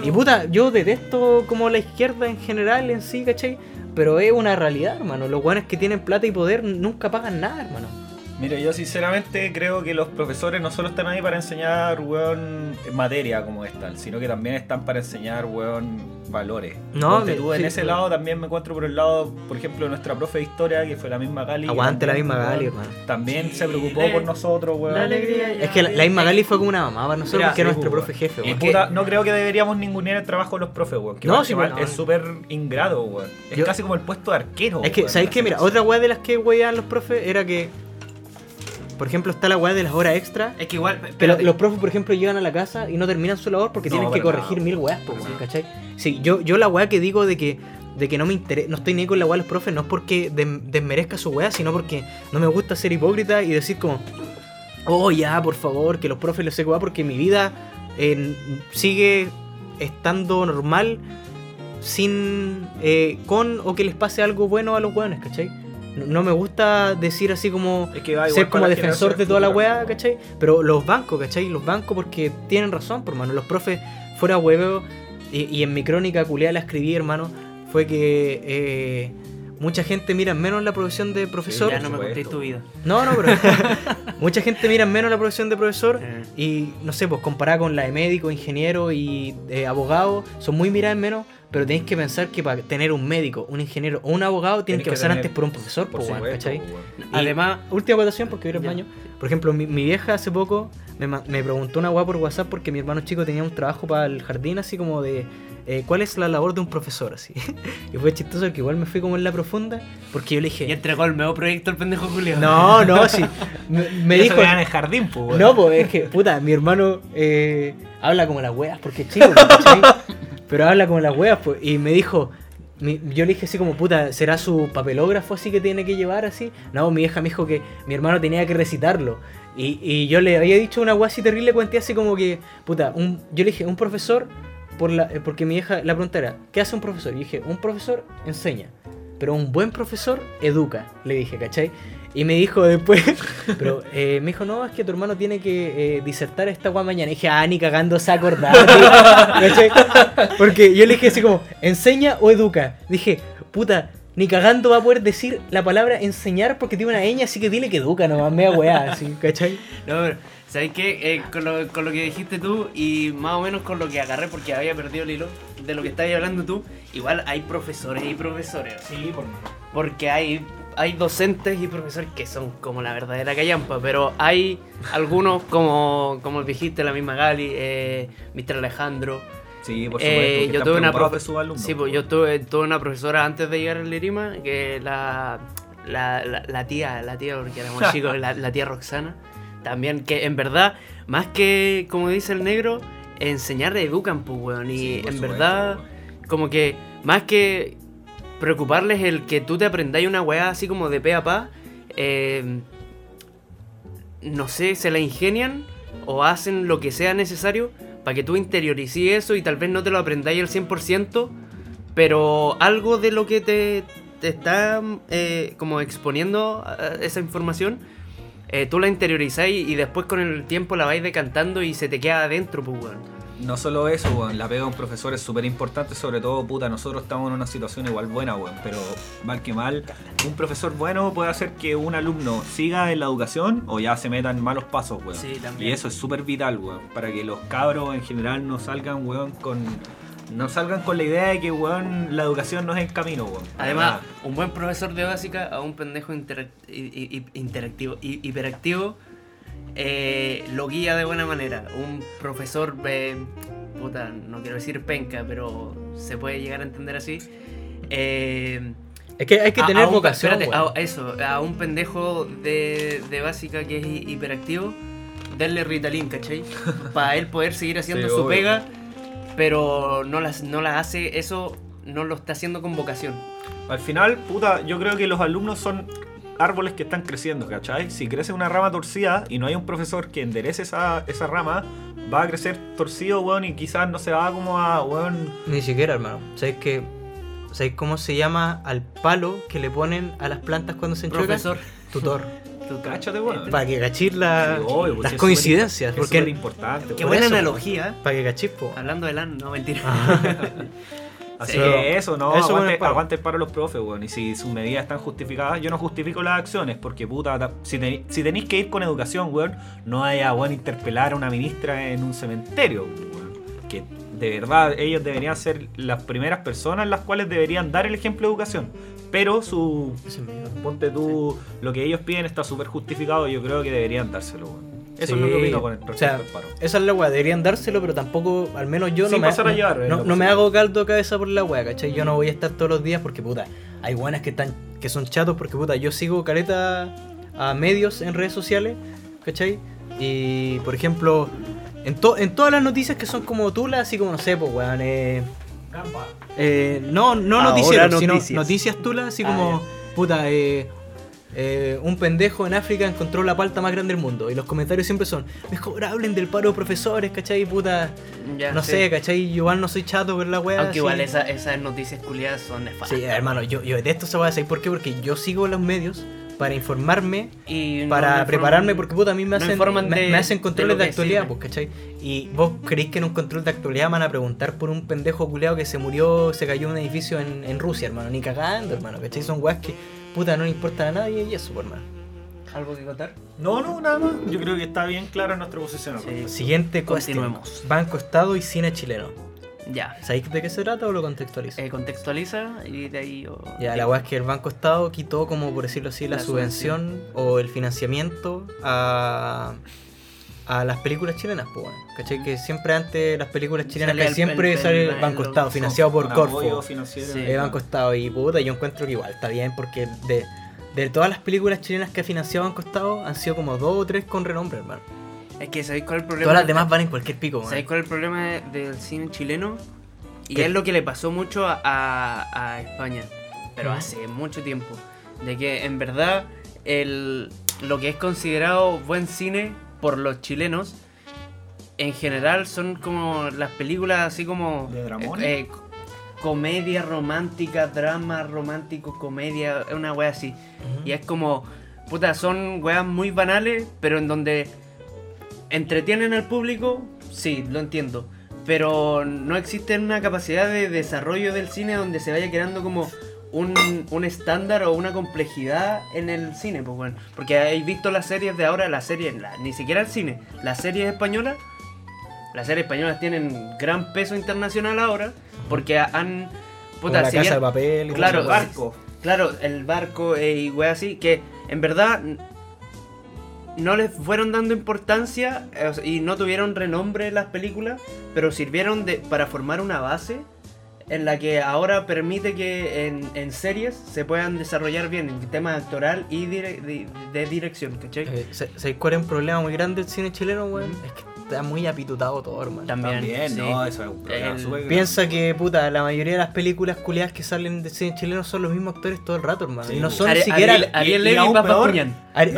S2: y puta, yo detesto como la izquierda en general en sí, ¿cachai? Pero es una realidad, hermano. Los weones que tienen plata y poder nunca pagan nada, hermano.
S5: Mira, yo sinceramente creo que los profesores no solo están ahí para enseñar, weón, materia como esta, sino que también están para enseñar, weón, valores.
S2: No, me-
S5: tú, en
S2: sí,
S5: ese
S2: sí.
S5: lado también me encuentro por el lado, por ejemplo, de nuestra profe de historia, que fue la misma Gali. que
S2: Aguante la misma Gali, hermano.
S5: También se preocupó por nosotros, weón.
S3: la alegría
S2: Es que la, la Isma Gali fue como una mamá para nosotros
S5: Mira,
S2: porque era nuestro
S5: pues,
S2: profe jefe, weón.
S5: puta, no creo que deberíamos ningunear el trabajo de los profes, weón. Que
S2: No,
S5: igual
S2: pues,
S5: es
S2: no.
S5: súper ingrato, weón. Es
S2: Yo-
S5: casi como el puesto de arquero.
S2: Es que,
S5: weón,
S2: ¿sabéis
S5: en
S2: qué? Mira, otra weá de las que weían los profes era que, por ejemplo, está la weá de las horas extra.
S3: Es que igual.
S2: Que lo-
S3: espérate.
S2: los profes, por ejemplo, llegan a la casa y no terminan su labor porque
S5: No,
S2: tienen que corregir mil weas, weón,
S3: nada.
S2: ¿cachai? Sí, yo, yo la weá que digo de que, de que no me interesa, no estoy ni con la weá de los profes, no es porque desmerezca su weá, sino porque no me gusta ser hipócrita y decir como, oh ya, por favor, que los profes les sé weá, porque mi vida eh, sigue estando normal sin, eh, con o que les pase algo bueno a los weones, ¿cachai? No, me gusta decir así como
S5: Es que va igual
S2: ser como defensor de toda la weá, ¿cachai? Pero los bancos, ¿cachai? Los bancos porque tienen razón, por mano. Los profes, fuera hueveo, y, y en mi crónica culiada la escribí, hermano, fue que eh, mucha gente mira menos la profesión de profesor.
S3: Ya no me contéis tu vida.
S2: No, no, pero mucha gente mira menos la profesión de profesor
S3: Eh.
S2: y no sé, pues comparada con la de médico, ingeniero y eh, abogado, son muy miradas menos, pero tenéis que pensar que para tener un médico, un ingeniero o un abogado tienen que
S5: que
S2: pasar antes por un profesor,
S5: Por
S2: pues,
S5: supuesto,
S2: ¿cachai? Y
S3: Además,
S2: última votación porque voy al baño. Por ejemplo, mi, mi vieja hace poco me, me preguntó una weá por WhatsApp porque mi hermano chico tenía un trabajo para el jardín, así como de eh, cuál es la labor de un profesor, así. y fue chistoso que igual me fui como en la profunda porque yo le
S3: y
S2: dije,
S3: entregó el nuevo proyecto al pendejo Julio.
S2: no, no, sí. Me, me dijo,
S5: en el jardín, pues,
S2: no, pues es que, puta, mi hermano eh, habla como las weas porque es chico, ¿cachai? Pero habla como las weas, pues. Y me dijo, yo le dije así como, puta, ¿será su papelógrafo así que tiene que llevar así? No, mi vieja me dijo que mi hermano tenía que recitarlo. Y, y yo le había dicho una wea así terrible, cuenté así como que, puta, un, yo le dije, un profesor, por la, eh, porque mi vieja, la pregunta era, ¿qué hace un profesor? Y dije, un profesor enseña. Pero un buen profesor educa, le dije, ¿cachai? Y me dijo después, pero eh, me dijo, no, es que tu hermano tiene que eh, disertar esta guay mañana. Y dije, ah, ni cagando se acordaba, tío", ¿cachai? Porque yo le dije así como, ¿enseña o educa? Dije, puta, ni cagando va a poder decir la palabra enseñar porque tiene una ñ, así que dile que educa nomás, mea weá, así, ¿cachai?
S3: No, pero, ¿sabes qué? Eh, con, lo, con lo que dijiste tú y más o menos con lo que agarré porque había perdido el hilo de lo que estabas hablando tú, igual hay profesores y profesores.
S5: Sí, por
S3: Porque hay, hay docentes y profesores que son como la verdadera callampa, pero hay algunos como, como dijiste, la misma Gali, eh, Mr. Alejandro.
S5: Sí, por
S3: Eh,
S5: supuesto. que
S3: yo tuve una profe-
S5: alumnos,
S3: Sí, pues yo tuve, tuve una profesora antes de llegar al Lirima, que la, la, la, la tía, la tía, porque éramos chicos, la, la tía Roxana, también, que en verdad, más que, como dice el negro, enseñar educan, pues, weón, y
S5: Sí,
S3: en
S5: supuesto,
S3: verdad,
S5: weón.
S3: como que, más que preocuparles el que tú te aprendáis una weá así como de pe a pa, eh, no sé, se la ingenian o hacen lo que sea necesario para que tú interiorices eso y tal vez no te lo aprendáis al 100%, pero algo de lo que te, te está eh, como exponiendo eh, esa información, eh, tú la interiorizáis y después con el tiempo la vais decantando y se te queda adentro, pues, weón.
S5: No solo eso, weón, la pega de un profesor es súper importante, sobre todo, puta, nosotros estamos en una situación igual buena, weón, pero mal que mal, un profesor bueno puede hacer que un alumno siga en la educación o ya se meta en malos pasos, weón.
S3: Sí.
S5: Y eso es súper vital, weón, para que los cabros en general no salgan, weón, con... No salgan con la idea de que, weón, la educación no es el camino, weón.
S3: Además, un buen profesor de básica a un pendejo interactivo hiperactivo eh, lo guía de buena manera. Un profesor, eh, puta, no quiero decir penca, pero se puede llegar a entender así. Eh,
S2: Es que hay que tener
S3: a un-
S2: vocación,
S3: espérate, a- eso, a un pendejo de, de básica que es hi- hiperactivo, denle Ritalin, ¿cachai? Para él poder seguir haciendo
S5: Sí,
S3: su
S5: obvio.
S3: pega, pero no las, no la hace, eso no lo está haciendo con vocación.
S5: Al final, puta, yo creo que los alumnos son árboles que están creciendo, ¿cachai? Si crece una rama torcida y no hay un profesor que enderece esa, esa rama, va a crecer torcido, weón, y quizás no se va como a, weón...
S2: Ni siquiera, hermano. ¿Sabes qué? ¿Sabes cómo se llama al palo que le ponen a las plantas cuando se enchuecan?
S3: Profesor,
S2: Tutor.
S5: Cáchate, weón.
S2: Para que cachis la-
S5: obvio, pues,
S2: las
S5: es
S2: coincidencias.
S5: es
S2: porque
S5: súper importante.
S3: Qué buena
S2: eso,
S3: analogía.
S2: Para que cachis, po.
S3: Hablando de LAN, no mentira.
S5: Así
S3: Sí.
S5: que eso, no,
S2: Eso
S5: aguante,
S2: paro.
S5: aguante el paro a los profes, weón. Y si sus medidas están justificadas, yo no justifico las acciones, porque puta, ta- si, te- si tenéis que ir con educación, weón, no haya, weón, interpelar a una ministra en un cementerio, weón. Que de verdad ellos deberían ser las primeras personas las cuales deberían dar el ejemplo de educación. Pero su. Ponte tú, lo que ellos piden está súper justificado, yo creo que deberían dárselo, weón. Eso
S2: Sí.
S5: es lo que opino con respecto
S2: O sea,
S5: al paro.
S2: esa es la weá, deberían dárselo, pero tampoco, al menos yo
S5: Sin
S2: no me,
S5: pasar a llevar,
S2: no, no- no me hago caldo de cabeza por la weá, ¿cachai? Yo no voy a estar todos los días porque, puta, hay buenas que están que son chatos porque, puta, yo sigo caleta a medios en redes sociales, ¿cachai? Y, por ejemplo, en, to- en todas las noticias que son como tulas, así como, no sé, pues, weón, eh, eh, no, no noticieros, sino
S3: noticias.
S2: noticias tulas, así
S3: Ah,
S2: como, puta, eh, eh, un pendejo en África encontró la palta más grande del mundo. Y los comentarios siempre son, mejor hablen del paro de profesores, ¿cachai? Puta,
S3: Ya,
S2: no
S3: sí.
S2: sé, ¿cachai? Yo igual no soy chato por la wea.
S3: Aunque igual esa- esas noticias culiadas son nefastas.
S2: Sí, hermano, yo, yo detesto esa ¿sabes por qué? Porque yo sigo los medios para informarme,
S3: Y no
S2: para
S3: informan-
S2: prepararme, porque puta, a mí me
S3: no
S2: hacen,
S3: informan
S2: me,
S3: de-
S2: me hacen controles de, actualidad, pues, ¿cachai? Y vos creéis que en un control de actualidad van a preguntar por un pendejo culeado que se murió, se cayó en un edificio en, en Rusia, hermano, ni cagando, hermano, ¿cachai? Son weas que, puta, no le importan a nadie y eso, pues, hermano.
S3: ¿Algo que contar?
S5: No, no, nada más. Yo creo que está bien clara nuestra posición.
S3: Sí.
S2: Siguiente cuestión.
S3: Continuemos.
S2: Banco Estado y cine chileno.
S3: Ya.
S2: ¿Sabéis de qué se trata o lo contextualizo?
S3: Eh, contextualiza y de ahí yo...
S2: Ya, la weá es que el Banco Estado quitó, como por decirlo así, la,
S3: La
S2: subvención, o el financiamiento a, a las películas chilenas, pues bueno. ¿Cachai? Que siempre antes las películas chilenas, que siempre sale el, Banco Estado, financiado por Corfo. El Banco Estado, y puta, yo encuentro que igual está bien, porque de, de todas las películas chilenas que ha financiado Banco Estado, han sido como dos o tres con renombre, hermano.
S3: Es que ¿sabéis cuál es el problema?
S2: Todas las demás van en cualquier pico, weón.
S3: ¿Sabéis cuál es el problema de- del cine chileno? Y
S2: ¿Qué?
S3: es lo que le pasó mucho a, a- a España, pero hace mucho tiempo. De que en verdad el, lo que es considerado buen cine por los chilenos, en general son como las películas así como...
S5: ¿De dramones?
S3: eh, comedia romántica, drama romántico, comedia, es una wea así. Y es como, puta, son weas muy banales, pero en donde entretienen al público, sí, lo entiendo. Pero no existe una capacidad de desarrollo del cine donde se vaya creando como un, un estándar o una complejidad en el cine, pues bueno. Porque habéis visto las series de ahora, las series, la- ni siquiera el cine, las series españolas, las series españolas tienen gran peso internacional ahora, porque han... Puta,
S2: la
S3: si
S2: casa
S3: bien-
S2: de papel. y
S3: Claro,
S5: barco.
S3: Claro, el barco eh, y wey así, que en verdad no les fueron dando importancia eh, y no tuvieron renombre las películas, pero sirvieron de, para formar una base en la que ahora permite que en, en series se puedan desarrollar bien en tema actoral y dire- de, de dirección, ¿cachai?
S2: Eh, ¿sa- ¿Sabéis cuál es un problema muy grande del cine chileno, weón? Es que está muy apitutado todo, hermano.
S3: También,
S5: También,
S3: sí.
S5: no, eso es un problema
S3: El-
S5: súper grande.
S2: Piensa que, puta, la mayoría de las películas culiadas que salen del cine chileno son los mismos actores todo el rato, hermano.
S5: Sí,
S2: y no
S5: pues.
S2: son
S3: Ari-
S2: ni siquiera...
S3: Ariel, Ariel Levy y
S5: No,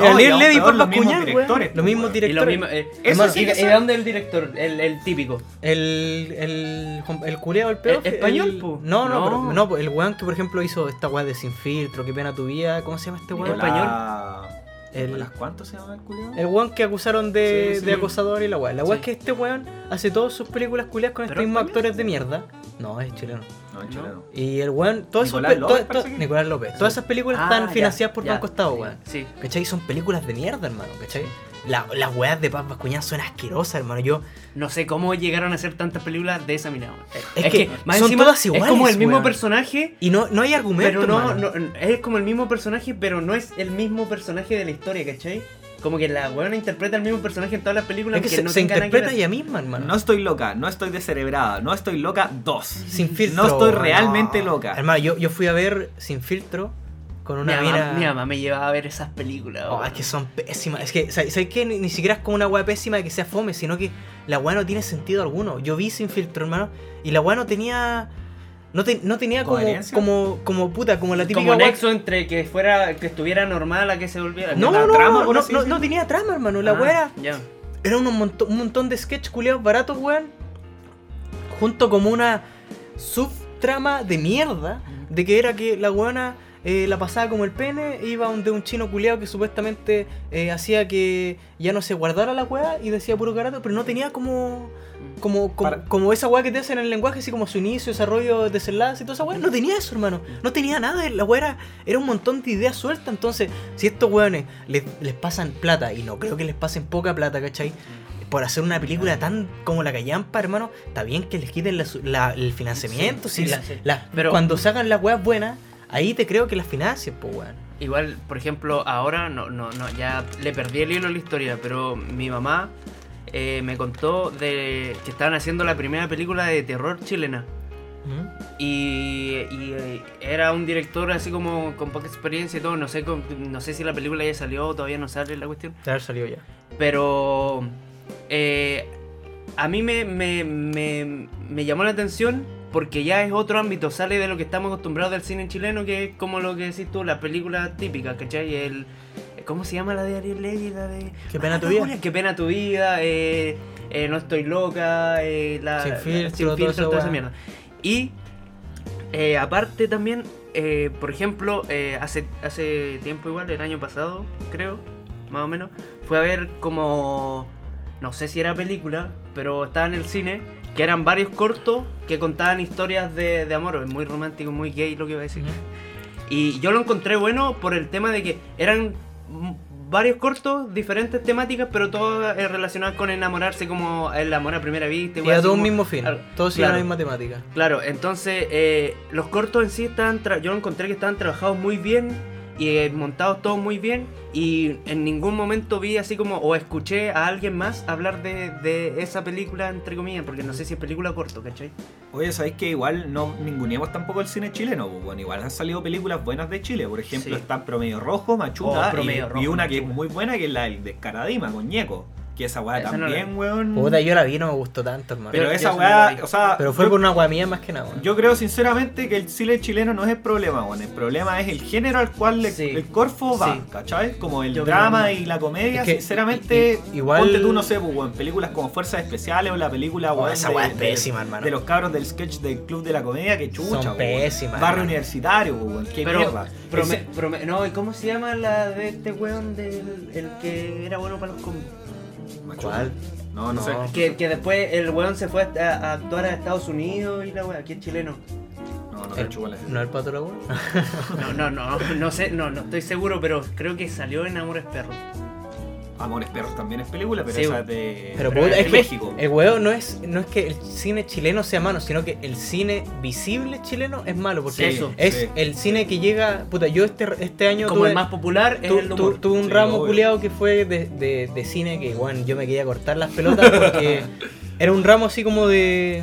S5: y
S2: Ariel Levy y
S5: peor,
S2: Paz
S5: los mismos directores,
S2: Los mismos
S5: pues,
S3: Y eh,
S5: Eso
S2: Hermano,
S5: sí
S3: ¿Y
S5: que
S3: de dónde es el director? El, típico.
S2: El, el, el culeado, el peor.
S3: ¿El español, po?
S2: No, no,
S3: No.
S2: el weón que por ejemplo hizo esta weá de Sin Filtro, qué pena tu vida, ¿cómo se llama este weón?
S3: español.
S2: El-
S5: ¿Nicolás cuánto se llama el culiao?
S2: El weón que acusaron de,
S5: Sí, sí.
S2: de acosador y la weá. La weá
S3: Sí.
S2: es que este weón hace todas sus películas culiadas con estos
S3: ¿Pero
S2: mismos actores de mierda. No, es chileno.
S5: No,
S3: No.
S5: chileno.
S2: Y el weón, todas esas
S5: Nicolás
S2: pe-
S5: López,
S2: Nicolás López. Todas esas películas
S3: Ah,
S2: están
S3: ya,
S2: financiadas por. Banco Estado, weón.
S3: Sí.
S2: ¿Cachai? Son películas de mierda, hermano, ¿cachai? La- las weas de Paz Bascuñán son asquerosas, hermano. Yo,
S3: No sé cómo llegaron a hacer tantas películas de esa mina. weón.
S2: Es que son todas
S3: Es
S2: iguales,
S3: como el mismo
S2: weón.
S3: personaje,
S2: y no, no hay argumento,
S3: pero no, no- Es como el mismo personaje, pero no es el mismo personaje de la historia, ¿cachai? Como que la weona interpreta el mismo personaje en todas las películas.
S2: Es que
S3: aunque
S2: se,
S3: no
S2: se
S3: que
S2: interpreta ella misma, hermano.
S5: No estoy loca, no estoy descerebrada, no estoy loca, dos.
S2: Sin filtro.
S5: No estoy realmente loca.
S2: Hermano, yo, yo fui a ver Sin Filtro con
S3: Mi
S2: una
S3: mamá, mi mamá me llevaba a ver esas películas.
S2: Oh,
S3: weón.
S2: es que son pésimas. Es que, ¿sabes qué? Ni, ni siquiera es como una weá pésima de que sea fome, sino que la weá no tiene sentido alguno. Yo vi sin filtro, hermano, y la weá no tenía. No, te- no tenía como, como, como puta, como la típica
S3: Como nexo entre que fuera, que estuviera normal a que se volviera.
S2: No,
S5: la
S2: no,
S5: trama,
S2: no, no, no, tenía trama, hermano. La
S3: Ah,
S2: weá era, un montón, un montón de sketch culiados baratos, weón. Junto como una subtrama de mierda. De que era que la weona eh, la pasaba como el pene, iba donde un chino culiado que supuestamente eh, hacía que ya no se guardara la weá y decía puro carato, pero no tenía como. Como, como,
S5: Para-
S2: como esa weá que te hacen en el lenguaje, así como su inicio, desarrollo, desenlace y toda esa weá. No tenía eso, hermano. No tenía nada. La weá era, era un montón de ideas sueltas. Entonces, si estos weones les, les pasan plata, y no creo que les pasen poca plata, ¿cachai? Por hacer una película tan como la callampa, hermano, está bien que les quiten la la- el financiamiento.
S3: Sí,
S2: si
S3: sí,
S2: la-
S3: sí. Pero-
S2: cuando se hagan las weas buenas, ahí te creo que las financien, pues weón.
S3: Igual, por ejemplo, ahora no, no, no, ya le perdí el hilo a la historia, pero mi mamá eh, me contó de que estaban haciendo la primera película de terror chilena. Y, y, eh, era un director así como con poca experiencia y todo. No sé, con- no sé si la película ya salió, todavía no sale la cuestión.
S2: Ya salió ya.
S3: Pero eh, a mí me, me, me, me llamó la atención porque ya es otro ámbito, sale de lo que estamos acostumbrados del cine chileno, que es como lo que decís tú, la película típica, ¿cachai? El, ¿Cómo se llama la de Ariel Levy? La de...
S2: Qué pena tu
S3: Ah,
S2: vida.
S3: Julia, Qué pena tu vida, eh, eh, No estoy loca, eh, la,
S2: Sin filtro, toda esa
S3: toda esa
S2: weá.
S3: mierda. Y eh, aparte también, por ejemplo, hace, hace tiempo igual, el año pasado, creo, más o menos, fue a ver como, no sé si era película, pero estaba en el cine, que eran varios cortos que contaban historias de, de amor, es muy romántico, muy gay lo que iba a decir. Y yo lo encontré bueno por el tema de que eran varios cortos, diferentes temáticas, pero todas eh, relacionadas con enamorarse, como el amor a primera vista.
S2: Y a todo un mismo fin.
S3: Claro,
S2: Todos siguen la
S3: claro.
S2: misma temática.
S3: Claro, entonces eh, los cortos en sí estaban, yo encontré que estaban trabajados muy bien y montados todos muy bien y en ningún momento vi así como o escuché a alguien más hablar de, de esa película entre comillas, porque no sé si es película corto, ¿cachai?
S5: Oye, ¿sabéis que igual no ninguneamos tampoco el cine chileno? Pues, bueno, igual han salido películas buenas de Chile. Por ejemplo,
S3: Sí.
S5: está Promedio Rojo, Machuca
S3: Oh, Promedio
S5: y,
S3: Rojo,
S5: y una que es muy buena que es la del Descaradima con Ñeco. Que esa weá
S3: no
S5: también,
S3: vi.
S5: weón.
S2: Puta, yo la vi, no me gustó tanto, hermano.
S5: Pero esa
S3: no
S5: weá, o sea.
S2: Pero fue
S5: yo-
S2: por una wea mía más que nada, weón.
S5: Yo creo sinceramente que el cine chileno no es el problema, weón. El problema es el género al cual le-
S3: Sí.
S5: el Corfo va,
S3: Sí.
S5: ¿cachai? Como el
S3: Yo
S5: drama
S3: creo-
S5: y la comedia,
S2: Es que-
S5: sinceramente,
S2: igual-
S5: ponte tú, no sé, pues, weón, películas como Fuerzas Especiales o la película,
S2: Oh,
S5: weón,
S2: esa weá es pésima, hermano.
S5: de los cabros del sketch del Club de la Comedia, que chucha,
S2: Son
S5: weón.
S2: pésimas,
S5: Barrio
S2: hermano.
S5: Universitario, pues, weón, qué
S3: Pero,
S5: mierda.
S3: prome- no, ¿y cómo se llama la de este weón del el que era bueno para los cómics?
S5: Machuca.
S2: ¿Cuál?
S5: No, no,
S2: No.
S5: sé.
S3: Que, que después el weón se fue a, a actuar a Estados Unidos y la weá, aquí es chileno.
S5: No, No,
S2: El-. ¿No el pato Laguna?
S3: No, no, no, no sé, no, no estoy seguro, pero creo que salió en Amores Perros.
S5: Amores Perros también es película, pero
S3: Sí,
S5: esa es de,
S2: Pero,
S5: pero
S2: puta,
S5: es de México.
S2: el huevo no es, no es que el cine chileno sea malo, sino que el cine visible chileno es malo. Porque
S3: Sí, eso,
S2: es
S5: sí.
S2: el cine que llega. Puta, yo este, este año
S3: Como
S2: tuve,
S3: el más popular es el
S2: tu- tuve un ramo culiado que fue de, de- de cine que, bueno, yo me quería cortar las pelotas porque era un ramo así como de.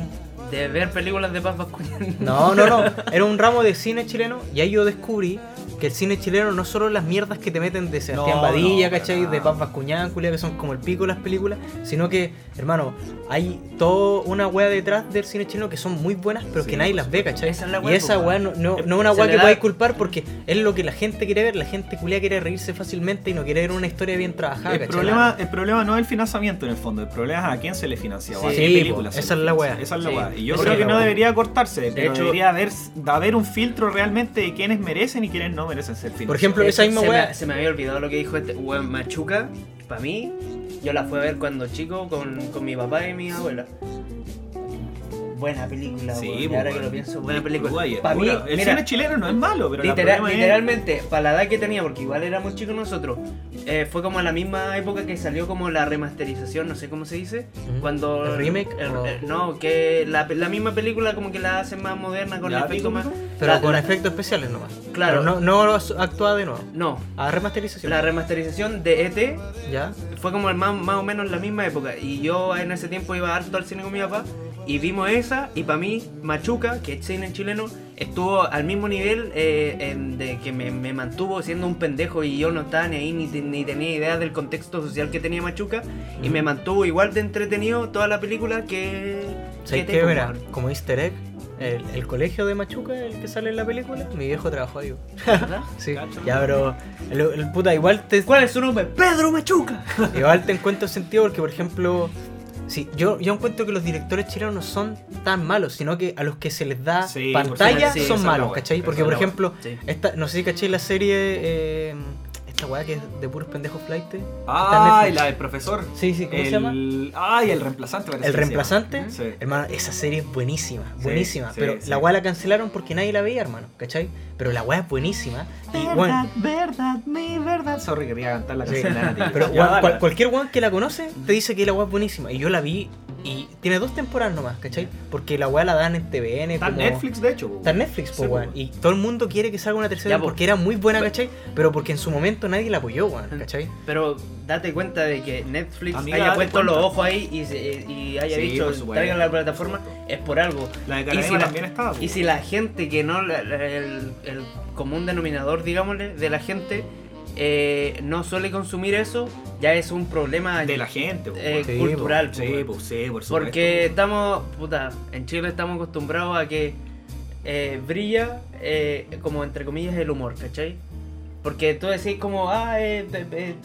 S3: De ver películas de Paz Bascuñán.
S2: No, no, no. Era un ramo de cine chileno y ahí yo descubrí que el cine chileno no solo las mierdas que te meten de Sebastián
S5: No,
S2: Badilla,
S5: no,
S2: ¿cachai?
S5: para
S2: De. Paz Bascuñán, culia, que son como el pico de las películas, sino que, hermano, hay toda una wea detrás del cine chileno que son muy buenas, pero
S5: Sí,
S2: que nadie las ve, ¿cachai?
S3: Esa es la
S2: y esa
S3: pues,
S2: wea no, no, no es una wea que podáis culpar porque es lo que la gente quiere ver. La gente culia quiere reírse fácilmente y no quiere ver una historia bien trabajada,
S5: El
S2: ¿cachai?
S5: problema, el problema no es el financiamiento en el fondo, el problema es a quién se le financia o a
S2: Sí,
S5: qué
S2: po,
S5: película se
S2: esa es la wea.
S5: Esa es la
S3: Sí.
S5: wea. Y yo creo que no debería cortarse, pero
S3: hecho-
S5: debería haber, haber un filtro realmente de quiénes merecen y quiénes no merecen ser financiados.
S2: Por ejemplo, esa misma
S3: se
S2: wea.
S3: Me, se me había olvidado lo que dijo este weón Machuca. Para mí, yo la fui a ver cuando chico con, con mi papá y mi abuela. Buena película,
S5: Sí.
S3: Y
S5: pues,
S3: ahora que lo pienso, buena película. Para mí,
S5: el
S3: mira,
S5: cine chileno no es malo, pero
S3: Literal-
S5: es-
S3: literalmente, para la edad que tenía, porque igual éramos chicos nosotros, eh, fue como a la misma época que salió como la remasterización, no sé cómo se dice, cuando...
S2: ¿El remake
S3: el-
S2: o-
S3: el- no, que la, la misma película como que la hacen más moderna, con efectos
S5: pico,
S3: más...
S2: Pero
S3: la-
S2: con
S3: la-
S2: efectos especiales nomás.
S3: Claro.
S2: Pero no, no actúa de nuevo.
S3: No,
S2: A remasterización.
S3: la remasterización de ET
S2: ¿Ya?
S3: fue como el más, más o menos la misma época. Y yo en ese tiempo iba harto al cine con mi papá. Y vimos esa. Y para mí, Machuca, que es cine chileno, estuvo al mismo nivel eh, en- de que me, me mantuvo siendo un pendejo. Y yo no estaba ni ahí ni, ni tenía idea del contexto social que tenía Machuca. Y me mantuvo igual de entretenido toda la película que.
S2: ¿Sabes
S3: que
S2: qué?
S3: te-
S2: Mira, como easter egg, el, el colegio de Machuca, el que sale en la película, mi viejo trabajó ahí.
S3: ¿verdad?
S2: Sí,
S5: Cacho.
S2: ya, pero el, el puta, igual te,
S3: ¿Cuál es su nombre? Pedro Machuca.
S2: igual te encuentro sentido porque, por ejemplo, sí, yo, yo encuentro que los directores chilenos no son tan malos, sino que a los que se les da
S5: Sí,
S2: pantalla
S3: sí,
S2: son malos, ¿cachai? Porque, por ejemplo, esta, no sé si cachai la serie, eh, esta weá que es de puros pendejos flight.
S5: Ay, la del profesor.
S2: Sí, sí, ¿cómo
S5: el...
S2: se llama?
S5: Ay, el reemplazante parece
S2: El reemplazante,
S5: Sí.
S2: hermano, esa serie es buenísima, buenísima.
S5: sí,
S2: pero
S5: sí.
S2: la weá la cancelaron porque nadie la veía, hermano, ¿cachai? Pero la weá es buenísima. Y
S5: Verdad,
S2: bueno,
S5: verdad, mi verdad. Sorry, quería cantar la
S2: Sí.
S5: canción de la Nati.
S2: pero
S5: Ya,
S2: cual- cualquier weón que la conoce te dice que la weá es buenísima. Y yo la vi y tiene dos temporadas nomás, ¿cachai? Porque la weá la dan en TVN.
S5: Está en
S2: como-
S5: Netflix, de hecho.
S2: Está en Netflix, po,
S5: Sí, po,
S2: weón. Y todo el mundo quiere que salga una tercera
S3: Ya, po.
S2: porque era muy buena, ¿cachai? Pero porque en su momento nadie la apoyó, weón, ¿cachai?
S3: Pero date cuenta de que Netflix
S5: Amiga,
S3: haya puesto
S5: cuenta.
S3: los ojos ahí y, se- y haya
S5: Sí,
S3: dicho traigan la plataforma es por algo.
S5: La de
S3: Y si la-
S5: también estaba. po.
S3: Y si la gente que no, la- la- el, el común denominador, digámosle, de la gente eh, no suele consumir eso, ya es un problema
S5: De la gente,
S3: eh,
S2: Sí,
S3: cultural.
S5: Sí, sí, por supuesto.
S3: porque estamos, puta, en Chile estamos acostumbrados a que eh, brilla, eh, como entre comillas, el humor, ¿cachai? Porque tú decís como, ah, eh,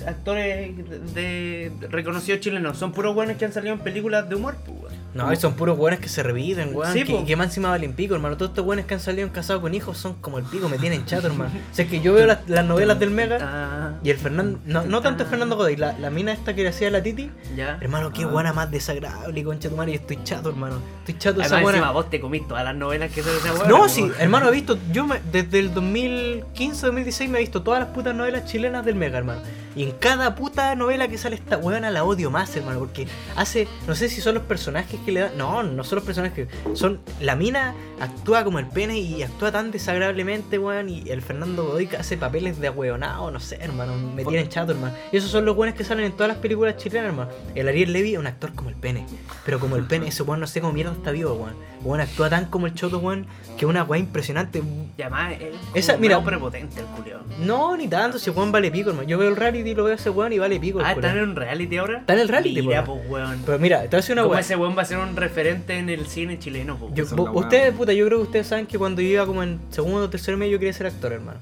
S3: actores de, de reconocidos chilenos, son puros buenos que han salido en películas de humor, pues.
S2: No, son puros weones que se repiten, weón.
S3: Sí,
S2: que,
S3: po.
S2: que más encima valen pico, hermano. Todos estos weones que han salido en casados con hijos son como el pico, me tienen chato, hermano. O sea, es que yo veo las, las novelas del Mega
S3: Ah,
S2: y el Fernando. No, no tanto el Fernando Godoy, la, la mina esta que le hacía la Titi.
S3: ya.
S2: Hermano, qué
S5: Ah.
S2: buena más desagradable, concha tu madre. Yo estoy chato, hermano. Estoy chato esa
S3: encima
S2: buena.
S3: vos te comís todas las novelas que weá.
S2: No, sí, hermano, he visto. Yo me- desde el 2015, 2016 me he visto todas las putas novelas chilenas del Mega, hermano. Y en cada puta novela que sale esta weona la odio más, hermano. Porque hace. No sé si son los personajes que le dan. No, no son los personajes. Son. La mina actúa como el pene y actúa tan desagradablemente, weón. Y el Fernando Godoy hace papeles de ahueonado, no sé, hermano. Me tienen chato, hermano. Y esos son los buenos que salen en todas las películas chilenas, hermano. El Ariel Levy es un actor como el pene. Pero como el pene, ese weón no sé cómo mierda está vivo, weón. Weón actúa tan como el choto, weón, que una weá impresionante.
S3: Y además, es
S2: Esa- mira-
S3: prepotente el culiao.
S2: No, ni tanto, ese weón vale pico, hermano. Yo veo el reality y lo veo a ese weón y vale pico.
S3: Ah. ¿están en un reality ahora?
S2: Está en el reality,
S3: Mira,
S2: po.
S3: pues, weón.
S2: Pero mira, te voy a decir una weá.
S3: ese weón va a ser un referente en el cine chileno, po.
S2: Yo- ustedes, puta, yo creo que ustedes saben que cuando yo iba como en segundo o tercer medio yo quería ser actor, hermano.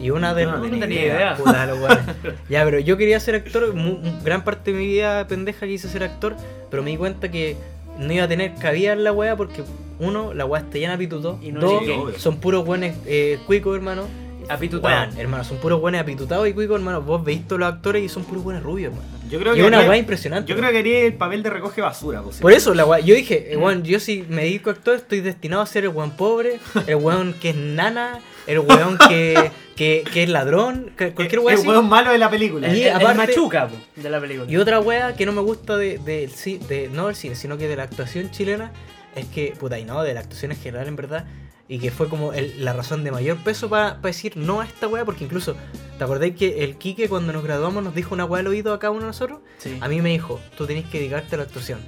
S2: Y una de
S5: no
S3: No
S5: tenía idea.
S3: idea.
S2: Puta, los weones. Ya, pero yo quería ser actor, mu- gran parte de mi vida pendeja quise ser actor, pero me di cuenta que no iba a tener cabida en la weá porque, uno, la weá está llena de pituto,
S3: Y no
S2: dos, son puros weones eh, cuicos, hermano,
S3: Apitutado.
S2: Weón, hermano, son puros buenos apitutados y cuicos, hermano. Vos veis todos los actores y son puros buenos rubios, hermano.
S5: Yo creo
S2: Y
S5: que
S2: una weá impresionante.
S5: Yo creo que haría el papel de recoge basura, pues,
S2: Por eso, la weá, yo dije, eh, weón, yo si me dedico a actuar, estoy destinado a ser el weón pobre, el weón que es nana, el weón que, que, que es ladrón, que- cualquier weá
S5: el weón malo de la película.
S3: El,
S2: Y
S3: el- el
S2: aparte-
S3: machuca po, de la película.
S2: Y otra wea que no me gusta de, de, ci- de- no del cine, sino que de la actuación chilena, es que, puta, y no, de la actuación en general, en verdad, y que fue como el- la razón de mayor peso para decir no a esta wea, porque incluso, ¿te acordáis que el Quique cuando nos graduamos nos dijo una wea al oído a cada uno de nosotros?
S3: Sí.
S2: A mí me dijo, tú tenés que dedicarte a la actuación.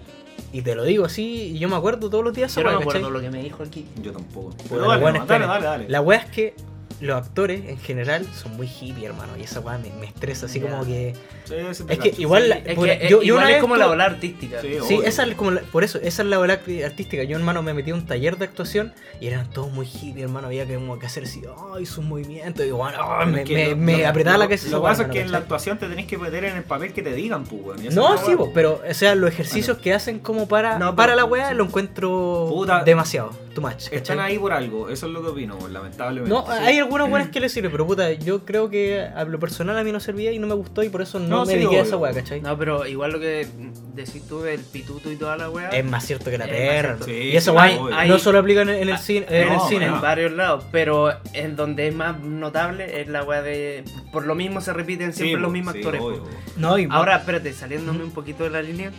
S2: Y te lo digo así, y yo me acuerdo todos los días
S3: Yo no
S2: wea,
S3: me acuerdo
S2: ¿cachai?
S3: lo que me dijo aquí.
S5: Yo tampoco. Pero
S2: la
S5: dale,
S2: wea
S5: no,
S2: es
S5: dale, dale, dale.
S2: La wea es que los actores en general son muy hippie, hermano, y esa wea me, me estresa, así como que...
S5: Sí, sí
S2: Es que igual... la-
S3: Es que,
S2: yo-
S3: eh,
S2: yo
S3: igual
S2: una
S3: es
S2: vez
S3: como la ola artística.
S5: Sí,
S2: Sí, esa es como la- por eso, esa es la ola artística. Yo, hermano, me metí a un taller de actuación y eran todos muy hippie, hermano. Había que, como que hacer así, ay, sus movimientos. Y bueno, me, me,
S5: lo-
S2: me
S5: lo-
S2: apretaba
S5: lo-
S2: la cabeza.
S5: Lo
S2: esa
S5: que pasa
S2: weá,
S5: es que en la actuación te tenés que meter en el papel que te digan, pues,
S2: No, sí,
S5: weá,
S2: pero, o sea, los ejercicios que hacen como para,
S3: No,
S2: para
S3: pero-
S2: la wea lo encuentro
S5: Puta.
S2: demasiado, too much.
S5: Están ahí por algo, eso es lo que opino, weón, lamentablemente.
S2: No,
S5: Sí.
S2: hay algunas buenas que le sirven, pero puta, yo creo que a lo personal a mí no servía y no me gustó y por eso no,
S5: No,
S2: me
S5: sí,
S2: dediqué a esa wea, ¿cachai?
S3: No, pero igual lo que decís tú del pituto y toda la weá.
S2: Es más cierto que la perra.
S5: Sí,
S2: y esa
S3: hay-
S2: no solo aplica en, en el cine. En el
S5: no,
S2: cine.
S3: en varios lados, pero en donde es más notable es la weá de. Por lo mismo se repiten
S5: Sí,
S3: siempre los
S5: po,
S3: mismos
S5: sí,
S3: actores.
S5: obvio,
S3: po.
S2: No, y
S3: Ahora, espérate, saliéndome un poquito de la línea.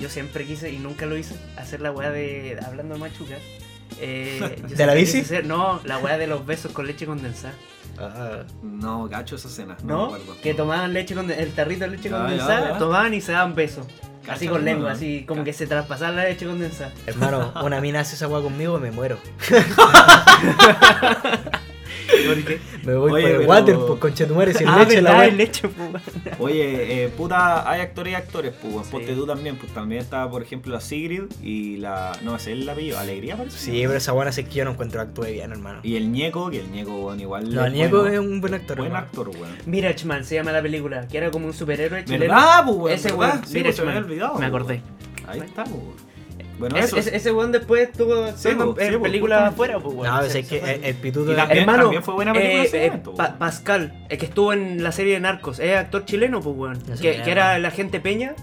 S3: Yo siempre quise y nunca lo hice hacer la weá de. Hablando de machuca. Eh, yo
S2: ¿De la bici?
S3: hacer- no, la weá de los besos con leche condensada.
S2: Ah,
S5: No, gacho esa escena, no,
S3: ¿No?
S5: me acuerdo.
S3: que tomaban leche condensada, el tarrito de leche
S5: Ya,
S3: condensada,
S5: ya, ya.
S3: tomaban y se daban besos. Así con lengua,
S5: no.
S3: así como que se traspasaban la leche condensada.
S2: hermano, una mina hace esa wea conmigo y me muero.
S3: Porque
S2: Me voy
S5: Oye,
S2: por el
S5: pero-
S2: water, pues conchetumare, sin
S3: ah,
S2: leche la
S3: verdad, el leche, po, weón.
S5: Oye, eh, puta, hay actores y actores, pues.
S3: Sí.
S5: Ponte tú también, pues también está, por ejemplo, la Sigrid y la. No, es el apellido, Alegría parece.
S2: Sí, pero esa buena es que yo no encuentro actúe bien, hermano.
S5: Y el Ñeco, que el Ñeco, weón, igual.
S2: No, el Ñeco
S5: bueno.
S2: es un buen actor,
S5: Buen
S2: hermano.
S5: actor, weón.
S3: Mirachman se llama la película, que era como un superhéroe chileno.
S5: ¿Verdad, pues, weón?
S3: Ese weón,
S5: Sí, pues, se me
S3: Mirachman.
S5: olvidado.
S3: Me acordé.
S5: Ahí está, pues, weón. Bueno,
S3: Es-
S5: eso.
S3: es- ese weón después estuvo
S5: Sí,
S3: en
S5: sí,
S3: películas afuera, pues weón.
S2: No,
S3: Se-
S2: es que el, el pituto de-
S3: Hermano,
S5: también fue buena película
S3: eh,
S5: ese
S3: eh, Pa-
S5: weón.
S3: Pascal, el que estuvo en la serie de Narcos, es actor chileno, pues weón.
S2: No sé
S3: Que, era el agente Peña,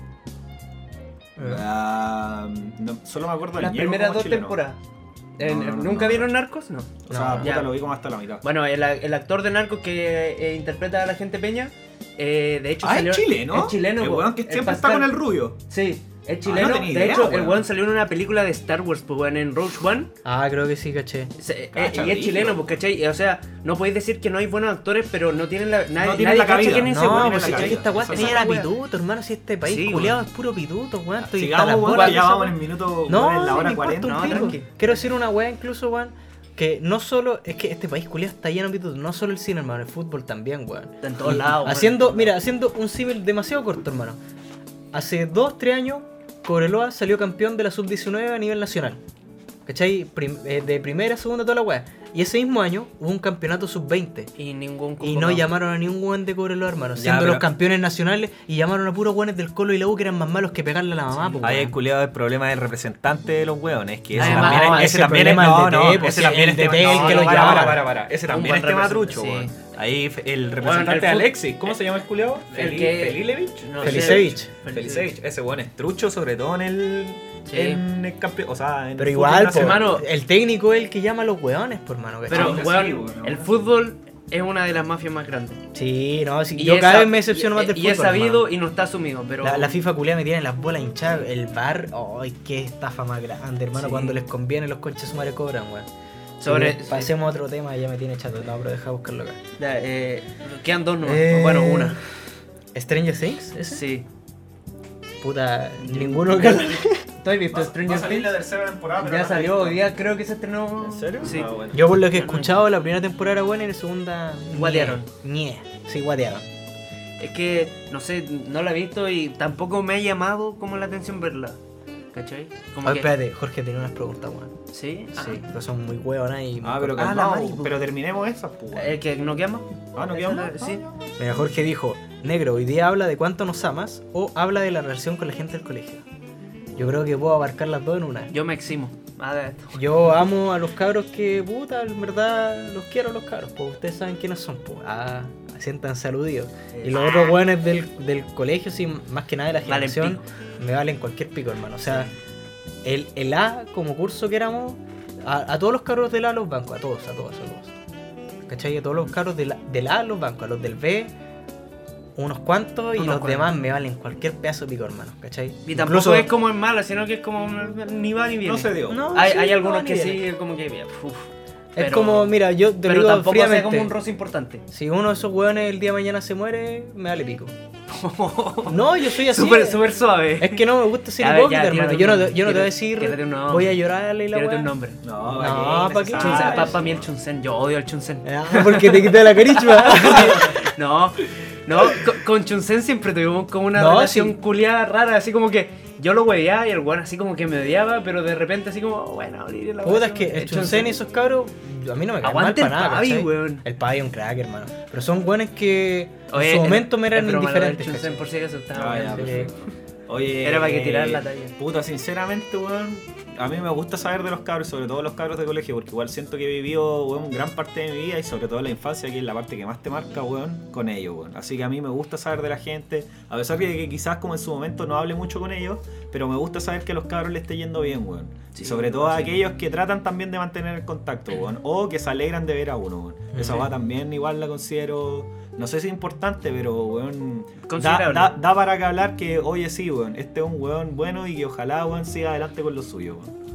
S5: Ah, no, solo me acuerdo del
S3: las primeras dos
S5: chileno.
S3: temporadas. En-
S5: No, no, no,
S3: ¿Nunca
S5: no.
S3: vieron Narcos? No.
S5: O sea, puta,
S3: ya.
S5: lo vi como hasta la mitad.
S3: Bueno, el, el actor de Narcos que eh, interpreta al agente Peña, eh, de hecho
S5: ah,
S3: salió...
S5: es chileno.
S3: Es chileno,
S5: El weón que siempre está con el rubio.
S3: Sí, es
S5: Ah,
S3: chileno.
S5: no
S3: de
S5: idea,
S3: hecho, el
S5: weón.
S3: salió en una película de Star Wars, pues weón, en Rogue One.
S2: Ah, creo que sí, caché.
S3: Se- eh, y es chileno, pues, ¿cachai? O sea, no podéis decir que no hay buenos actores, pero no tienen la. Nadie,
S5: tienen
S3: nadie
S5: la
S3: quién es ese
S2: No,
S3: weón.
S2: pues
S5: la
S2: es que esta weá tenía era pituto, hermano. Si este país
S3: Sí,
S2: culiado es puro pituto, weón. Estoy
S5: Sigamos, weón, ya vamos en el minuto.
S2: No,
S5: en la hora
S2: me importa
S5: 40.
S2: un
S3: no, tranqui.
S2: Quiero decir una weá incluso, weón. Que no solo, es que este país culiado está lleno de pitutos, no solo el cine, hermano, el fútbol también, weón.
S3: Está en todos lados, weón.
S2: Haciendo, mira, haciendo un símil demasiado corto, hermano. Hace 2, 3 años, Cobreloa salió campeón de la sub-19 a nivel nacional. ¿Cachai? Eh, de primera, segunda, toda la weá. Y ese mismo año hubo un campeonato sub-20.
S3: Y ningún
S2: Y no llamaron a ningún weón de Cobreloa, hermano.
S6: Ya,
S2: Siendo
S6: pero-
S2: los campeones nacionales y llamaron a puros weones del Colo y la U que eran más malos que pegarle a la mamá, po,
S6: Ahí
S2: weón.
S6: el culiado el problema del representante de los hueones, que ese
S2: Además,
S6: también
S2: no,
S6: es,
S2: ese
S6: ese también es, no, no,
S2: pues,
S6: ese
S2: sí,
S6: también es no,
S2: que lo
S6: para,
S2: llama.
S6: para, para, para, ese también es
S3: buen
S6: tema trucho,
S3: sí.
S6: Ahí el representante
S3: el
S6: de Alexis, ¿cómo se llama el culiado? Felilevich.
S2: Felicevich.
S6: Felicevich, ese weón es trucho, sobre todo en el,
S3: Sí.
S6: en el campeón, o sea, en
S2: Pero
S6: el
S2: igual,
S6: fútbol
S2: po,
S6: nacional.
S3: hermano.
S2: el técnico es el que llama a los weones, por mano.
S3: Pero,
S5: sí,
S3: weón,
S5: weón,
S3: el fútbol es una de las mafias más grandes.
S2: Sí, no, sí,
S3: Y
S2: yo cada vez me decepciono
S3: y-
S2: más del
S3: Y
S2: fútbol.
S3: es sabido
S2: hermano.
S3: y no está asumido, pero.
S2: La, la FIFA culia me tiene las bolas hinchadas. El bar, ay, qué estafa más grande, hermano.
S3: Sí.
S2: Cuando les conviene, los conches sumares cobran, weón.
S3: Sobre-
S2: Sí, Pasemos a otro tema, ya me tiene chato. No, pero deja buscarlo acá.
S3: Ya, eh, quedan dos no.
S2: Eh,
S3: Bueno, una.
S2: ¿Stranger Things? ¿Ese?
S3: Sí.
S2: Puta, ninguno que.
S3: ¿Tú has visto Stranger Things?
S5: tercera temporada.
S3: Ya salió, hoy día creo que se estrenó.
S6: ¿En serio?
S3: Sí.
S6: Ah, bueno.
S2: Yo por lo que he escuchado, la primera temporada era buena y la segunda.
S3: Guatearon.
S2: ñe. Sí, guatearon.
S3: Es que, no sé, no la he visto y tampoco me ha llamado como la atención verla. ¿Cachai? Como que-
S2: espérate, Jorge tenía unas preguntas, weón.
S3: ¿Sí? Ah.
S2: Sí, pero son muy hueonas y.
S5: Ah, pero
S3: Ah, la
S5: calmado,
S3: Mari, po.
S5: pero terminemos esas, pues. weón.
S3: ¿El que no llama?
S5: Ah, ¿no quedamos?
S3: Sí.
S2: Mira, Jorge dijo, negro, hoy día habla de cuánto nos amas o habla de la relación con la gente del colegio. Yo creo que puedo abarcar las dos en una.
S3: Yo me eximo.
S2: Yo amo a los cabros que, puta, en verdad los quiero a los cabros, pues ustedes saben quiénes son, pues. Ah, sientan saludidos. Y los otros weones del, del colegio, sí, más que nada de la
S3: Valen
S2: generación, me valen cualquier pico, hermano. O sea, el, el A como curso que éramos, a, a todos los cabros del A los bancos, a todos, a todos, a todos. ¿Cachai? A todos los cabros del, A- del A los bancos, a los del B, unos cuantos, y
S3: Unos
S2: los
S3: cuantos.
S2: demás me valen cualquier pedazo de pico, hermano. ¿Cachai?
S3: Y tampoco es como en mala, sino que es como ni va ni viene.
S5: No se dio.
S2: No,
S3: Hay,
S2: sí,
S3: hay
S2: no,
S3: algunos que
S2: viene.
S3: sí, como que. uf,
S2: Es
S3: pero-
S2: como, mira, yo te lo
S3: Pero
S2: digo
S3: tampoco
S2: fríamente.
S3: como un roce importante.
S2: Si uno de esos hueones el día de mañana se muere, me vale pico. No, yo soy así.
S3: Súper, súper suave.
S2: Es que no me gusta ser hipócrita, hermano.
S3: tírate
S2: Yo no, yo no te voy a decir,
S3: tírate un nombre.
S2: voy a llorarle y la
S3: Tírate un nombre.
S5: No,
S2: No,
S5: ¿para
S2: ¿pa' qué
S3: para mí el Chunsen, yo odio el Chunsen.
S2: Ah, porque te quité la carichua.
S3: No, no, con, con Chunsen siempre tuvimos como una
S2: No,
S3: relación
S2: sí.
S3: culiada rara, así como que yo lo hueveaba y el weón así como que me odiaba, pero de repente así como, bueno, la
S2: Puta, es que el Chunsen y esos cabros, a mí no me caen mal para
S3: el
S2: nada,
S3: Pavi, weón.
S2: El Pavi es un crack, hermano. Pero son buenos que
S3: Oye,
S2: en su momento me eran indiferentes,
S3: Chunsen,
S2: ¿cachai?
S3: por si acaso estaba
S5: Ah, ya. Oye,
S3: Era para que tirar la talla.
S5: Puta, sinceramente, weón, a mí me gusta saber de los cabros, sobre todo los cabros de colegio, porque igual siento que he vivido, weón, gran parte de mi vida y sobre todo la infancia, que es la parte que más te marca, weón, con ellos, weón. Así que a mí me gusta saber de la gente, a pesar de que quizás como en su momento no hable mucho con ellos, pero me gusta saber que a los cabros le esté yendo bien, weón.
S3: Sí,
S5: y sobre todo a
S3: sí.
S5: aquellos que tratan también de mantener el contacto, weón, o que se alegran de ver a uno, weón. Esa va también igual la considero, no sé si importante, pero, weón, da,
S3: Considerable.
S5: da- da para que hablar que, oye, sí, weón, este es un weón bueno y que ojalá, weón, siga adelante con lo suyo, weón.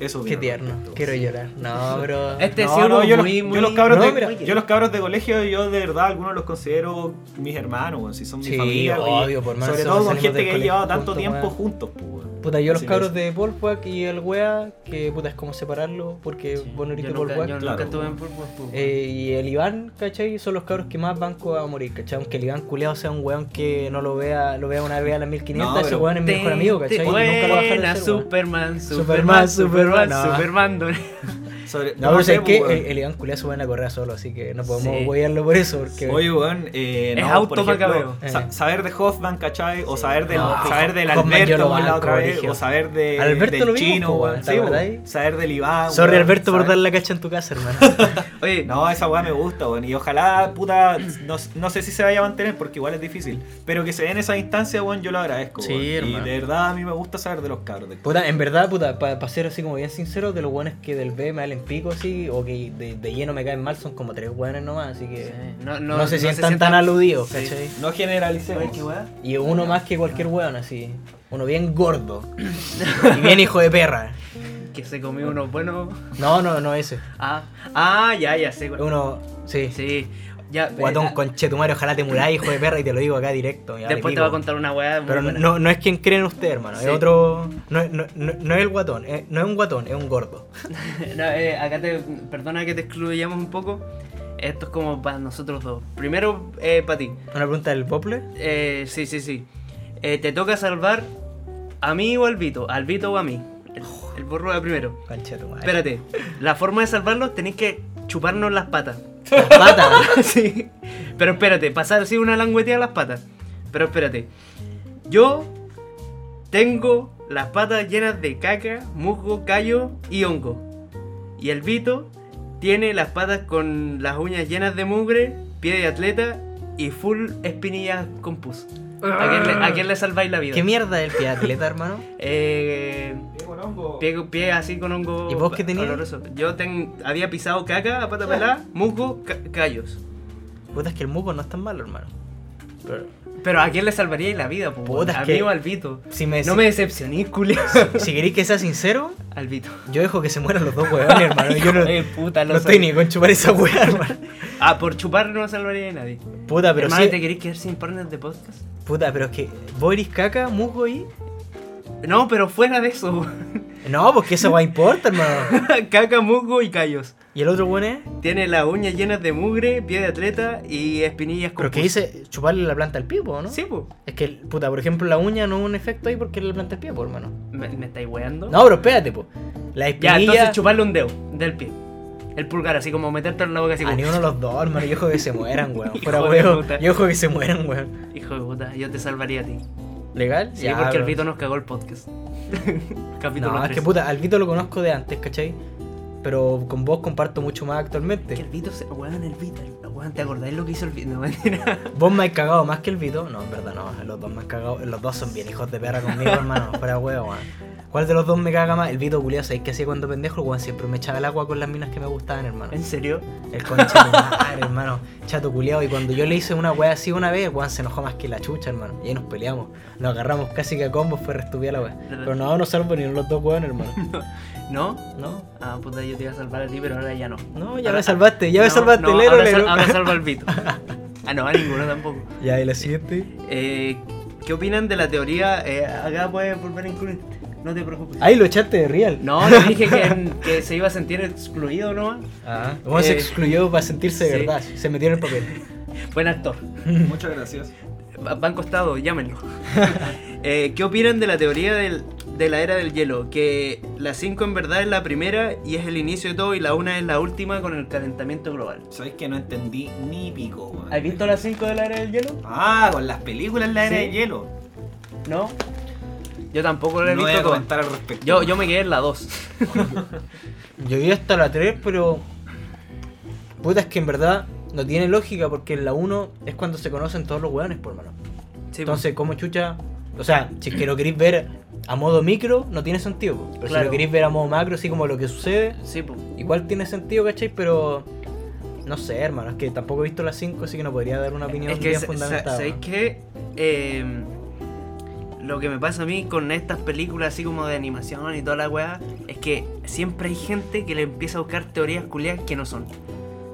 S5: Eso
S2: Qué tierno.
S5: respecto.
S2: Quiero llorar. No, pero.
S3: Este
S5: No,
S3: sí uno
S5: no, yo,
S3: muy,
S5: los,
S3: muy...
S5: yo los cabros
S2: No,
S5: de,
S2: mira.
S5: yo los cabros de colegio, yo de verdad algunos los considero mis hermanos, weón, si son
S2: Sí,
S5: mi familia,
S2: obvio, por más
S5: sobre todo con gente que he
S2: colegio
S5: llevado tanto tiempo juntos, pues, weón.
S2: Puta, yo los cabros de Polfuac y el wea, que puta es como separarlo, porque
S3: Sí,
S2: bueno, ahorita
S3: yo nunca,
S2: Polfuac.
S3: yo
S5: claro.
S3: nunca estuve en Pulpo. pues.
S2: Eh, y el Iván, ¿cachai? Son los cabros que más banco a morir, ¿cachai? Aunque el Iván culeado sea un weón que no lo vea, lo vea una vez a las 1500,
S5: No,
S2: ese weón es mi mejor amigo, ¿cachai? Y nunca lo va a dejar de ser.
S3: Superman,
S2: Superman,
S3: Superman, Superman,
S2: Superman,
S3: Superman.
S5: Sobre-
S2: No, pero
S5: sé,
S2: es que
S5: pues, weón.
S2: el, Iván culeado se van a correr solo, así que no podemos
S3: Sí.
S2: huearlo por eso, porque...
S5: Oye, weón, eh,
S3: Es
S5: no,
S3: auto
S5: por ejemplo, sa-
S2: Eh.
S5: saber de Hoffman, ¿cachai? O saber del,
S2: No,
S5: saber del Alberto como la
S2: banco,
S5: otra vez, o saber de,
S2: Alberto
S5: del chino, weón.
S2: weón, ¿te
S5: Sí? Saber del Iván.
S2: Sorry
S5: weón,
S2: Alberto por dar la cacha en tu casa, hermano.
S3: Oye,
S5: No, esa weá me gusta, weón. Y ojalá, puta, no, no sé si se vaya a mantener porque igual es difícil. Pero que se den esa instancia, weón, yo lo agradezco,
S2: Sí.
S5: Y de verdad a mí me gusta saber de los cabros. de-
S2: Puta, en verdad, puta, para ser así como bien sincero, de los buenos que del B me valen pico así, o que de, de lleno me caen mal, son como tres buenos nomás, así que
S3: no,
S2: no, se sientan tan aludidos,
S3: Sí.
S2: ¿cachai?
S5: No generalicemos.
S2: Y uno más que cualquier weón, así. Uno bien gordo. y bien hijo de perra.
S3: Que se comió unos buenos.
S2: No, no, no ese.
S3: Ah, ah, ya, ya sé.
S2: Uno, sí.
S3: Sí, ya.
S2: Guatón
S3: eh,
S2: conchetumario, ojalá te muráis, hijo de perra, y te lo digo acá directo.
S3: Después te voy a contar una weá.
S2: Pero
S3: buena.
S2: no, no es quien creen ustedes, hermano.
S3: Sí.
S2: Es otro. No, es- no, no, no es el guatón. es- no es un guatón, es un gordo.
S3: No, eh, acá te. Perdona que te excluyamos un poco. Esto es como para nosotros dos. Primero, eh, para ti.
S2: Una pregunta del Pople.
S3: Eh, sí, sí, sí. Eh, te toca salvar a mí o al Vito. Al Vito o a mí. El, el borro va primero.
S2: Conchetumario.
S3: Espérate. La forma de salvarlos tenéis que chuparnos las patas.
S2: Las patas.
S3: sí. Pero espérate, pasar así una langueteada a las patas. Pero espérate. Yo tengo las patas llenas de caca, musgo, callo y hongo. Y el Vito tiene las patas con las uñas llenas de mugre, pie de atleta y full espinillas con pus. ¿A quién le, a quién le salváis la vida?
S2: ¿Qué mierda es el pie atleta, hermano?
S3: Eh, pie, pie así con hongo.
S2: ¿Y vos qué tenías?
S3: oloroso. Yo ten- había pisado caca a pata pelada, musgo, ca- callos.
S2: Puta, es que el muco no es tan malo, hermano. Pero,
S3: Pero ¿a quién le salvaría la vida, po?
S2: Puta,
S3: a mí o al Vito.
S2: si me,
S3: No me decepcionís, culiao.
S2: si queréis que sea sincero,
S3: al Vito.
S2: yo dejo que se mueran los dos huevones, hermano. Yo no,
S3: puta, lo
S2: no estoy ni con chupar esa hueá, hermano.
S3: Ah, por chupar no salvaría a nadie.
S2: Puta, pero
S3: Hermano,
S2: sí.
S3: ¿te querés quedar sin partner de podcast?
S2: Puta, pero es que vos eres caca, musgo y.
S3: No, pero fuera de eso.
S2: No, porque esa hueá importa, hermano.
S3: caca, musgo y callos.
S2: ¿Y el otro bueno es?
S3: Tiene las uñas llenas de mugre, pie de atleta y espinillas con
S2: Pero que dice chuparle la planta al pie, po, ¿no?
S3: Sí, pues.
S2: Es que, puta, por ejemplo, la uña no es un efecto ahí porque es la planta al pie, po, hermano.
S3: ¿Me, me estáis weando?
S2: No, pero espérate, po. La
S3: Ya,
S2: espinilla.
S3: entonces chuparle un dedo del pie. El pulgar, así como meterte en la boca así
S2: A
S3: como.
S2: ni uno de los dos, hermano. Yo ojo que se mueran, weón.
S3: Hijo
S2: Fuera
S3: de
S2: weón.
S3: puta.
S2: Yo ojo que se mueran, weón.
S3: Hijo de puta, yo te salvaría a ti.
S2: ¿Legal?
S3: Sí,
S2: Ya,
S3: porque el Vito nos cagó el podcast. Capítulo
S2: No, es
S3: 3.
S2: que puta, al Vito lo conozco de antes, ¿cachai? Pero con vos comparto mucho más actualmente.
S3: Que el Vito se. Weón, el Vito. Weón, ¿te acordáis lo que hizo el Vito? No, mentira.
S2: Vos me has cagado más que el Vito. No, en verdad no. Los dos me han cagado. Los dos son bien hijos de perra conmigo, hermano. Fuera huevo, weón. ¿Cuál de los dos me caga más? El Vito culiao, ¿sabéis qué hacía cuando pendejo? El weón siempre me echaba el agua con las minas que me gustaban, hermano.
S3: ¿En serio?
S2: El concha de madre, hermano. Chato culiao. Y cuando yo le hice una wea así una vez, weón se enojó más que la chucha, hermano. Y ahí nos peleamos. Nos agarramos casi que a combos, fue restupida la wea. Pero no, no salvo ni los dos weón, hermano.
S3: ¿No?
S2: No,
S3: Ah, puta, yo te iba a salvar a ti, pero ahora ya no.
S2: no, ya
S3: Ahora-
S2: me salvaste, ya me
S3: No,
S2: salvaste,
S3: no,
S2: lero,
S3: ahora,
S2: lero.
S3: sal- ahora salvo al Vito. ah, no, a ninguno tampoco.
S2: Ya, y la siguiente.
S3: Eh, ¿Qué opinan de la teoría? Eh, acá puedes volver a incluir. No te preocupes.
S2: Ahí lo echaste de real.
S3: No, le dije que, que se iba a sentir excluido nomás.
S2: Ah, ¿cómo se
S3: Eh,
S2: excluyó para sentirse de
S3: sí.
S2: verdad? Se metió en el papel.
S3: Buen actor.
S5: Muchas gracias.
S3: Banco Estado, llámenlo. Eh, ¿Qué opinan de la teoría del- de la era del hielo? Que la 5 en verdad es la primera y es el inicio de todo y la 1 es la última con el calentamiento global.
S5: ¿Sabes que no entendí ni pico, weón?
S3: ¿Has visto la 5 de la era del hielo?
S5: Ah, con las películas La Era
S3: Sí.
S5: de Hielo.
S3: No. Yo tampoco la he
S5: No voy
S3: visto
S5: a
S3: toda.
S5: comentar al respecto.
S3: Yo, yo me quedé en la 2.
S2: Yo vi hasta la 3, pero. Puta, es que en verdad no tiene lógica porque en la 1 es cuando se conocen todos los weones, por mano.
S3: Sí,
S2: Entonces, ¿cómo chucha? O sea, si es que lo queréis ver a modo micro, no tiene sentido. Pero si
S3: Claro.
S2: lo queréis ver a modo macro, así como lo que sucede,
S3: Sí,
S2: igual tiene sentido, ¿cachai? Pero. No sé, hermano, es que tampoco he visto las 5, así que no podría dar una opinión
S3: Es que,
S2: bien fundamentada.
S3: sa- ¿sabéis qué? Eh, lo que me pasa a mí con estas películas así como de animación y toda la weá, es que siempre hay gente que le empieza a buscar teorías culiadas que no son.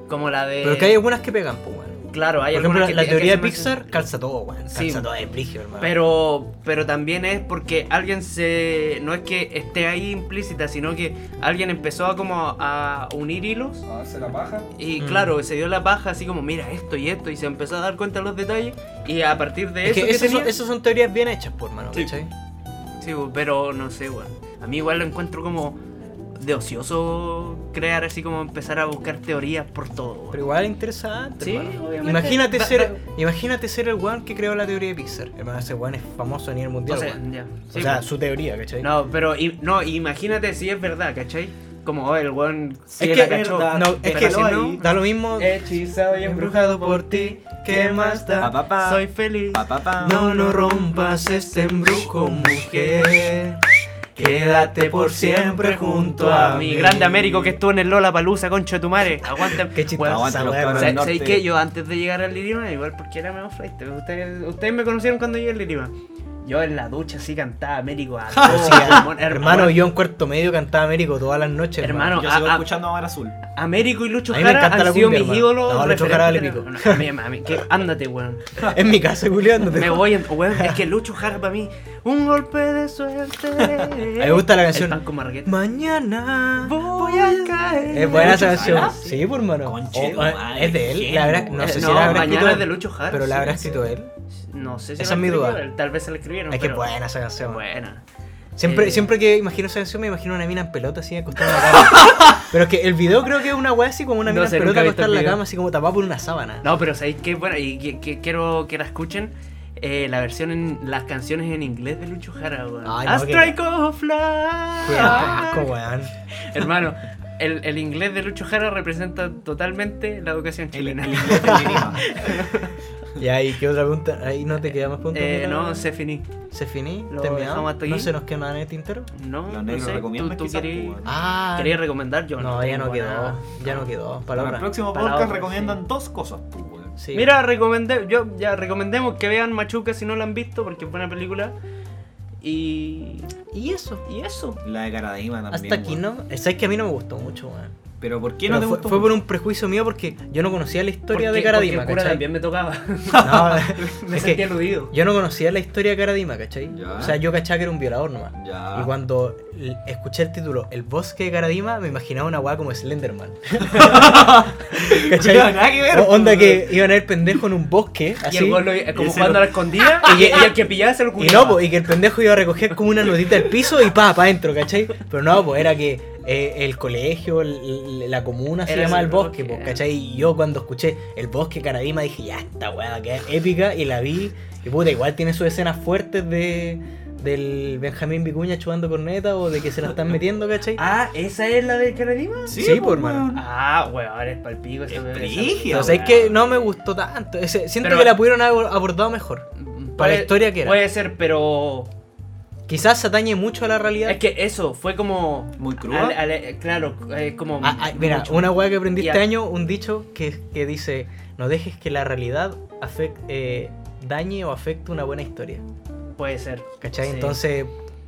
S3: Como la de...
S2: Pero que hay algunas que pegan, pues.
S3: Claro, hay
S2: Por ejemplo,
S3: que
S2: la teoría de Pixar calza todo, weón. Calza
S3: Sí.
S2: todo, es brígido, hermano.
S3: Pero, pero también es porque alguien se... No es que esté ahí implícita, sino que alguien empezó a como a unir hilos
S5: A darse la paja.
S3: y
S2: Mm.
S3: claro, se dio la paja así como, mira esto y esto, y se empezó a dar cuenta de los detalles y a partir de
S2: es
S3: eso
S2: que son, esas son teorías bien hechas, por mano,
S3: Sí.
S2: ¿cachai?
S3: Sí, pero no sé, weón. A mí igual lo encuentro como de ocioso crear así como empezar a buscar teorías por todo.
S2: Pero igual es interesante,
S3: Sí, obviamente.
S2: Imagínate
S3: Da-
S2: ser,
S3: da-
S2: imagínate ser el weón que creó la teoría de Pixar. Hermano, ese weón es famoso a nivel
S3: O
S2: mundial,
S3: sea.
S2: O sea,
S3: pues.
S2: su teoría, ¿cachai?
S3: No, pero no, imagínate si es verdad, ¿cachai? Como oh, el weón sí
S2: es que,
S3: cachó.
S2: no, es que
S3: si no,
S2: da lo mismo.
S3: hechizado y
S2: embrujado por ti, ¿qué más da?
S5: Pa, pa, pa.
S3: Soy feliz.
S2: No, no rompas este embrujo, mujer. Quédate por siempre junto a
S3: Mi
S2: mí.
S3: grande Américo que estuvo en el Lola Palusa, concha de tu madre. Aguanta.
S2: Qué chistoso,
S3: Weón,
S5: aguanta los
S2: weón.
S5: cabros.
S3: ¿Sabes
S5: del norte.
S3: qué? Yo antes de llegar al Lirima, igual porque era medio flight. Ustedes, ustedes me conocieron cuando llegué al Lirima. Yo en la ducha así cantaba Américo a
S2: sí,
S3: pulmón.
S2: hermano, yo en cuarto medio cantaba Américo todas las noches.
S3: Hermano,
S5: Yo
S3: a-
S5: sigo
S3: a-
S5: escuchando a Mar Azul.
S3: Américo y Lucho
S2: A mí me
S3: Jara han
S2: la
S3: sido
S2: cumbia,
S3: mis
S2: hermano.
S3: ídolos.
S2: No, Lucho Jara vale pico.
S3: No, que- ándate, weón.
S2: En mi casa, Julián.
S3: Me voy en, weón, es que Lucho Jara para mí, un golpe de suerte.
S2: A mí me gusta la canción.
S3: El.
S2: Mañana
S3: Voy a caer.
S2: Es buena esa canción. Sí, por mano.
S5: Conche
S2: O, eh,
S5: tu madre,
S2: es de él. La habrá- no
S5: weón.
S2: sé si
S3: no,
S2: la habrá
S3: mañana
S2: escrito
S3: es de Lucho Jara.
S2: Pero la
S3: sí,
S2: habrá
S3: sí.
S2: escrito él.
S3: No sé si
S2: Esa es mi duda.
S3: Tal vez se la escribieron.
S2: Es que
S3: pero-
S2: buena esa canción.
S3: Buena.
S2: Siempre,
S3: Eh,
S2: siempre que imagino esa canción me imagino una mina en pelota así acostada en la cama. Pero es que el video creo que es una weá así como una
S3: No
S2: mina
S3: sé,
S2: en pelota acostada en
S3: el
S2: la cama así como tapada por una sábana.
S3: No, pero sabéis que bueno, y que, que quiero que la escuchen. eh, la versión en las canciones en inglés de Lucho Jara, weón.
S2: No,
S3: strike of
S2: Qué
S3: life. Hermano, el, el inglés de Lucho Jara representa totalmente la educación
S5: El,
S3: chilena.
S5: el inglés
S2: ¿y qué otra pregunta? Ahí no te queda más preguntas.
S3: Eh,
S2: la-
S3: no, se finí.
S2: ¿Se finí?
S3: Lo
S2: ¿Terminado?
S3: dejamos hasta
S2: ¿No
S3: aquí.
S2: se nos queda nada en el tintero?
S3: No, no
S5: negros
S3: sé. ¿Tú, tú querías,
S5: pues.
S2: Ah,
S3: querías recomendar? Yo
S2: no, ya no quedó.
S3: nada.
S2: Ya no quedó.
S5: Para el
S2: Palabra.
S5: próximo
S3: Palabra,
S5: podcast
S3: sí.
S5: recomiendan dos cosas, pues, weón.
S2: Sí.
S3: Mira, recomendé, yo ya recomendemos que vean Machuca si no la han visto porque es buena película. Y.
S2: ¿Y eso?
S3: Y eso.
S5: La de Caradima también.
S2: Hasta aquí,
S5: weón.
S2: ¿no? Sabes que a mí no me gustó mucho, weón.
S5: Pero ¿por qué
S2: Pero
S5: no te
S2: fue,
S5: gustó?
S2: fue por un prejuicio mío porque yo no conocía la historia de Caradima,
S3: porque el cura también me tocaba.
S2: No,
S3: me
S2: es
S3: sentía
S2: que
S3: aludido.
S2: yo no conocía la historia de Caradima, ¿cachai?
S5: Ya.
S2: O sea, yo cachaba que era un violador nomás.
S5: Ya.
S2: Y cuando escuché el título El bosque de Caradima, me imaginaba una weá como Slenderman. ¿Cachai?
S5: No, nada que ver,
S2: O- onda que iban a ir pendejo en un bosque,
S3: Y el gol lo- como jugando
S5: lo-
S3: a la escondida y, y el que pillaba se lo
S2: Y
S3: culiaba.
S2: no, pues, y que el pendejo iba a recoger como una notita del piso y pa, pa adentro, ¿cachai? Pero no, pues era que eh, el colegio, el- la comuna se llama
S3: el
S2: bosque,
S3: bosque,
S2: po,
S3: ah.
S2: ¿cachai? Y yo cuando escuché el bosque Caradima dije, ya, esta weá a quedar épica, y la vi, y puta, igual tiene sus escenas fuertes de del Benjamín Vicuña chupando corneta o de que se la están metiendo, ¿cachai?
S3: Ah, ¿esa es la del Canadima?
S2: Sí, por
S5: pues,
S2: hermano.
S5: weón.
S3: Ah, weón, es palpico.
S5: Es
S2: Pero sabes
S5: weón.
S2: que no me gustó tanto. ese- siento
S3: Pero-
S2: que la pudieron haber abordado mejor. Para la historia que era.
S3: Puede ser, pero.
S2: Quizás se atañe mucho a la realidad.
S3: Es que eso fue como.
S5: Muy
S3: al- al- claro, eh, como.
S2: Ah, ah, mira,
S3: mucho.
S2: una weá que aprendí este año, un dicho que, que dice, no dejes que la realidad afect- eh, dañe o afecte una buena historia.
S3: Puede ser.
S2: ¿Cachai?
S3: Sí.
S2: Entonces,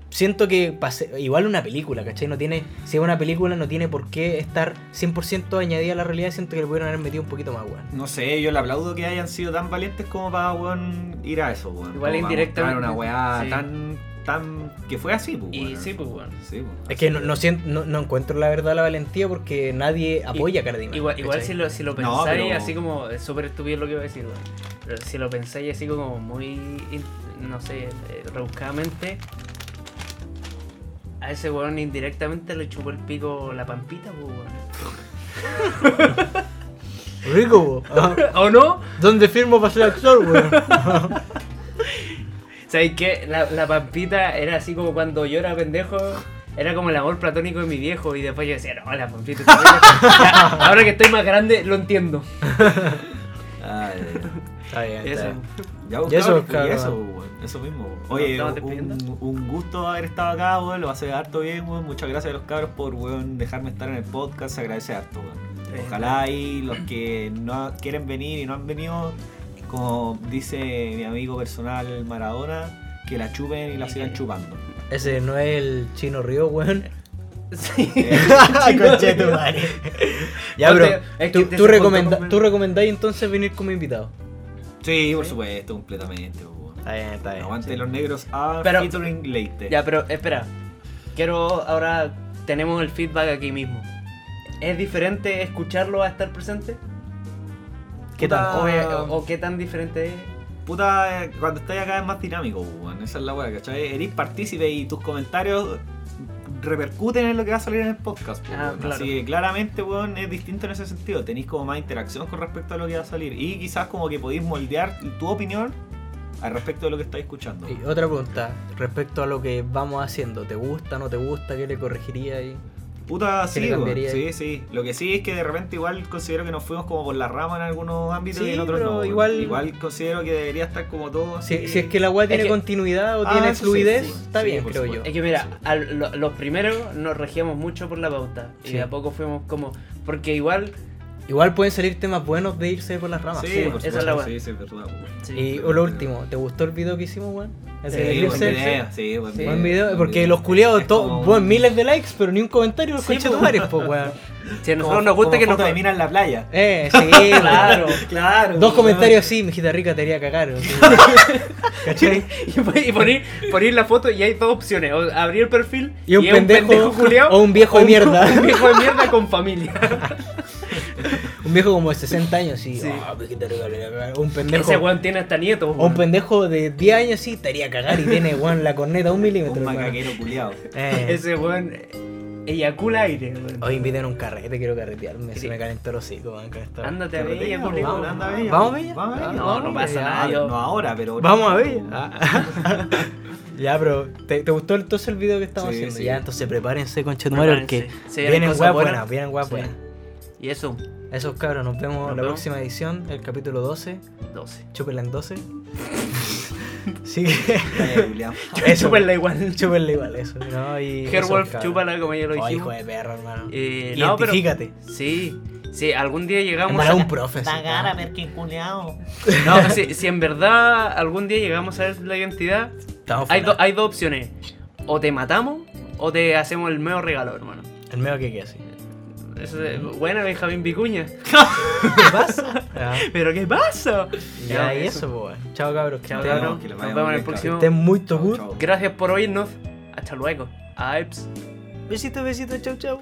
S2: siento que pase- igual una película, ¿cachai? No tiene, si es una película no tiene por qué estar 100% añadida a la realidad, siento que le pudieron haber metido un poquito más, weón.
S5: No sé, yo le aplaudo que hayan sido tan valientes como para weón, ir a eso, weón.
S3: Igual indirectamente,
S5: una weá
S3: sí.
S5: tan, tan. que fue así, pues,
S3: Y
S5: weón.
S3: sí, pues, weón.
S5: Sí, pues,
S2: Es que no, no, sien- no, no encuentro la verdad la valentía porque nadie apoya a Cardinal.
S3: Igual, si lo, si lo
S5: No,
S3: pensáis,
S5: pero-
S3: así como. Es súper estúpido lo que voy a decir, weón. Pero si lo pensáis así como muy. No sé, eh, rebuscadamente. A ese weón indirectamente le chupó el pico la pampita, pues, weón.
S2: Rico,
S3: ¿O no?
S2: ¿Dónde firmo para ser actor, weón?
S3: ¿Sabes qué? La, la pampita era así como cuando yo era pendejo. Era como el amor platónico de mi viejo. Y después yo decía, no, la pampita. está bien". Ya, ahora que estoy más grande, lo entiendo.
S5: Ay,
S2: Está bien, está
S3: Eso.
S2: bien.
S5: ya
S2: Y
S5: buscaron,
S2: eso,
S5: y eso, eso mismo. Oye, un, un gusto haber estado acá, weón. Lo hace harto bien, weón. Muchas gracias a los cabros por, weón, dejarme estar en el podcast. Se agradece harto, weón. Ojalá y los que no quieren venir y no han venido, como dice mi amigo personal Maradona, que la chupen y la sigan chupando.
S2: Ese no es el chino río, weón.
S3: Sí.
S2: Conche tu madre. Ya, bro.
S3: es que
S2: ¿Tú, tú,
S3: se
S2: recomenda-
S3: contó con-
S2: ¿Tú recomendáis entonces venir como invitado?
S5: Sí, por supuesto, completamente. weón.
S2: Está bien, está bien.
S5: Aguante
S2: sí.
S5: los negros a
S3: Pero-
S5: featuring Leite.
S3: Ya, pero espera. Quiero ahora. Tenemos el feedback aquí mismo. ¿Es diferente escucharlo a estar presente?
S2: ¿Qué
S5: Puta,
S2: tal?
S3: ¿O, es- o- o qué tan diferente es?
S5: Puta, eh, cuando estáis acá es más dinámico, weón. Esa es la weá, ¿cachai? Eres partícipe y tus comentarios repercuten en lo que va a salir en el podcast. po,
S3: Ah, claro.
S5: Así que claramente, weón, es distinto en ese sentido. Tenéis como más interacción con respecto a lo que va a salir. Y quizás como que podéis moldear tu opinión al respecto de lo que estáis escuchando.
S2: Y otra pregunta, respecto a lo que vamos haciendo, ¿te gusta, no te gusta? ¿Qué le corregiría ahí?
S5: Puta,
S2: ¿Qué
S5: sí, sí, sí. Lo que sí es que de repente igual considero que nos fuimos como por la rama en algunos ámbitos
S2: Sí,
S5: y en otros
S2: pero
S5: no.
S2: igual-
S5: Igual considero que debería estar como todo
S2: Si,
S5: así.
S2: si es que la weá tiene
S3: que-
S2: continuidad o
S5: Ah,
S2: tiene
S5: sí,
S2: fluidez,
S5: sí,
S2: está
S5: sí,
S2: bien, creo yo.
S3: Es que mira, al- lo- los primeros nos regíamos mucho por la pauta. Y de a poco fuimos como. Porque igual.
S2: Igual pueden salir temas buenos de irse por las ramas.
S5: Sí,
S3: sí,
S5: por
S3: esa es
S5: supuesto,
S3: la weá.
S5: sí, sí, es verdad, weón.
S3: sí.
S2: Y o lo último, ¿te gustó el video que hicimos, weón? El de
S5: Sí,
S2: Eclipse.
S5: buen video, sí, buen
S3: Sí.
S5: video.
S2: Buen video,
S5: buen
S2: porque
S5: video.
S2: los culiados,
S5: Es
S2: to-
S5: como un-
S2: buen miles de likes, pero ni un comentario los
S3: Sí,
S2: conchetumares, po, weón.
S3: Si a
S5: como-
S3: nosotros nos gusta que nos.
S5: mina en la playa.
S2: Eh, sí.
S3: Claro.
S5: Claro.
S2: Dos comentarios así, mijita rica te haría cagar. ¿Cachai?
S3: Y, pon- y poner, poner la foto y hay dos opciones. O abrir el perfil
S2: Y un
S3: es
S2: pendejo
S3: culiao,
S2: o un viejo de mierda.
S3: Un viejo de mierda con familia.
S2: Un viejo como de 60 años, sí.
S3: Sí.
S2: "Ah, cagar". Un pendejo.
S3: Ese weón tiene hasta nietos.
S2: O un
S3: weón.
S2: pendejo de 10 años, sí, te haría cagar y tiene, weón, la corneta a un milímetro.
S5: Un macaquero culiado.
S2: Eh.
S3: Ese weón eyacula aire. weón.
S2: Hoy inviten a un carrete, quiero carretearme. Se me calentó el hocico, weón,
S3: Ándate a Bella,
S5: weón, anda a Bella,
S2: ¿Vamos a
S5: weón.
S2: Bella?
S5: Vamos a Bella.
S3: No, no pasa nada.
S5: Ah,
S3: yo-
S5: No ahora, pero.
S2: Vamos a ver. Ah. ya, pero ¿te, te gustó entonces el video que estamos
S5: Sí,
S2: haciendo?
S5: sí.
S2: Ya, entonces prepárense con Chetumare porque
S3: vienen
S2: weas
S3: buenas.
S2: vienen
S3: Sí.
S2: buenas.
S3: Y eso,
S2: Esos cabros, nos vemos
S3: Nos
S2: la
S3: vemos.
S2: próxima edición, el capítulo 12.
S3: 12.
S2: Chúpenla en 12. Así que. Eso,
S3: Chúpenla igual.
S2: Chúpenla igual, eso. ¿no? Y
S3: Herwolf,
S2: cabros.
S3: chúpala como ya lo
S2: Oh, hijo de perro, hermano.
S3: Eh, no, pero. Sí, sí, algún día llegamos a.
S2: un profe. sí.
S5: Merkin culiao.
S3: No, si, si en verdad algún día llegamos a ver la identidad, hay, do- hay dos opciones. O te matamos o te hacemos el mejor regalo, hermano.
S2: El medio que queda así.
S3: Eso es- buena, Benjamín Vicuña.
S2: ¿Qué pasa? Ya,
S3: ¿Pero qué pasa?
S2: ya, y
S3: eso.
S2: pues. Chao, cabros.
S3: Chao,
S5: les
S3: Nos vemos en el próximo.
S2: estén muy good.
S3: Gracias por oírnos. Hasta luego. Aips.
S2: Besito, besito. Chau, chau.